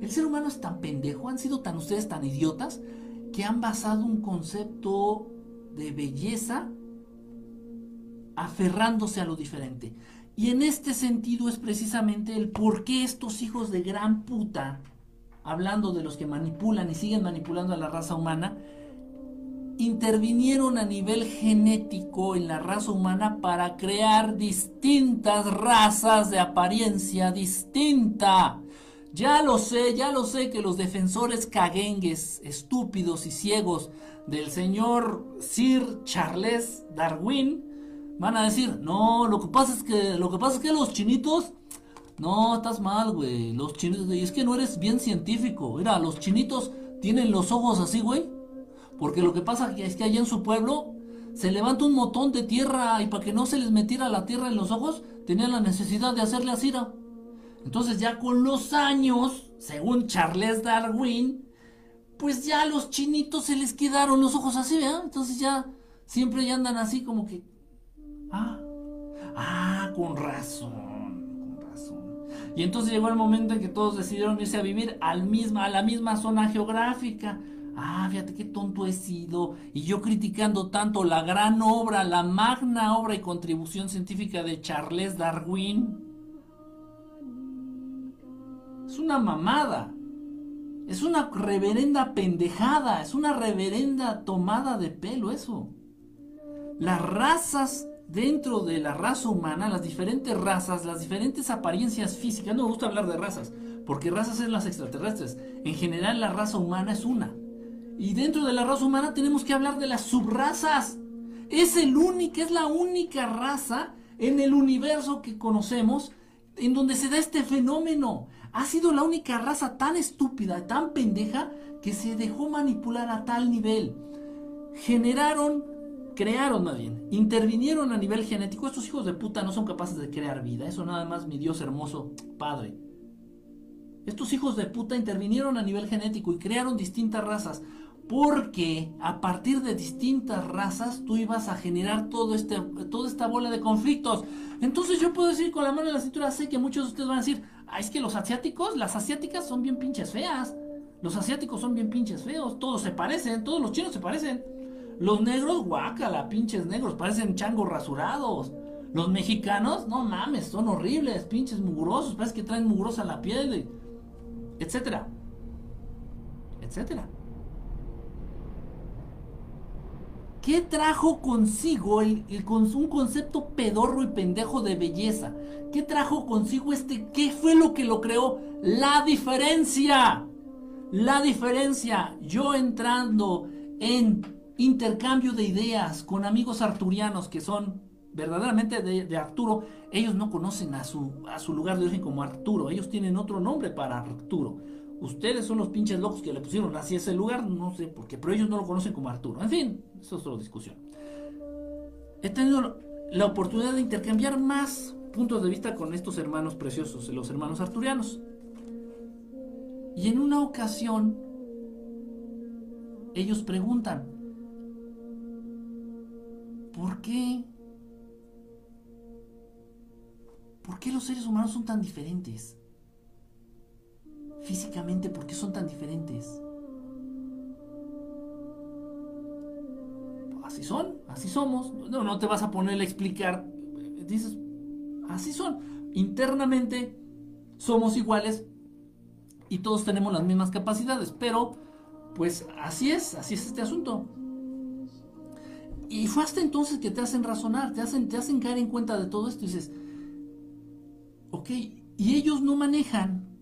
El ser humano es tan pendejo, han sido tan ustedes tan idiotas, que han basado un concepto de belleza aferrándose a lo diferente. Y en este sentido es precisamente el por qué estos hijos de gran puta, hablando de los que manipulan y siguen manipulando a la raza humana, intervinieron a nivel genético en la raza humana para crear distintas razas de apariencia distinta. Ya lo sé, ya lo sé que los defensores caguengues, estúpidos y ciegos del señor Sir Charles Darwin van a decir, no, lo que pasa es que, lo que pasa es que los chinitos, no, estás mal, güey, los chinitos, y es que no eres bien científico, mira, los chinitos tienen los ojos así, güey, porque lo que pasa es que allá en su pueblo se levanta un montón de tierra y para que no se les metiera la tierra en los ojos, tenían la necesidad de hacerle así, entonces ya con los años, según Charles Darwin, pues ya a los chinitos se les quedaron los ojos así, ¿verdad? Entonces ya siempre ya andan así como que Ah, ah, con razón, con razón. Y entonces llegó el momento en que todos decidieron irse a vivir al misma, a la misma zona geográfica. Ah, fíjate qué tonto he sido. Y yo criticando tanto la gran obra, la magna obra y contribución científica de Charles Darwin. Es una mamada. Es una reverenda pendejada, es una reverenda tomada de pelo eso. Las razas dentro de la raza humana, las diferentes razas, las diferentes apariencias físicas, no me gusta hablar de razas, porque razas son las extraterrestres. En general la raza humana es una. Y dentro de la raza humana tenemos que hablar de las subrazas. Es el único, es la única raza en el universo que conocemos en donde se da este fenómeno. Ha sido la única raza tan estúpida, tan pendeja, que se dejó manipular a tal nivel. Generaron, crearon más bien, intervinieron a nivel genético. Estos hijos de puta no son capaces de crear vida. Eso nada más mi Dios hermoso, Padre. Estos hijos de puta intervinieron a nivel genético y crearon distintas razas. Porque a partir de distintas razas tú ibas a generar todo este, toda esta bola de conflictos. Entonces yo puedo decir con la mano en la cintura, sé que muchos de ustedes van a decir, ah, es que los asiáticos, las asiáticas son bien pinches feas. Los asiáticos son bien pinches feos. Todos se parecen, todos los chinos se parecen. Los negros, guácala, pinches negros, parecen changos rasurados. Los mexicanos, no mames, son horribles, pinches mugrosos, parece que traen mugrosa la piel, etcétera, etcétera. ¿Qué trajo consigo el, un concepto pedorro y pendejo de belleza? ¿Qué trajo consigo este? ¿Qué fue lo que lo creó? La diferencia. La diferencia. Yo entrando en intercambio de ideas con amigos arturianos que son verdaderamente de, Arturo, ellos no conocen a su, a su lugar de origen como Arturo, ellos tienen otro nombre para Arturo. Ustedes son los pinches locos que le pusieron así ese lugar, no sé por qué, pero ellos no lo conocen como Arturo. En fin, eso es otra discusión. He tenido la oportunidad de intercambiar más puntos de vista con estos hermanos preciosos, los hermanos arturianos. Y en una ocasión, ellos preguntan, ¿por qué? ¿Por qué los seres humanos son tan diferentes? físicamente, ¿por qué son tan diferentes? Así son, así somos. No, no te vas a poner a explicar. Dices, así son. Internamente somos iguales y todos tenemos las mismas capacidades, pero pues así es, así es este asunto. Y fue hasta entonces que te hacen razonar, te hacen, te hacen caer en cuenta de todo esto y dices, ok, y ellos no manejan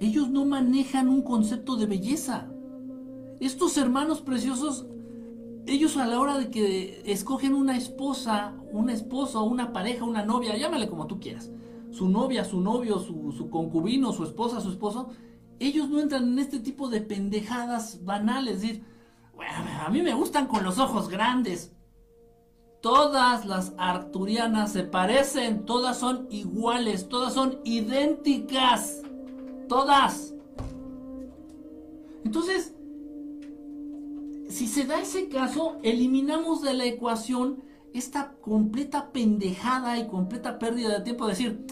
ellos no manejan un concepto de belleza. Estos hermanos preciosos, ellos a la hora de que escogen una esposa, un esposo, una pareja, una novia, llámale como tú quieras, su novia, su novio, su, concubino, su esposa, su esposo, ellos no entran en este tipo de pendejadas banales, es decir, a mí me gustan con los ojos grandes. Todas las arturianas se parecen, todas son iguales, todas son idénticas. Todas. Entonces, si se da ese caso, eliminamos de la ecuación esta completa pendejada y completa pérdida de tiempo de decir,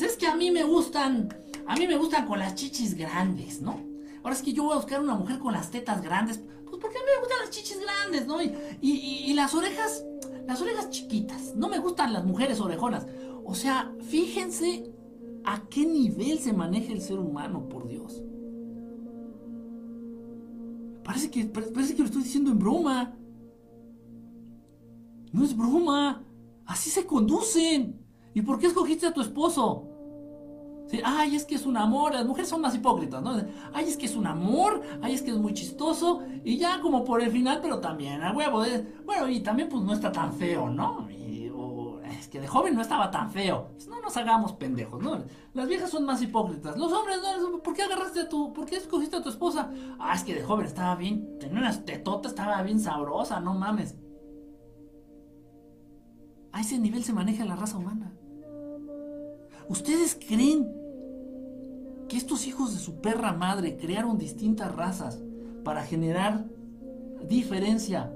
es que a mí me gustan, a mí me gustan con las chichis grandes, ¿no? Ahora es que yo voy a buscar una mujer con las tetas grandes, porque a mí me gustan las chichis grandes, ¿no? y las orejas, las orejas chiquitas, no me gustan las mujeres orejonas. O sea, fíjense ¿A qué nivel se maneja el ser humano, por Dios? Parece que, parece que lo estoy diciendo en broma. No es broma. Así se conducen. ¿Y por qué escogiste a tu esposo? Ay, es que es un amor. Las mujeres son más hipócritas, ¿no? Ay, es que es un amor. Ay, es que es muy chistoso. Y ya como por el final, pero también a huevo. Bueno, y también pues no está tan feo, ¿no? es que de joven no estaba tan feo. Pues no nos hagamos pendejos, ¿no? Las viejas son más hipócritas. Los hombres, no, ¿por qué agarraste a tu, por qué escogiste a tu esposa? Ah, es que de joven estaba bien, tenía unas tetotas, estaba bien sabrosa, no mames. A ese nivel se maneja la raza humana. ¿Ustedes creen que estos hijos de su perra madre crearon distintas razas para generar diferencia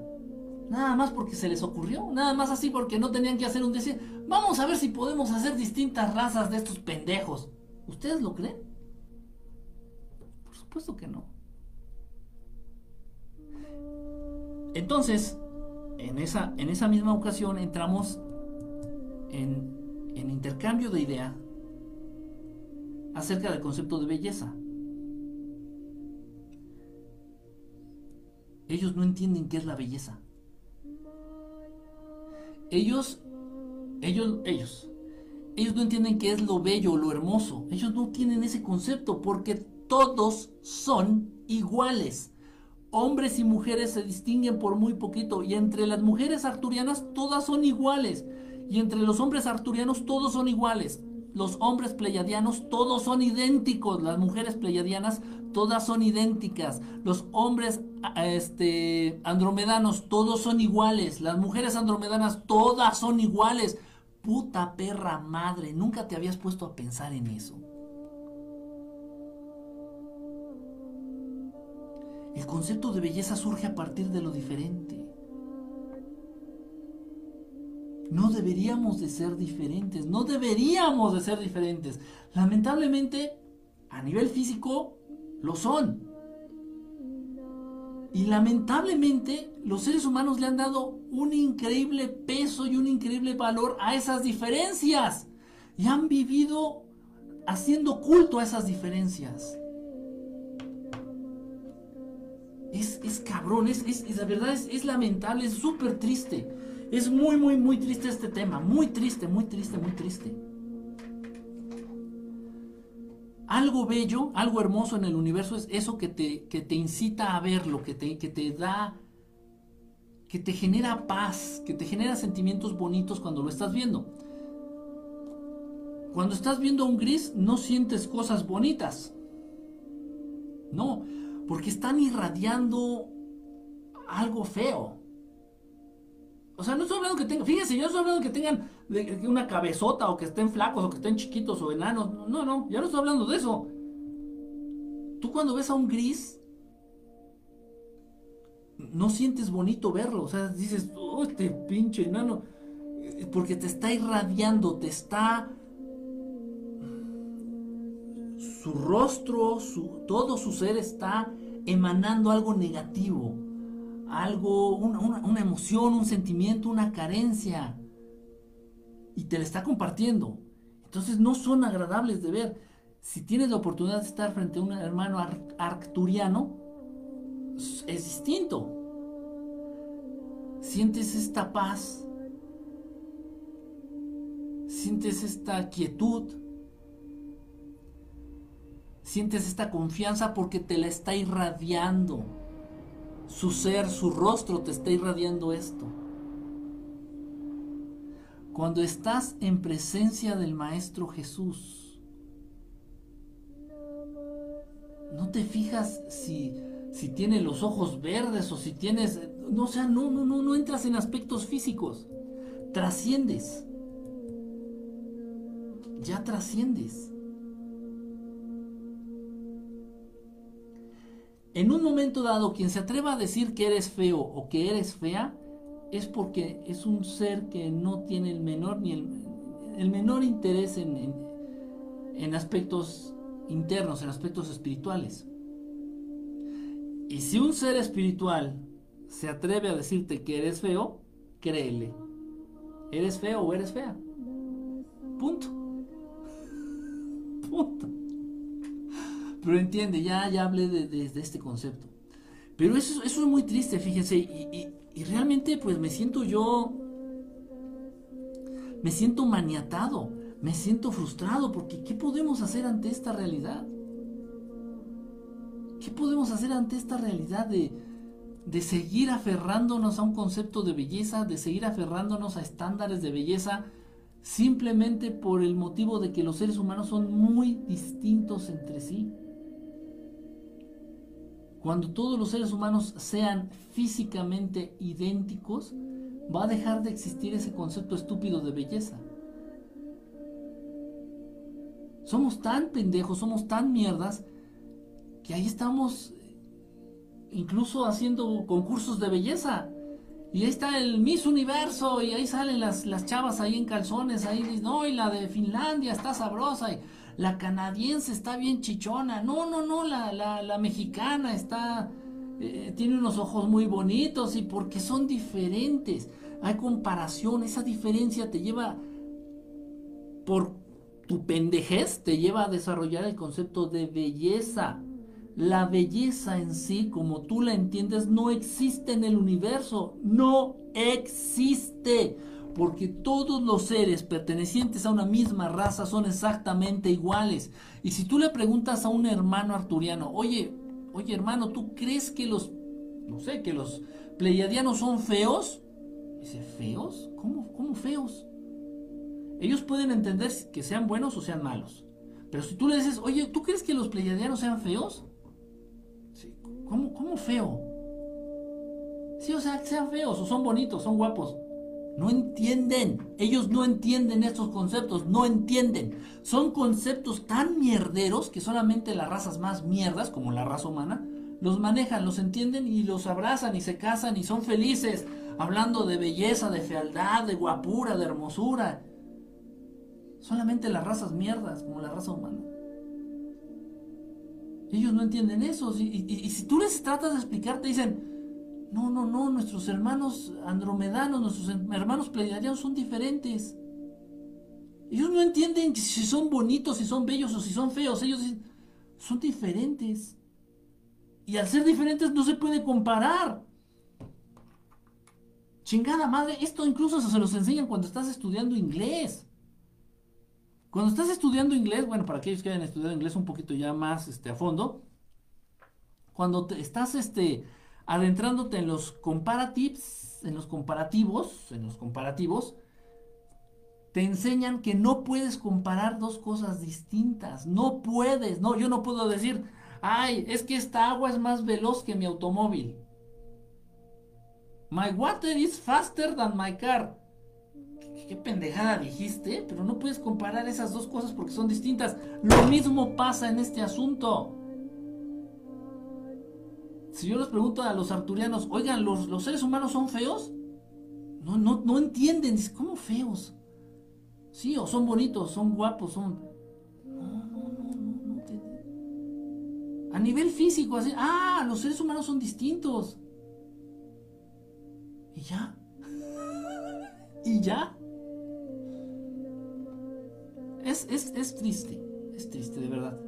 Nada más porque se les ocurrió, nada más así porque no tenían que hacer un decir. Vamos a ver si podemos hacer distintas razas de estos pendejos. ¿Ustedes lo creen? Por supuesto que no. Entonces, en esa, en esa misma ocasión entramos en, en intercambio de idea acerca del concepto de belleza. Ellos no entienden qué es la belleza. Ellos, ellos, ellos, ellos no entienden qué es lo bello, lo hermoso. Ellos no tienen ese concepto porque todos son iguales. Hombres y mujeres se distinguen por muy poquito y entre las mujeres arturianas todas son iguales y entre los hombres arturianos todos son iguales. Los hombres pleyadianos todos son idénticos, las mujeres pleyadianas todas son idénticas. Los hombres este, andromedanos, todos son iguales. Las mujeres andromedanas, todas son iguales. Puta perra madre, nunca te habías puesto a pensar en eso. El concepto de belleza surge a partir de lo diferente. No deberíamos de ser diferentes, no deberíamos de ser diferentes. Lamentablemente, a nivel físico, lo son. Y lamentablemente los seres humanos le han dado un increíble peso y un increíble valor a esas diferencias. Y han vivido haciendo culto a esas diferencias. Es, es cabrón, es, es, la verdad es, es lamentable, es súper triste. Es muy, muy, muy triste este tema. Muy triste, muy triste, muy triste algo bello, algo hermoso en el universo es eso que te, que te incita a verlo, que te, que te da, que te genera paz, que te genera sentimientos bonitos cuando lo estás viendo. Cuando estás viendo un gris no sientes cosas bonitas. No, porque están irradiando algo feo. O sea, no estoy hablando que tengan, fíjense, yo no estoy hablando que tengan una cabezota o que estén flacos o que estén chiquitos o enanos. No, no, ya no estoy hablando de eso. Tú cuando ves a un gris, no sientes bonito verlo. O sea, dices, oh, este pinche enano. Porque te está irradiando, te está... Su rostro, su, todo su ser está emanando algo negativo algo, una, emoción, un sentimiento, una carencia. Y te la está compartiendo. Entonces no son agradables de ver. Si tienes la oportunidad de estar frente a un hermano arcturiano, es distinto. Sientes esta paz, sientes esta quietud, sientes esta confianza porque te la está irradiando su ser, su rostro te está irradiando esto. Cuando estás en presencia del Maestro Jesús, no te fijas si, si tiene los ojos verdes o si tienes... No, o sea, no, no, no, no entras en aspectos físicos. Trasciendes. Ya trasciendes. En un momento dado, quien se atreva a decir que eres feo o que eres fea, es porque es un ser que no tiene el menor ni el, menor interés en, en aspectos internos, en aspectos espirituales. Y si un ser espiritual se atreve a decirte que eres feo, créele. ¿Eres feo o eres fea? Punto. Punto. Pero entiende, ya, ya hablé de, este concepto. Pero eso, eso, es muy triste, fíjense, y, realmente pues me siento yo, me siento maniatado, me siento frustrado, porque ¿qué podemos hacer ante esta realidad? ¿Qué podemos hacer ante esta realidad de, de seguir aferrándonos a un concepto de belleza, de seguir aferrándonos a estándares de belleza, simplemente por el motivo de que los seres humanos son muy distintos entre sí? Cuando todos los seres humanos sean físicamente idénticos, va a dejar de existir ese concepto estúpido de belleza. Somos tan pendejos, somos tan mierdas, que ahí estamos incluso haciendo concursos de belleza. Y ahí está el Miss Universo, y ahí salen las, las chavas ahí en calzones, ahí dicen, no, y la de Finlandia está sabrosa. Y, la canadiense está bien chichona, no, no, no, la, la, mexicana está, eh, tiene unos ojos muy bonitos y porque son diferentes, hay comparación, esa diferencia te lleva, por tu pendejez, te lleva a desarrollar el concepto de belleza, La belleza en sí, como tú la entiendes, no existe en el universo. No existe. Porque todos los seres pertenecientes a una misma raza son exactamente iguales. Y si tú le preguntas a un hermano arturiano, oye, oye hermano, ¿tú crees que los, no sé, que los pleiadianos son feos? Dice, ¿feos? ¿Cómo, cómo feos? Ellos pueden entender que sean buenos o sean malos. Pero si tú le dices, oye, ¿tú crees que los pleiadianos sean feos? ¿Cómo, ¿Cómo feo? Sí, o sea, que sean feos o son bonitos, son guapos. No entienden. Ellos no entienden estos conceptos. No entienden. Son conceptos tan mierderos que solamente las razas más mierdas, como la raza humana, los manejan, los entienden y los abrazan y se casan y son felices. Hablando de belleza, de fealdad, de guapura, de hermosura. Solamente las razas mierdas, como la raza humana. Ellos no entienden eso. Y, si tú les tratas de explicar, te dicen, no, no, no, nuestros hermanos andromedanos, nuestros hermanos pleiadianos son diferentes. Ellos no entienden si son bonitos, si son bellos o si son feos. Ellos son diferentes. Y al ser diferentes no se puede comparar. Chingada madre, esto incluso se los enseñan cuando estás estudiando inglés. Cuando estás estudiando inglés, bueno, para aquellos que hayan estudiado inglés un poquito ya más este, a fondo, cuando estás este, adentrándote en los comparatives, en los comparativos, en los comparativos, te enseñan que no puedes comparar dos cosas distintas. No puedes, no, yo no puedo decir, ay, es que esta agua es más veloz que mi automóvil. My water is faster than my car. ¿Qué, pendejada dijiste? Pero no puedes comparar esas dos cosas porque son distintas. Lo mismo pasa en este asunto. Si yo les pregunto a los arturianos, oigan, ¿los, seres humanos son feos? No, no, no entienden. ¿cómo feos? Sí, o son bonitos, son guapos, son... No, no, no, no, no. A nivel físico, así, ah, los seres humanos son distintos. ¿Y ya? ¿Y ya? Es, es, es triste, es triste, de verdad.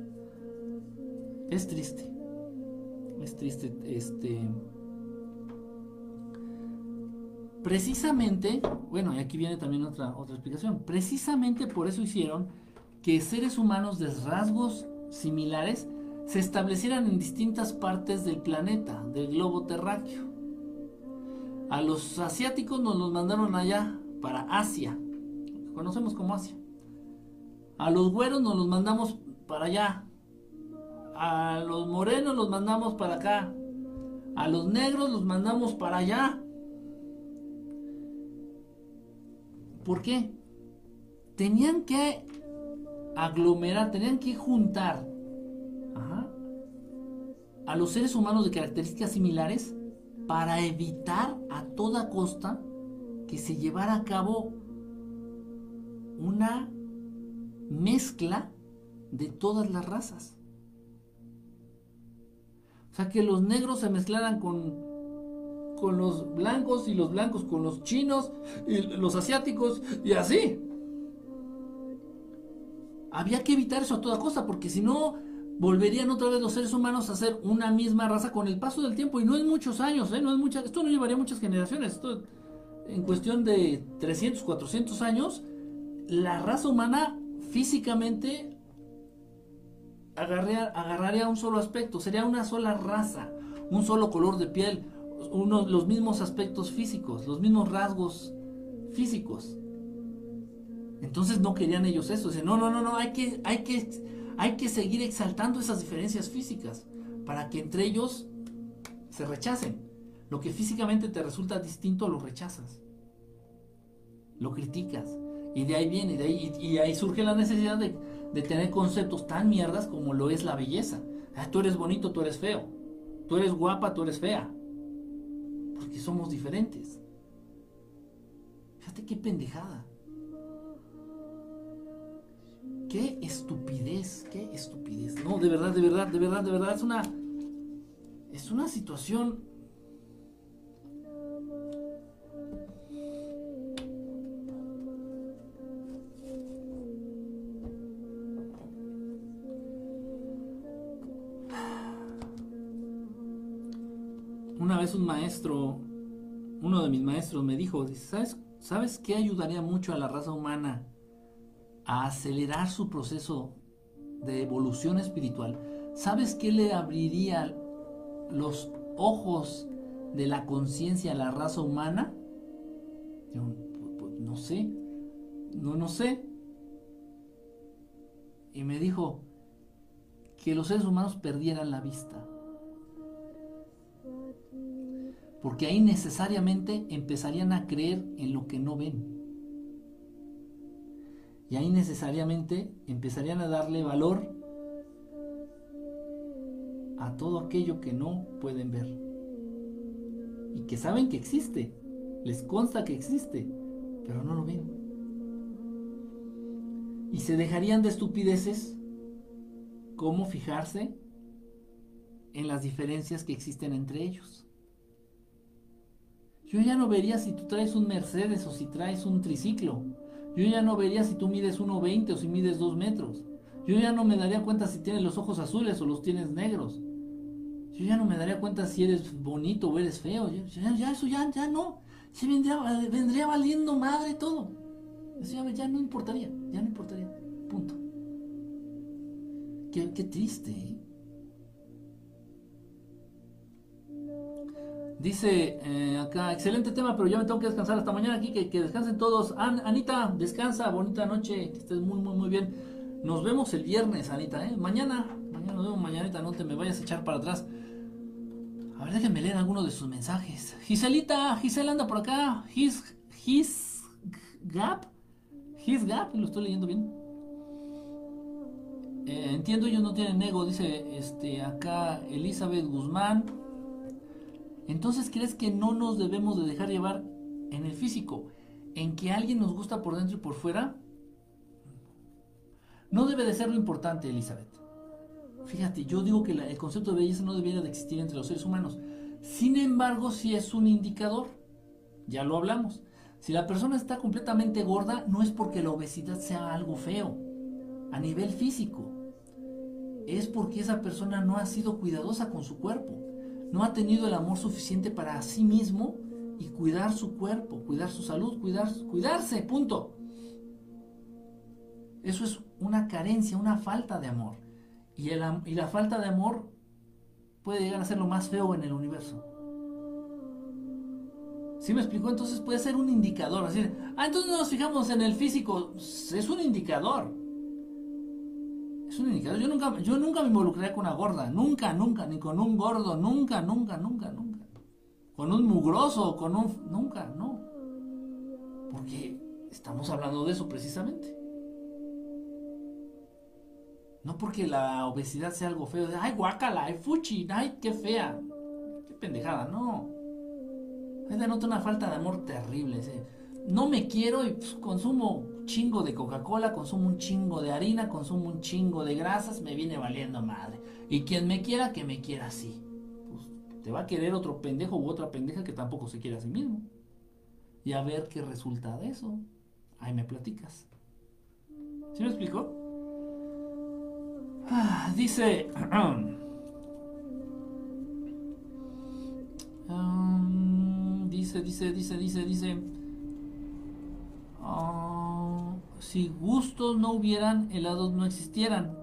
Es triste es triste, este... Precisamente, bueno, y aquí viene también otra, otra explicación, precisamente por eso hicieron que seres humanos de rasgos similares se establecieran en distintas partes del planeta, del globo terráqueo. A los asiáticos nos los mandaron allá, para Asia, conocemos como Asia. A los güeros nos los mandamos para allá, a los morenos los mandamos para acá, a los negros los mandamos para allá. ¿Por qué? Tenían que aglomerar, tenían que juntar a los seres humanos de características similares para evitar a toda costa que se llevara a cabo una mezcla de todas las razas. O sea, que los negros se mezclaran con, con los blancos y los blancos con los chinos y los asiáticos y así. Había que evitar eso a toda costa porque si no volverían otra vez los seres humanos a ser una misma raza con el paso del tiempo y no en muchos años, ¿eh? no es mucha, esto no llevaría muchas generaciones, esto en cuestión de 300, 400 años, la raza humana físicamente agarraría, un solo aspecto, sería una sola raza, un solo color de piel, uno, los mismos aspectos físicos, los mismos rasgos físicos. Entonces no querían ellos eso, dicen, no, no, no, no, hay que, hay que, hay que seguir exaltando esas diferencias físicas para que entre ellos se rechacen. Lo que físicamente te resulta distinto lo rechazas, lo criticas. Y de ahí viene, de ahí, y ahí surge la necesidad de, de tener conceptos tan mierdas como lo es la belleza. Ah, tú eres bonito, tú eres feo. Tú eres guapa, tú eres fea. Porque somos diferentes. Fíjate qué pendejada. Qué estupidez, qué estupidez. No, de verdad, de verdad, de verdad, de verdad. Es una. Es una situación una vez un maestro, uno de mis maestros me dijo, ¿sabes, ¿sabes qué ayudaría mucho a la raza humana a acelerar su proceso de evolución espiritual? ¿Sabes qué le abriría los ojos de la conciencia a la raza humana? Yo, pues, no sé, no, no sé. Y me dijo que los seres humanos perdieran la vista. Porque ahí necesariamente empezarían a creer en lo que no ven. Y ahí necesariamente empezarían a darle valor a todo aquello que no pueden ver. Y que saben que existe. Les consta que existe, pero no lo ven. Y se dejarían de estupideces como fijarse en las diferencias que existen entre ellos. Yo ya no vería si tú traes un Mercedes o si traes un triciclo. Yo ya no vería si tú mides 1,20 o si mides 2 metros. Yo ya no me daría cuenta si tienes los ojos azules o los tienes negros. Yo ya no me daría cuenta si eres bonito o eres feo. Ya, eso ya, ya no. Se vendría, vendría valiendo madre todo. Eso ya, no importaría. Ya no importaría. Punto. Qué, triste. ¿eh? Dice eh, acá, excelente tema, pero ya me tengo que descansar hasta mañana aquí, que, que descansen todos. Anita, descansa, bonita noche, que estés muy, muy, muy bien. Nos vemos el viernes, Anita, ¿eh? Mañana, mañana nos vemos, mañanita, no te me vayas a echar para atrás. A ver, déjenme leer alguno de sus mensajes. Giselita, Gisela anda por acá. His, his gap. His gap, lo estoy leyendo bien. Eh, entiendo, ellos no tienen ego, dice este acá Elizabeth Guzmán. Entonces, ¿crees que no nos debemos de dejar llevar en el físico? ¿En que alguien nos gusta por dentro y por fuera? No debe de ser lo importante, Elizabeth. Fíjate, yo digo que el concepto de belleza no debería de existir entre los seres humanos. Sin embargo, si es un indicador. Ya lo hablamos. Si la persona está completamente gorda, no es porque la obesidad sea algo feo a nivel físico. Es porque esa persona no ha sido cuidadosa con su cuerpo. No ha tenido el amor suficiente para sí mismo y cuidar su cuerpo, cuidar su salud, cuidar, cuidarse, punto. Eso es una carencia, una falta de amor. Y, la falta de amor puede llegar a ser lo más feo en el universo. ¿Sí me explicó? Entonces puede ser un indicador. Ah, entonces no nos fijamos en el físico. Es un indicador. Es un indicador. Yo nunca, yo nunca me involucré con una gorda. Nunca, nunca. Ni con un gordo. Nunca, nunca, nunca, nunca. Con un mugroso. Con un... Nunca, no. Porque estamos hablando de eso precisamente. No porque la obesidad sea algo feo, de, ay, guácala, ay, fuchi, ay, qué fea. Qué pendejada, no. Es denota una falta de amor terrible. No me quiero y pues, consumo chingo de Coca-Cola, consumo un chingo de harina, consumo un chingo de grasas, me viene valiendo madre. Y quien me quiera, que me quiera así. Pues te va a querer otro pendejo u otra pendeja que tampoco se quiere a sí mismo. Y a ver qué resulta de eso. Ahí me platicas. ¿Sí me explico? Ah, dice... Um, dice, dice, dice, dice, dice... Ah, si gustos no hubieran, helados no existieran.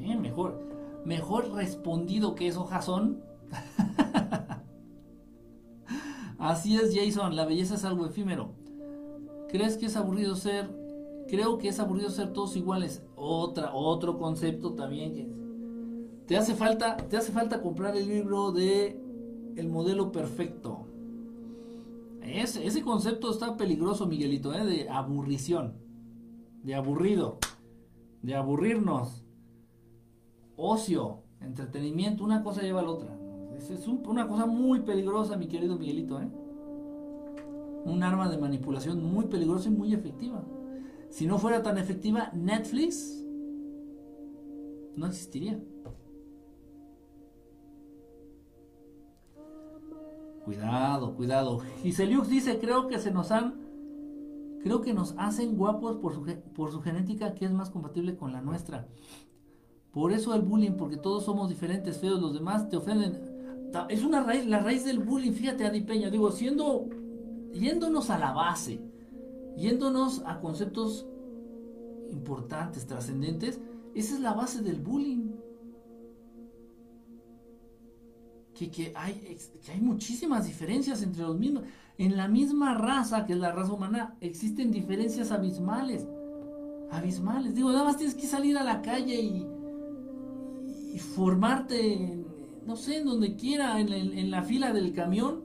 Eh, mejor, mejor respondido que eso, Jason. Así es, Jason, la belleza es algo efímero. ¿Crees que es aburrido ser creo que es aburrido ser todos iguales. Otra, otro concepto también. Te hace falta, te hace falta comprar el libro de El modelo perfecto. Ese, ese concepto está peligroso, Miguelito, ¿eh? de aburrición, de aburrido, de aburrirnos, ocio, entretenimiento, una cosa lleva a la otra. Es, una cosa muy peligrosa, mi querido Miguelito. ¿eh? Un arma de manipulación muy peligrosa y muy efectiva. Si no fuera tan efectiva, Netflix no existiría. Cuidado, cuidado. Giseliux dice, creo que se nos han... Creo que nos hacen guapos por su, por su genética que es más compatible con la nuestra. Por eso el bullying, porque todos somos diferentes, feos, los demás te ofenden. Es una raíz, la raíz del bullying, fíjate, Adi Peña, digo, siendo, yéndonos a la base, yéndonos a conceptos importantes, trascendentes, esa es la base del bullying. Que, hay, que hay muchísimas diferencias entre los mismos. En la misma raza, que es la raza humana, existen diferencias abismales. Abismales. Digo, nada más tienes que salir a la calle y, y formarte, no sé, en donde quiera, en, en, la fila del camión.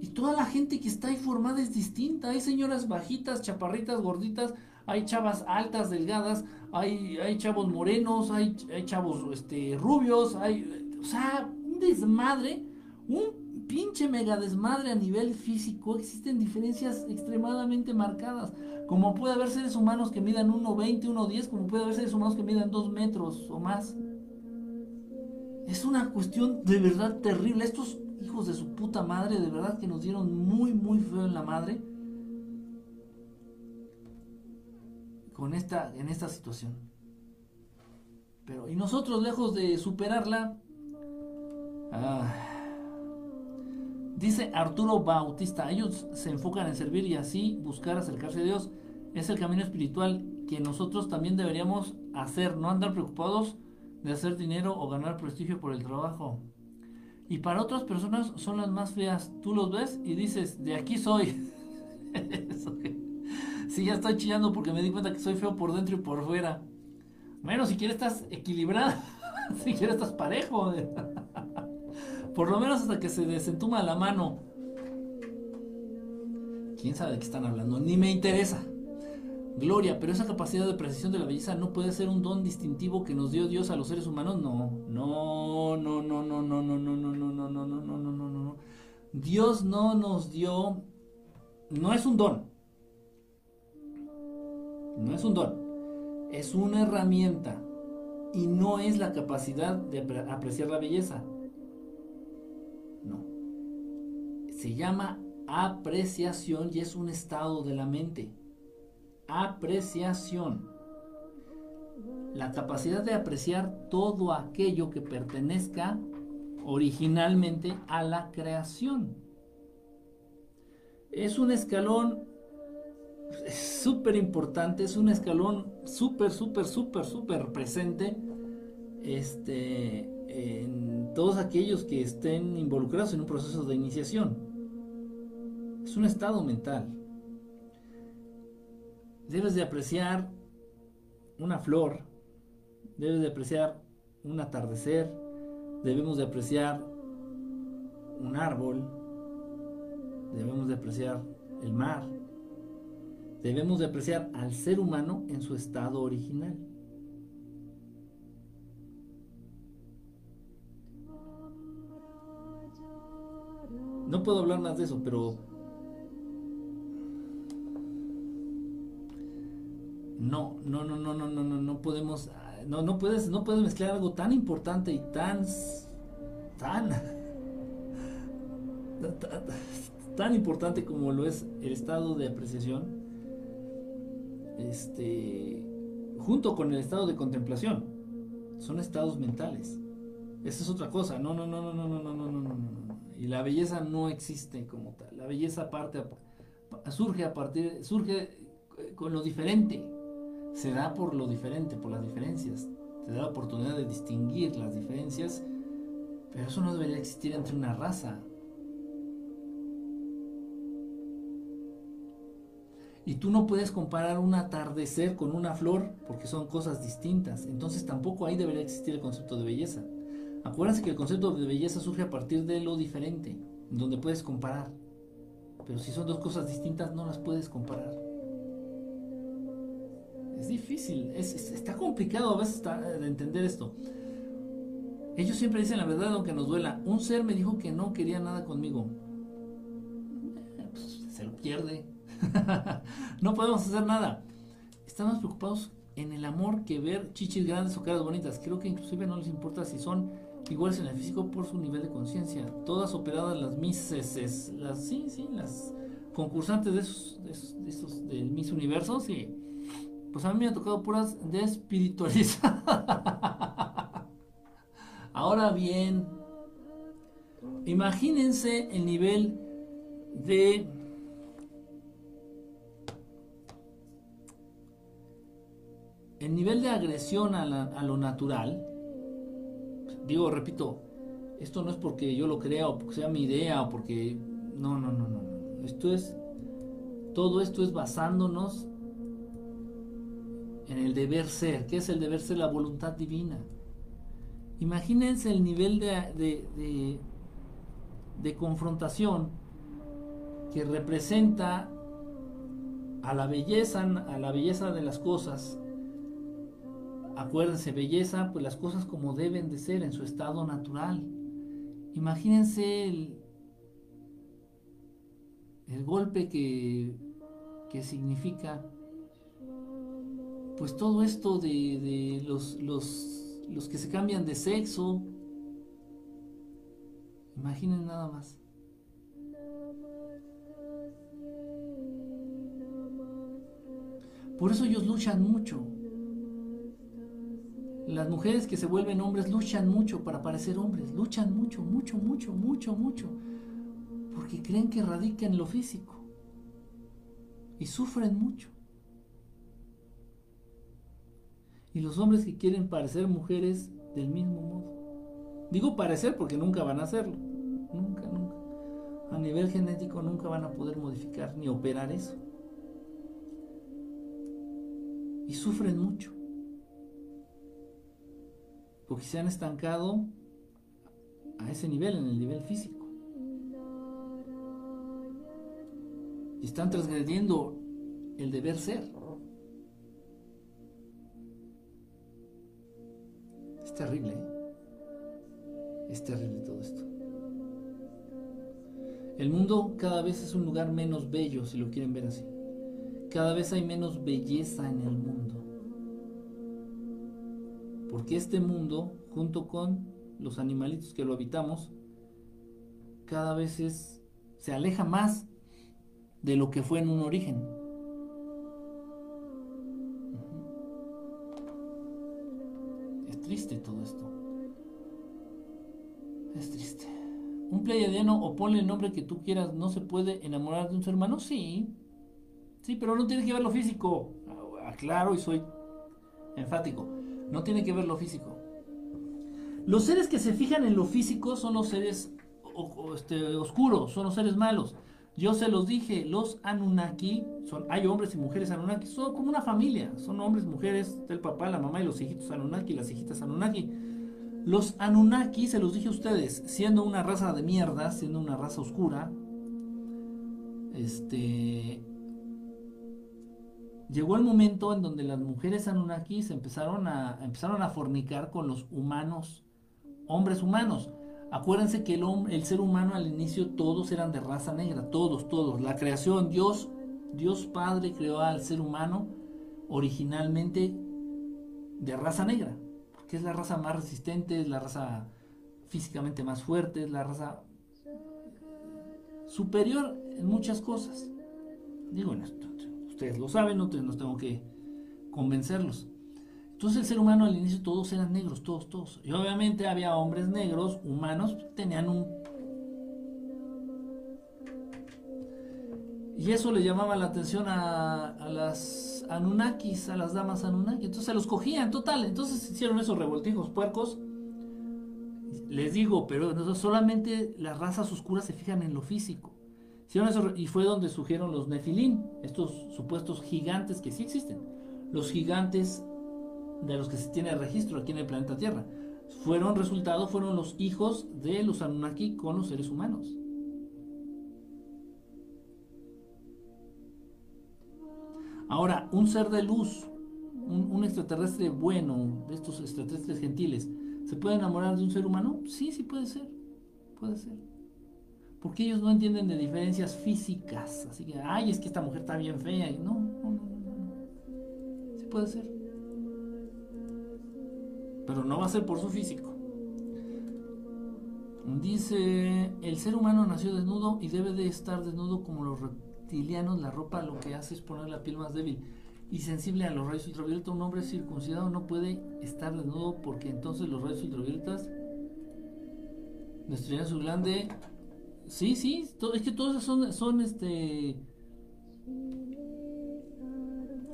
Y toda la gente que está ahí formada es distinta. Hay señoras bajitas, chaparritas, gorditas, hay chavas altas, delgadas, hay, hay chavos morenos, hay, hay chavos este, rubios, hay, o sea, desmadre, un pinche mega desmadre a nivel físico. Existen diferencias extremadamente marcadas. Como puede haber seres humanos que midan 1,20, 1,10, como puede haber seres humanos que midan 2 metros o más. Es una cuestión de verdad terrible. Estos hijos de su puta madre, de verdad que nos dieron muy, muy feo en la madre. Con esta, en esta situación. Pero, y nosotros, lejos de superarla, ah, dice Arturo Bautista, ellos se enfocan en servir y así buscar acercarse a Dios. Es el camino espiritual que nosotros también deberíamos hacer, no andar preocupados de hacer dinero o ganar prestigio por el trabajo. Y para otras personas son las más feas. Tú los ves y dices, de aquí soy. sí, ya estoy chillando porque me di cuenta que soy feo por dentro y por fuera. Bueno, si quieres estás equilibrado. si quieres estás parejo. por lo menos hasta que se desentuma la mano. ¿Quién sabe de qué están hablando? Ni me interesa gloria, pero esa capacidad de precisión de la belleza no puede ser un don distintivo que nos dio Dios a los seres humanos. No, no, no, no, no, no, no, no, no, no, no, no, no, no, no, no, no. Dios no nos dio, no es un don. No es un don. Es una herramienta y no es la capacidad de apreciar la belleza. Se llama apreciación y es un estado de la mente apreciación. La capacidad de apreciar todo aquello que pertenezca originalmente a la creación. Es un escalón súper importante, es un escalón súper, súper, súper, súper presente este, en todos aquellos que estén involucrados en un proceso de iniciación. Es un estado mental. Debes de apreciar una flor, debes de apreciar un atardecer, debemos de apreciar un árbol, debemos de apreciar el mar, debemos de apreciar al ser humano en su estado original. No puedo hablar más de eso, pero no, no, no, no, no, no, no, no podemos, no, no puedes, no puedes mezclar algo tan importante y tan, tan, tan importante como lo es el estado de apreciación, este, junto con el estado de contemplación, son estados mentales. Esa es otra cosa. No, no, no, no, no, no, no, no, no, no. Y la belleza no existe como tal. La belleza parte surge a partir, surge con lo diferente se da por lo diferente, por las diferencias. Te da la oportunidad de distinguir las diferencias, pero eso no debería existir entre una raza. Y tú no puedes comparar un atardecer con una flor porque son cosas distintas. Entonces tampoco ahí debería existir el concepto de belleza. Acuérdense que el concepto de belleza surge a partir de lo diferente, donde puedes comparar. Pero si son dos cosas distintas, no las puedes comparar es difícil, está complicado a veces de entender esto. Ellos siempre dicen la verdad aunque nos duela. Un ser me dijo que no quería nada conmigo. Eh, pues, se lo pierde. no podemos hacer nada. Estamos preocupados en el amor que ver chichis grandes o caras bonitas. Creo que inclusive no les importa si son iguales en el físico por su nivel de conciencia. Todas operadas las Misses, las sí, sí, las concursantes de esos, de esos, del Miss Universo, sí pues a mí me ha tocado puras de espiritualizar. Ahora bien, imagínense el nivel de el nivel de agresión a, lo natural, digo, repito, esto no es porque yo lo crea o porque sea mi idea o porque... No, no, no, no. Esto es... Todo esto es basándonos en el deber ser. ¿Qué es el deber ser? La voluntad divina. Imagínense el nivel de, de, de confrontación que representa a la belleza, a la belleza de las cosas, Acuérdense, belleza, pues las cosas como deben de ser en su estado natural. Imagínense el, el golpe que, que significa pues todo esto de, de los, los, los, que se cambian de sexo. Imaginen nada más. Por eso ellos luchan mucho. Las mujeres que se vuelven hombres luchan mucho para parecer hombres, luchan mucho, mucho, mucho, mucho, mucho, porque creen que radica en lo físico y sufren mucho. Y los hombres que quieren parecer mujeres del mismo modo. Digo parecer porque nunca van a hacerlo, nunca, nunca. A nivel genético nunca van a poder modificar ni operar eso. Y sufren mucho porque se han estancado a ese nivel, en el nivel físico. Y están transgrediendo el deber ser. Es terrible. ¿eh? Es terrible todo esto. El mundo cada vez es un lugar menos bello, si lo quieren ver así. Cada vez hay menos belleza en el mundo. Porque este mundo, junto con los animalitos que lo habitamos, cada vez se aleja más de lo que fue en un origen. Es triste todo esto. Es triste. Un pleiadiano o ponle el nombre que tú quieras, ¿no se puede enamorar de un ser humano? Sí. Sí, pero no tiene que ver lo físico. Aclaro y soy enfático. No tiene que ver lo físico. Los seres que se fijan en lo físico son los seres este, oscuros, son los seres malos. Yo se los dije, los Anunnaki, son, hay hombres y mujeres Anunnaki, son como una familia, son hombres, mujeres, el papá, la mamá y los hijitos Anunnaki, las hijitas Anunnaki. Los Anunnaki, se los dije a ustedes, siendo una raza de mierda, siendo una raza oscura, este, llegó el momento en donde las mujeres Anunnakis empezaron a, empezaron a fornicar con los humanos, hombres humanos. Acuérdense que el, el ser humano al inicio todos eran de raza negra, todos, todos. La creación, Dios, Dios Padre creó al ser humano originalmente de raza negra, porque es la raza más resistente, es la raza físicamente más fuerte, es la raza superior en muchas cosas. Digo en esto ustedes lo saben, no, tengo que convencerlos. Entonces el ser humano al inicio todos eran negros, todos, todos. Y obviamente había hombres negros, humanos, tenían un... Y eso le llamaba la atención a, las Anunnakis, a las damas Anunnaki. Entonces se los cogían, total. Entonces hicieron esos revoltijos puercos. Les digo, pero solamente las razas oscuras se fijan en lo físico y fue donde surgieron los Nefilín, estos supuestos gigantes que sí existen. Los gigantes de los que se tiene registro aquí en el planeta Tierra. Fueron resultado, fueron los hijos de los Anunnaki con los seres humanos. Ahora, un ser de luz, un, un, extraterrestre bueno, de estos extraterrestres gentiles, ¿se puede enamorar de un ser humano? Sí, sí puede ser. Puede ser. Porque ellos no entienden de diferencias físicas. Así que, ay, es que esta mujer está bien fea. Y no, no, no, no. Sí puede ser. Pero no va a ser por su físico. Dice, el ser humano nació desnudo y debe de estar desnudo como los reptilianos. La ropa lo que hace es poner la piel más débil y sensible a los rayos ultravioletas. Un hombre circuncidado no puede estar desnudo porque entonces los rayos ultravioletas Destruir su glande. Sí, sí, es que todos son, son este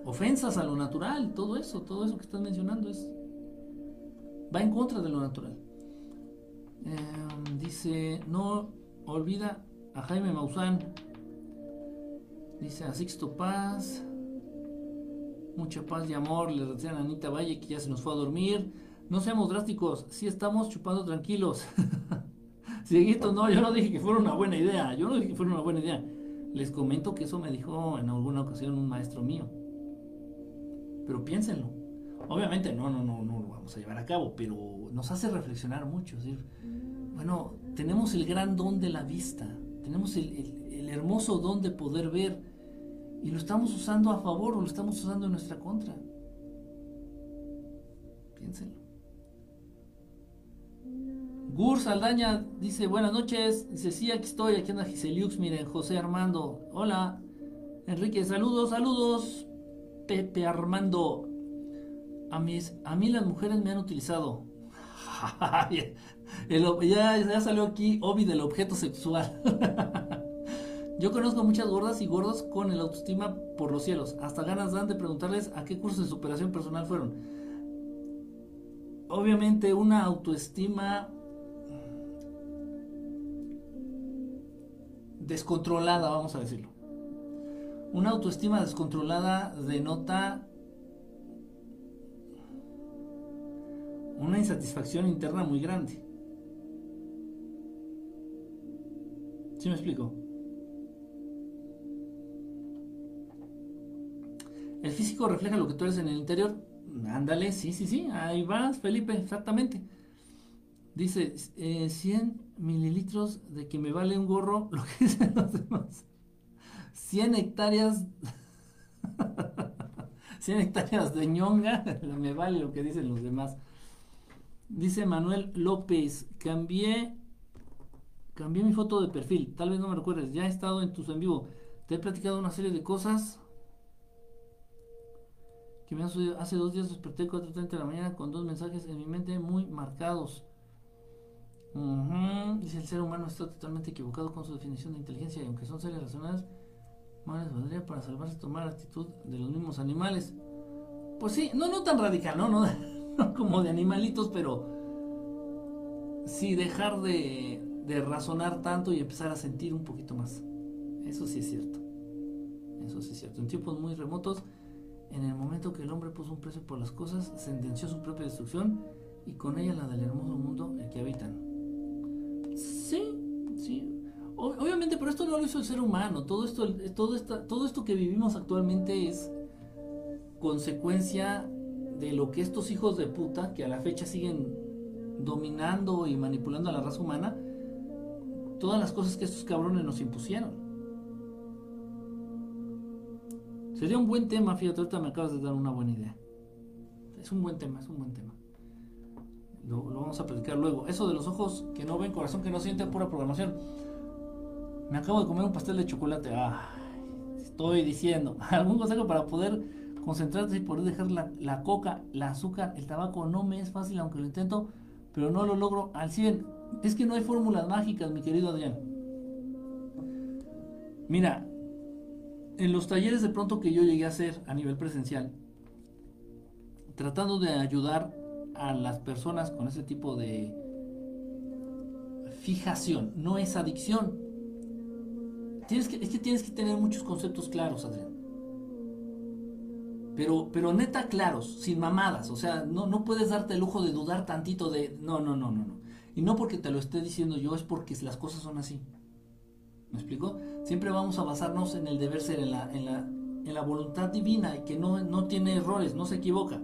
ofensas a lo natural, todo eso, todo eso que estás mencionando es va en contra de lo natural. Em, dice, no olvida a Jaime Maussan. Dice a Sixto Paz. Mucha paz y amor. Le decían a Anita Valle que ya se nos fue a dormir. No seamos drásticos. Si estamos chupando tranquilos. Cieguito, no, yo no dije que fuera una buena idea. Yo no dije que fuera una buena idea. Les comento que eso me dijo en alguna ocasión un maestro mío. Pero piénsenlo. Obviamente no, no, no, no lo vamos a llevar a cabo, pero nos hace reflexionar mucho. bueno, tenemos el gran don de la vista, tenemos el hermoso don de poder ver y lo estamos usando a favor o lo estamos usando en nuestra contra. Piénsenlo. Gur Saldaña dice, buenas noches. Dice, sí, aquí estoy, aquí anda Giseliux, miren, José Armando. Hola. Enrique, saludos, saludos. Pepe Armando. A, a mí las mujeres me han utilizado. ya, ya salió aquí Obi del objeto sexual. Yo conozco muchas gordas y gordos con el autoestima por los cielos. Hasta ganas dan de preguntarles a qué cursos de superación personal fueron. Obviamente una autoestima descontrolada, vamos a decirlo. Una autoestima descontrolada denota una insatisfacción interna muy grande. ¿Sí me explico? El físico refleja lo que tú eres en el interior. Ándale, sí, sí, sí, ahí vas, Felipe, exactamente. Dice, 100 eh, mililitros de que me vale un gorro lo que dicen los demás. 100 hectáreas, 100 hectáreas de ñonga, me vale lo que dicen los demás. Dice Manuel López, cambié, cambié mi foto de perfil, tal vez no me recuerdes, ya he estado en tus en vivo, te he platicado una serie de cosas que me han sucedido. Hace dos días desperté a 4.30 de la mañana con dos mensajes en mi mente muy marcados. Dice el ser humano está totalmente equivocado con su definición de inteligencia y aunque son seres racionales, más valdría para salvarse tomar actitud de los mismos animales. Pues sí, no, no tan radical, no, no, como de animalitos, pero sí dejar de, de razonar tanto y empezar a sentir un poquito más. Eso sí es cierto. Eso sí es cierto. En tiempos muy remotos, en el momento que el hombre puso un precio por las cosas, sentenció su propia destrucción y con ella la del hermoso mundo en que habitan. Sí, sí. Obviamente, pero esto no lo hizo el ser humano. Todo esto, todo, esta, todo esto que vivimos actualmente es consecuencia de lo que estos hijos de puta, que a la fecha siguen dominando y manipulando a la raza humana, todas las cosas que estos cabrones nos impusieron. Sería un buen tema, fíjate, ahorita me acabas de dar una buena idea. Es un buen tema, es un buen tema. Lo, vamos a platicar luego. Eso de los ojos que no ven, corazón que no siente, pura programación. Me acabo de comer un pastel de chocolate. estoy diciendo. ¿Algún consejo para poder concentrarse y poder dejar la, coca, la azúcar, el tabaco? No me es fácil, aunque lo intento, pero no lo logro al 100. Es que no hay fórmulas mágicas, mi querido Adrián. Mira, en los talleres de pronto que yo llegué a hacer a nivel presencial, tratando de ayudar a las personas con ese tipo de fijación, no es adicción. Tienes que, es que tienes que tener muchos conceptos claros, Adrián. Pero, pero neta claros, sin mamadas. O sea, no, no puedes darte el lujo de dudar tantito de... No, no, no, no, no. Y no porque te lo esté diciendo yo, es porque las cosas son así. ¿Me explico? Siempre vamos a basarnos en el deber ser, en la, en la, en la voluntad divina y que no, no tiene errores, no se equivoca.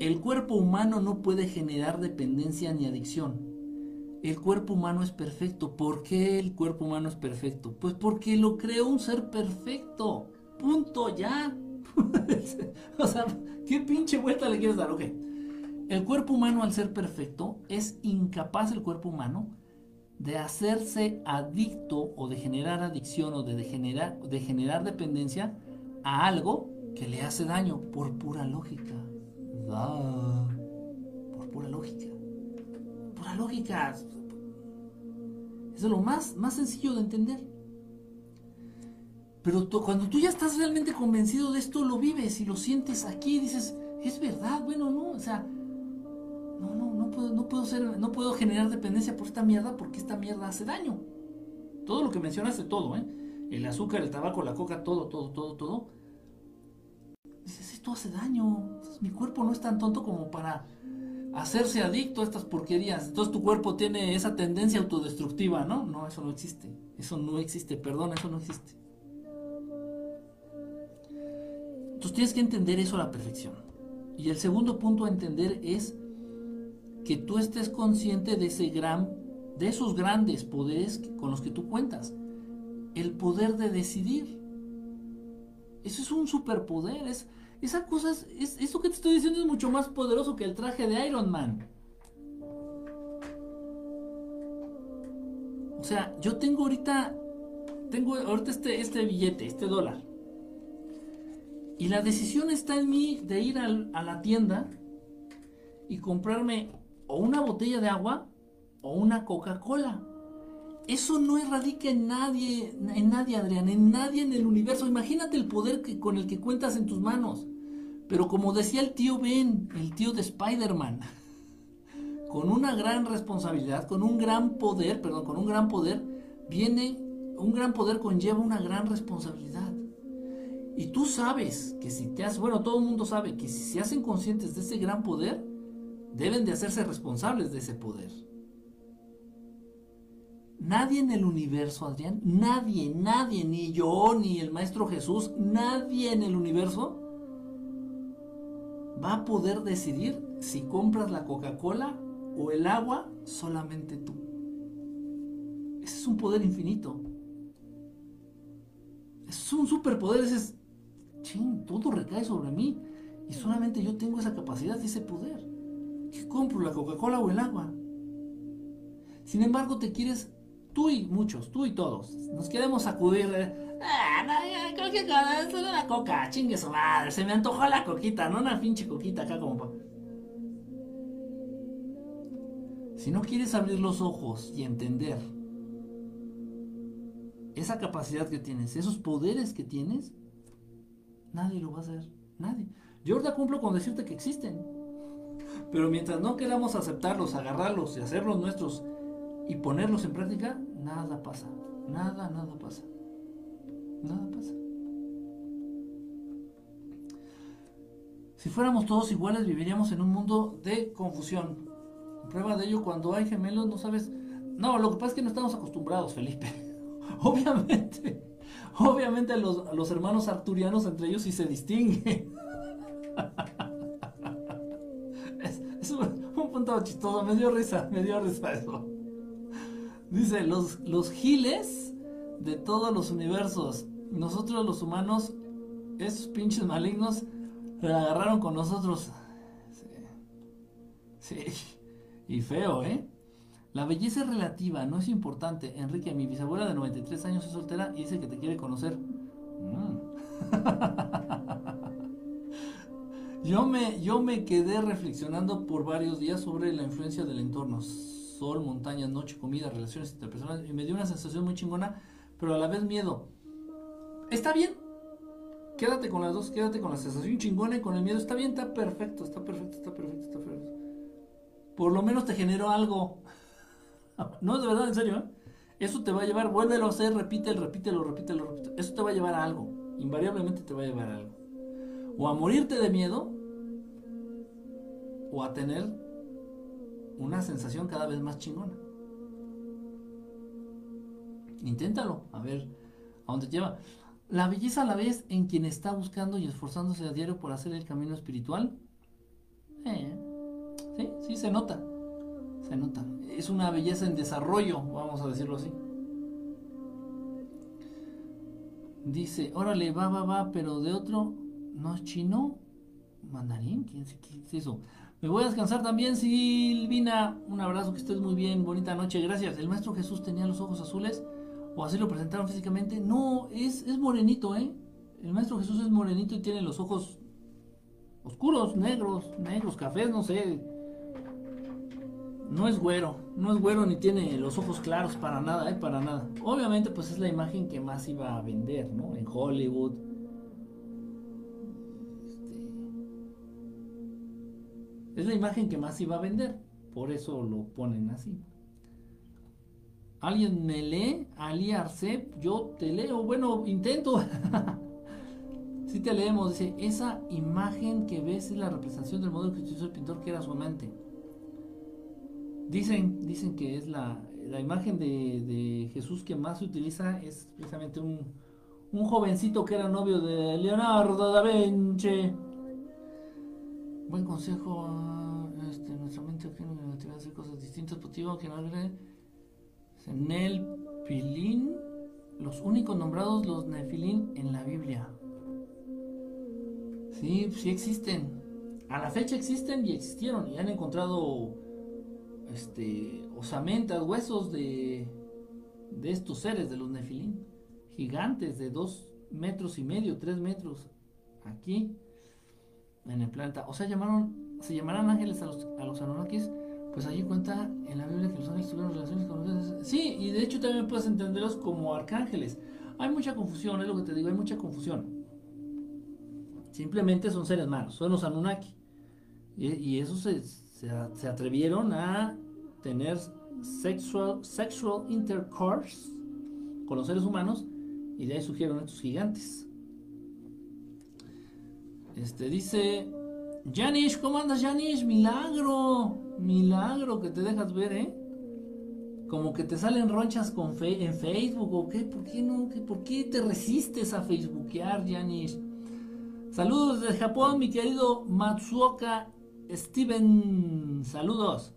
El cuerpo humano no puede generar dependencia ni adicción. El cuerpo humano es perfecto. ¿Por qué el cuerpo humano es perfecto? Pues porque lo creó un ser perfecto. Punto, ya. o sea, ¿qué pinche vuelta le quieres dar? Ok. El cuerpo humano al ser perfecto es incapaz el cuerpo humano de hacerse adicto o de generar adicción o de, generar, de generar dependencia a algo que le hace daño por pura lógica. Por pura lógica. Pura lógica. Es lo más, más sencillo de entender. Pero cuando tú ya estás realmente convencido de esto, lo vives y lo sientes aquí y dices, es verdad, bueno, no, o sea, no, no, no puedo, no puedo ser, no puedo generar dependencia por esta mierda porque esta mierda hace daño. Todo lo que mencionaste, todo, ¿eh? El azúcar, el tabaco, la coca, todo, todo, todo, todo. Dices, esto hace daño. Mi cuerpo no es tan tonto como para hacerse adicto a estas porquerías. Entonces tu cuerpo tiene esa tendencia autodestructiva, ¿no? No, eso no existe. Eso no existe, perdón, eso no existe. Entonces tienes que entender eso a la perfección. Y el segundo punto a entender es que tú estés consciente de ese gran, de esos grandes poderes con los que tú cuentas. El poder de decidir. Eso es un superpoder, es, esa cosa es, eso que te estoy diciendo es mucho más poderoso que el traje de Iron Man. O sea, yo tengo ahorita, tengo ahorita este, este billete, este dólar. Y la decisión está en mí de ir a la tienda y comprarme o una botella de agua o una Coca-Cola. Eso no radica en nadie, en nadie, Adrián, en nadie en el universo. Imagínate el poder que, con el que cuentas en tus manos. Pero como decía el tío Ben, el tío de Spider-Man, con una gran responsabilidad, con un gran poder, perdón, con un gran poder, viene, un gran poder conlleva una gran responsabilidad. Y tú sabes que si te haces, bueno, todo el mundo sabe que si se hacen conscientes de ese gran poder, deben de hacerse responsables de ese poder. Nadie en el universo, Adrián, nadie, nadie, ni yo, ni el Maestro Jesús, nadie en el universo va a poder decidir si compras la Coca-Cola o el agua solamente tú. Ese es un poder infinito. Es un superpoder, ese es, ching, todo recae sobre mí. Y solamente yo tengo esa capacidad y ese poder. Que compro la Coca-Cola o el agua. Sin embargo, te quieres, tú y muchos, tú y todos, nos queremos sacudir. Ah, no, cualquier la coca, chingue su madre. Se me antojó la coquita, no una pinche coquita acá como Si no quieres abrir los ojos y entender esa capacidad que tienes, esos poderes que tienes, nadie lo va a hacer. Nadie. Yo ahorita cumplo con decirte que existen. Pero mientras no queramos aceptarlos, agarrarlos y hacerlos nuestros y ponerlos en práctica, nada pasa. Nada, nada pasa. Nada pasa. Si fuéramos todos iguales, viviríamos en un mundo de confusión. Prueba de ello, cuando hay gemelos, no sabes. No, lo que pasa es que no estamos acostumbrados, Felipe. obviamente, obviamente los, los hermanos arturianos entre ellos sí se distinguen. es, un, un, punto chistoso, me dio risa, me dio risa eso. Dice, los, los giles de todos los universos nosotros los humanos, esos pinches malignos, la agarraron con nosotros. Sí. Y feo, ¿eh? La belleza es relativa, no es importante. Enrique, mi bisabuela de 93 años es soltera y dice que te quiere conocer. Mm. yo, me, yo me quedé reflexionando por varios días sobre la influencia del entorno. Sol, montañas, noche, comida, relaciones interpersonales. Y me dio una sensación muy chingona, pero a la vez miedo. Está bien. Quédate con las dos, quédate con la sensación chingona y con el miedo. Está bien, está perfecto, está perfecto, está perfecto, está perfecto. Por lo menos te generó algo. No, de verdad, en serio. ¿eh? Eso te va a llevar, vuélvelo a hacer, repítelo, repítelo, repítelo, repítelo. Eso te va a llevar a algo. Invariablemente te va a llevar a algo. O a morirte de miedo, o a tener una sensación cada vez más chingona. Inténtalo, a ver a dónde te lleva. La belleza a la vez en quien está buscando y esforzándose a diario por hacer el camino espiritual. Eh, sí, sí, se nota. Se nota. Es una belleza en desarrollo, vamos a decirlo así. Dice, órale, va, va, va, pero de otro, ¿no es chino? ¿Mandarín? ¿Quién, quién es eso? Me voy a descansar también, Silvina. Un abrazo, que estés muy bien. Bonita noche, gracias. El Maestro Jesús tenía los ojos azules o así lo presentaron físicamente. No, es, es morenito, ¿eh? El Maestro Jesús es morenito y tiene los ojos oscuros, negros, negros, cafés, no sé. No es güero, no es güero ni tiene los ojos claros para nada, ¿eh? Para nada. Obviamente, pues es la imagen que más iba a vender, ¿no? En Hollywood. Es la imagen que más iba a vender. Por eso lo ponen así. ¿Alguien me lee? Ali Arcep, yo te leo. Bueno, intento. si te leemos, dice, esa imagen que ves es la representación del modelo que utilizó el pintor que era su amante. Dicen, dicen que es la, la imagen de, Jesús que más se utiliza es precisamente un, un jovencito que era novio de Leonardo da Vinci. Buen consejo, este, nuestra mente tiene hacer cosas distintas, positivo que no Nel Pilín, los únicos nombrados los Nefilín en la Biblia. Sí, sí existen. A la fecha existen y existieron y han encontrado este, osamentas, huesos de, de estos seres, de los nefilín, gigantes de dos metros y medio, tres metros, aquí en el planeta. O sea, llamaron, se llamarán ángeles a los, a los Anunnakis, pues allí cuenta en la Biblia que los ángeles tuvieron relaciones con los Sí, y de hecho también puedes entenderlos como arcángeles. Hay mucha confusión, es lo que te digo, hay mucha confusión. Simplemente son seres malos, son los Anunnaki. Y, y esos se, se, atrevieron a tener sexual, sexual intercourse con los seres humanos y de ahí surgieron estos gigantes. Este dice, Janish, ¿cómo andas Janish? Milagro, milagro que te dejas ver, ¿eh? Como que te salen ronchas con en Facebook o qué, ¿por qué no? ¿Por qué te resistes a facebookear, Janish? Saludos desde Japón, mi querido Matsuoka Steven, saludos.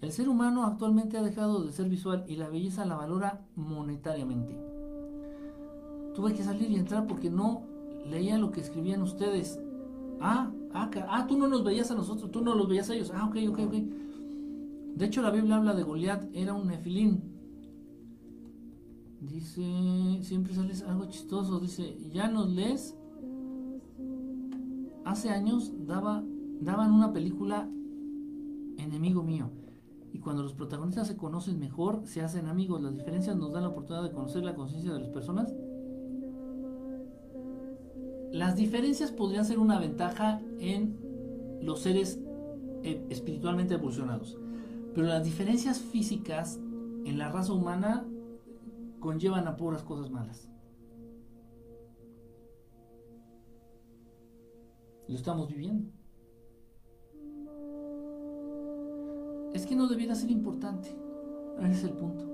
El ser humano actualmente ha dejado de ser visual y la belleza la valora monetariamente. Tuve que salir y entrar porque no leía lo que escribían ustedes. Ah, ah, ah, tú no nos veías a nosotros, tú no los veías a ellos. Ah, ok, ok, ok. De hecho, la Biblia habla de Goliat, era un nefilín. Dice, siempre sales algo chistoso. Dice, ya nos lees. Hace años daba daban una película Enemigo mío. Y cuando los protagonistas se conocen mejor, se hacen amigos. Las diferencias nos dan la oportunidad de conocer la conciencia de las personas. Las diferencias podrían ser una ventaja en los seres eh, espiritualmente evolucionados. Pero las diferencias físicas en la raza humana conllevan a puras cosas malas. Lo estamos viviendo. es que no debiera ser importante. Ese es el punto.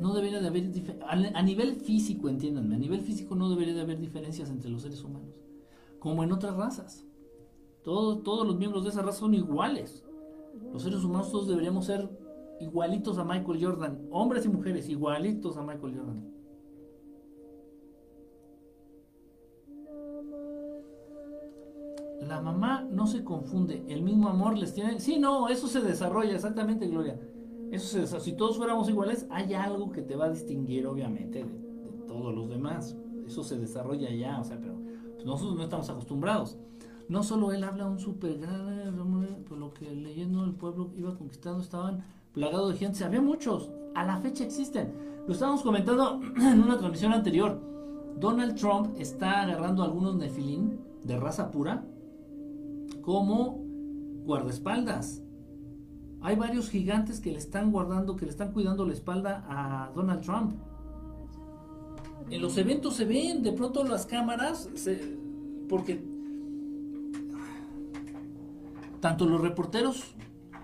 No debería de haber, a nivel físico, entiéndanme, a nivel físico no debería de haber diferencias entre los seres humanos, como en otras razas. Todos, todos los miembros de esa raza son iguales. Los seres humanos todos deberíamos ser igualitos a Michael Jordan, hombres y mujeres, igualitos a Michael Jordan. la mamá no se confunde, el mismo amor les tiene. Sí, no, eso se desarrolla, exactamente, Gloria. Eso se Si todos fuéramos iguales, hay algo que te va a distinguir, obviamente, de, todos los demás. Eso se desarrolla ya, o sea, pero pues, nosotros no estamos acostumbrados. No solo él habla un súper gran, por lo que leyendo el pueblo iba conquistando, estaban plagados de gente. Había muchos, a la fecha existen. Lo estábamos comentando en una transmisión anterior. Donald Trump está agarrando algunos nefilín de raza pura como guardaespaldas. Hay varios gigantes que le están guardando, que le están cuidando la espalda a Donald Trump. En los eventos se ven de pronto las cámaras, porque tanto los reporteros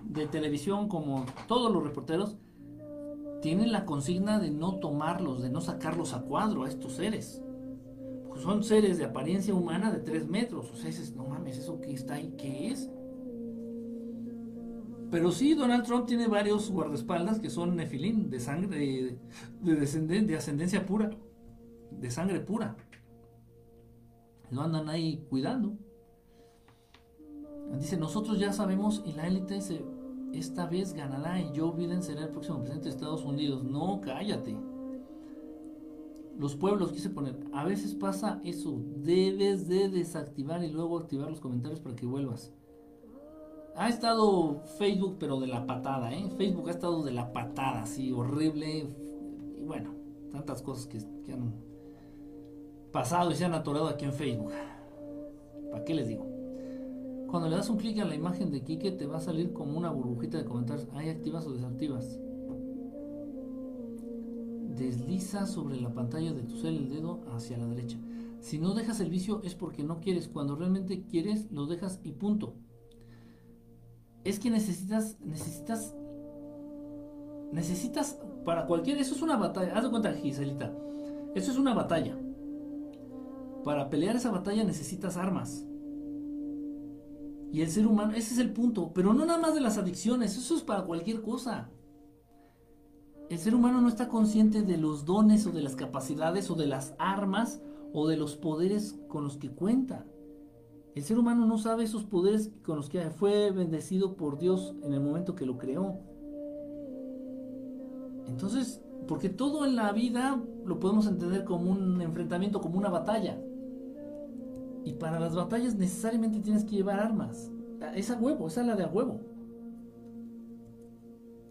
de televisión como todos los reporteros tienen la consigna de no tomarlos, de no sacarlos a cuadro a estos seres son seres de apariencia humana de 3 metros. O sea, dices, no mames, ¿eso que está ahí qué es? Pero sí, Donald Trump tiene varios guardaespaldas que son nefilín, de sangre, de, de ascendencia pura, de sangre pura. Lo andan ahí cuidando. Dice, nosotros ya sabemos y la élite dice, esta vez ganará y Joe Biden será el próximo presidente de Estados Unidos. No, cállate los pueblos, quise poner, a veces pasa eso, debes de desactivar y luego activar los comentarios para que vuelvas. Ha estado Facebook, pero de la patada, ¿eh? Facebook ha estado de la patada, así, horrible. Y bueno, tantas cosas que, han pasado y se han atorado aquí en Facebook. ¿Para qué les digo? Cuando le das un clic a la imagen de Kike, te va a salir como una burbujita de comentarios. ¿Hay activas o desactivas? Desliza sobre la pantalla de tu cel el dedo hacia la derecha. Si no dejas el vicio es porque no quieres. Cuando realmente quieres, lo dejas y punto. Es que necesitas, necesitas, necesitas para cualquier, eso es una batalla. Haz de cuenta, Giselita. Eso es una batalla. Para pelear esa batalla necesitas armas. Y el ser humano, ese es el punto. Pero no nada más de las adicciones, eso es para cualquier cosa. El ser humano no está consciente de los dones o de las capacidades o de las armas o de los poderes con los que cuenta. El ser humano no sabe esos poderes con los que fue bendecido por Dios en el momento que lo creó. Entonces, porque todo en la vida lo podemos entender como un enfrentamiento, como una batalla. Y para las batallas necesariamente tienes que llevar armas. Esa huevo, esa es la de a huevo.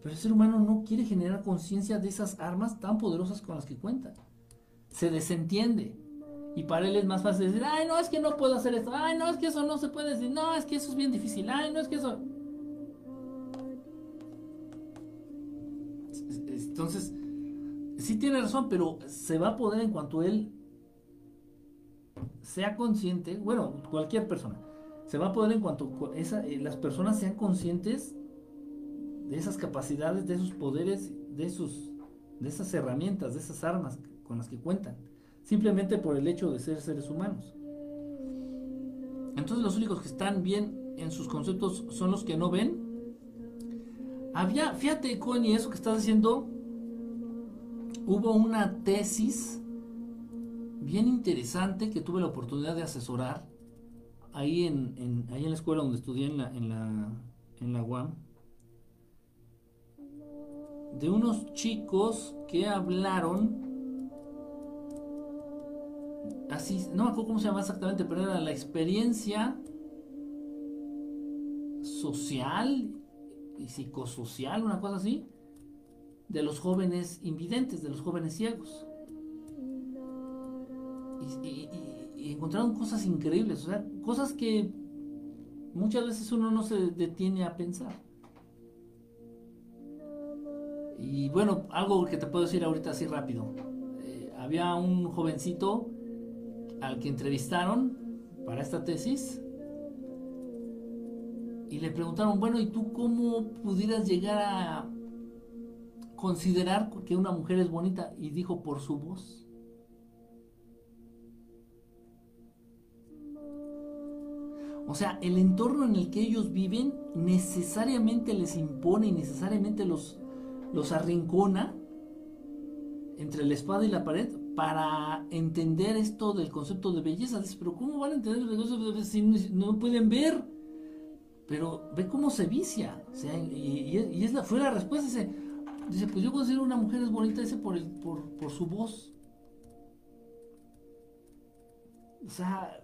Pero el ser humano no quiere generar conciencia de esas armas tan poderosas con las que cuenta. Se desentiende. Y para él es más fácil decir, ay, no, es que no puedo hacer esto. Ay, no, es que eso no se puede decir. No, es que eso es bien difícil. Ay, no, es que eso... Entonces, sí tiene razón, pero se va a poder en cuanto él sea consciente, bueno, cualquier persona, se va a poder en cuanto eh, las personas sean conscientes de esas capacidades, de esos poderes, de, esos, de esas herramientas, de esas armas con las que cuentan, simplemente por el hecho de ser seres humanos. Entonces los únicos que están bien en sus conceptos son los que no ven. Había, fíjate, Connie, eso que estás diciendo, hubo una tesis bien interesante que tuve la oportunidad de asesorar ahí en, ahí en la escuela donde estudié en la, en la, en la UAM de unos chicos que hablaron así, no me acuerdo cómo se llama exactamente, pero era la experiencia social y psicosocial, una cosa así, de los jóvenes invidentes, de los jóvenes ciegos y, encontraron cosas increíbles, o sea, cosas que muchas veces uno no se detiene a pensar. Y bueno, algo que te puedo decir ahorita así rápido. Eh, había un jovencito al que entrevistaron para esta tesis y le preguntaron, bueno, ¿y tú cómo pudieras llegar a considerar que una mujer es bonita? Y dijo, por su voz. O sea, el entorno en el que ellos viven necesariamente les impone y necesariamente los, los arrincona entre la espada y la pared para entender esto del concepto de belleza. Dice, pero ¿cómo van a entender el concepto de belleza si no pueden ver? Pero ve cómo se vicia. O sea, y, es la, fue la respuesta. Dice, dice, pues yo considero una mujer es bonita dice, por, el, por, su voz. O sea,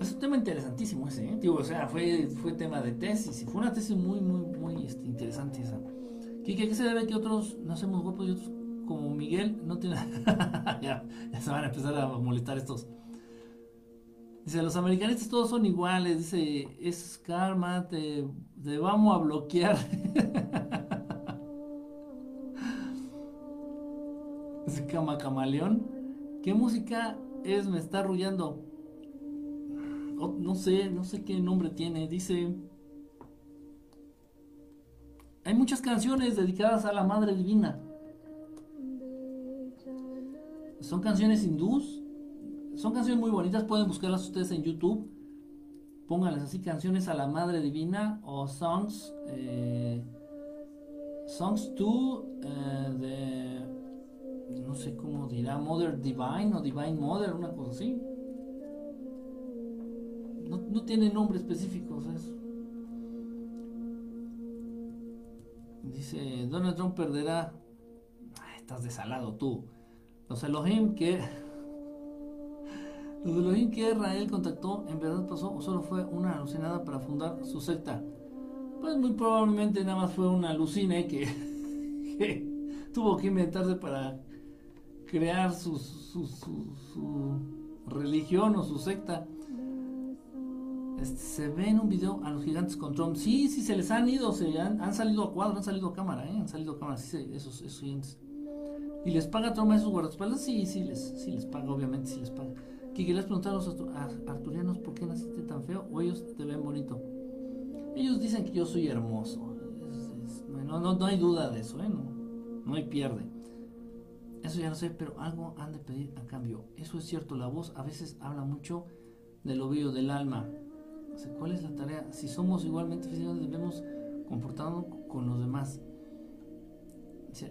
Es un tema interesantísimo ese, ¿eh? o sea, fue, fue tema de tesis fue una tesis muy, muy, muy este, interesante esa. ¿Qué, ¿Qué, se debe que otros nacemos guapos y otros como Miguel no tienen... ya, se van a empezar a molestar estos. Dice, los americanistas todos son iguales. Dice, es karma, te, te vamos a bloquear. Dice, cama camaleón. ¿Qué música es? Me está arrullando no sé, no sé qué nombre tiene, dice... Hay muchas canciones dedicadas a la Madre Divina. Son canciones hindús. Son canciones muy bonitas. Pueden buscarlas ustedes en YouTube. Pónganles así canciones a la Madre Divina o songs. Eh, songs to eh, de. No sé cómo dirá. Mother Divine o Divine Mother, una cosa así. No, tiene nombre específico. Dice, Donald Trump perderá. estás desalado tú. Los Elohim que... Lo de Elohim que Israel contactó, ¿en verdad pasó o solo fue una alucinada para fundar su secta? Pues muy probablemente nada más fue una alucine que, tuvo que inventarse para crear su, religión o su secta. Este, se ve en un video a los gigantes con Trump. Sí, sí, se les han ido, se han, salido a cuadro, han salido a cámara, ¿eh? han salido a cámara, sí, esos, esos gigantes. ¿Y les paga Trump a esos guardaespaldas? Sí, sí les, sí les paga, obviamente sí les paga. ¿Qué querías preguntar a los arturianos por qué naciste tan feo o ellos te ven bonito? Ellos dicen que yo soy hermoso. no, no, hay duda de eso, ¿eh? no, hay pierde. Eso ya lo sé, pero algo han de pedir a cambio. Eso es cierto, la voz a veces habla mucho del ovillo del alma. ¿Cuál es la tarea? Si somos igualmente físicos, debemos comportarnos con los demás.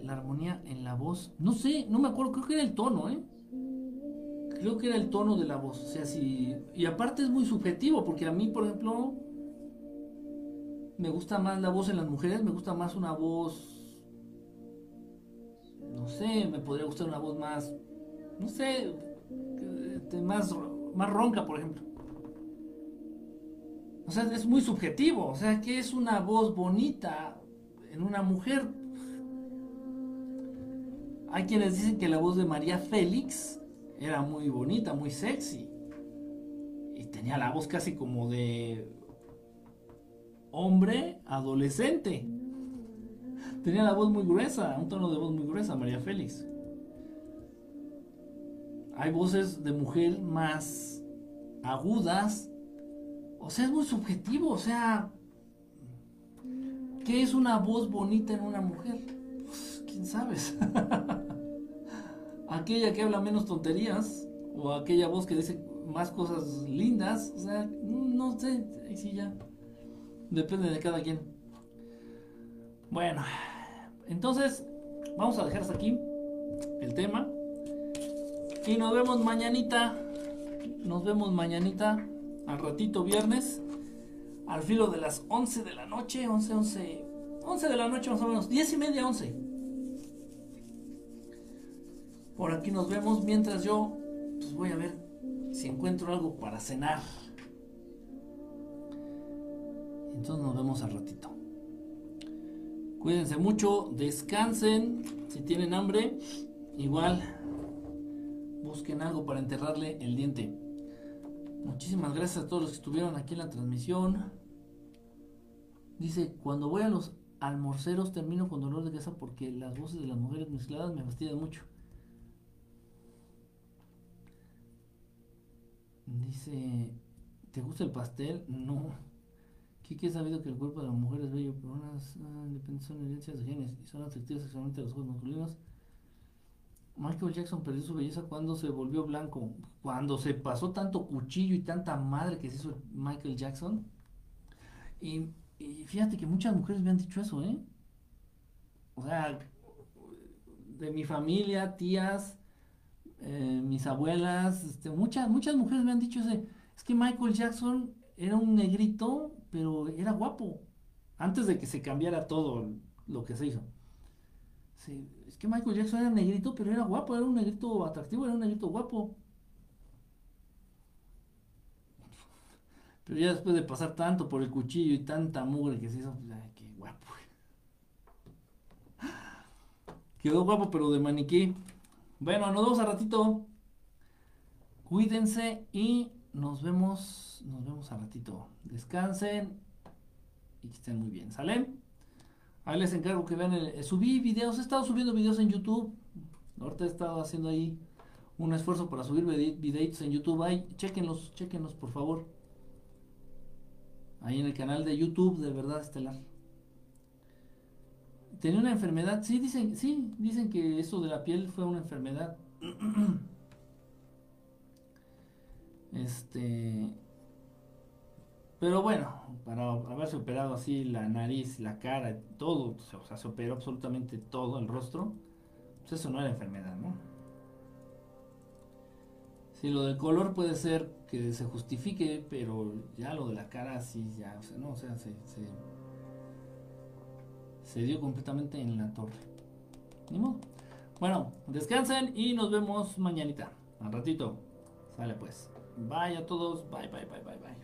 La armonía en la voz. No sé, no me acuerdo, creo que era el tono, ¿eh? Creo que era el tono de la voz. O sea, si. Y aparte es muy subjetivo, porque a mí, por ejemplo, me gusta más la voz en las mujeres, me gusta más una voz, no sé, me podría gustar una voz más, no sé, este, más, más ronca, por ejemplo. O sea, es muy subjetivo, o sea, que es una voz bonita en una mujer. Hay quienes dicen que la voz de María Félix era muy bonita, muy sexy. Y tenía la voz casi como de hombre adolescente. Tenía la voz muy gruesa, un tono de voz muy gruesa, María Félix. Hay voces de mujer más agudas. O sea, es muy subjetivo. O sea, ¿qué es una voz bonita en una mujer? Pues, ¿Quién sabe? aquella que habla menos tonterías o aquella voz que dice más cosas lindas. O sea, no sé, sí ya. Depende de cada quien. Bueno, entonces vamos a dejar aquí el tema. Y nos vemos mañanita. Nos vemos mañanita al ratito viernes. Al filo de las 11 de la noche. 11, 11. 11 de la noche más o menos. 10 y media, 11. Por aquí nos vemos mientras yo pues voy a ver si encuentro algo para cenar. Entonces nos vemos al ratito. Cuídense mucho, descansen. Si tienen hambre, igual busquen algo para enterrarle el diente. Muchísimas gracias a todos los que estuvieron aquí en la transmisión. Dice, cuando voy a los almorceros termino con dolor de cabeza porque las voces de las mujeres mezcladas me fastidian mucho. Dice, ¿te gusta el pastel? No. Kiki ha sabido que el cuerpo de la mujer es bello, pero unas uh, son herencias de genes y son atractivas sexualmente a los ojos masculinos. Michael Jackson perdió su belleza cuando se volvió blanco. Cuando se pasó tanto cuchillo y tanta madre que se hizo Michael Jackson. Y, fíjate que muchas mujeres me han dicho eso, ¿eh? O sea, de mi familia, tías, eh, mis abuelas, este, muchas, muchas mujeres me han dicho ese. Es que Michael Jackson era un negrito pero era guapo. Antes de que se cambiara todo lo que se hizo. es que Michael Jackson era negrito, pero era guapo, era un negrito atractivo, era un negrito guapo. Pero ya después de pasar tanto por el cuchillo y tanta mugre que se hizo, pues, ay, qué guapo. Quedó guapo, pero de maniquí. Bueno, nos vemos a ratito. Cuídense y nos vemos, nos vemos a ratito. Descansen y que estén muy bien, ¿sale? Ahí les encargo que vean, el, subí videos, he estado subiendo videos en YouTube. Ahorita he estado haciendo ahí un esfuerzo para subir videitos en YouTube. Ahí, chequenlos, chequenlos por favor. Ahí en el canal de YouTube de Verdad Estelar. Tenía una enfermedad, sí dicen, sí, dicen que eso de la piel fue una enfermedad. Este. Pero bueno, para haberse operado así la nariz, la cara, todo, o sea, se operó absolutamente todo el rostro, pues eso no era enfermedad, ¿no? Si lo del color puede ser que se justifique, pero ya lo de la cara sí, ya, o sea, no, o sea, se, se, se dio completamente en la torre. Ni modo. Bueno, descansen y nos vemos mañanita. Al ratito. Sale pues. Bye a todos. Bye, bye, bye, bye, bye.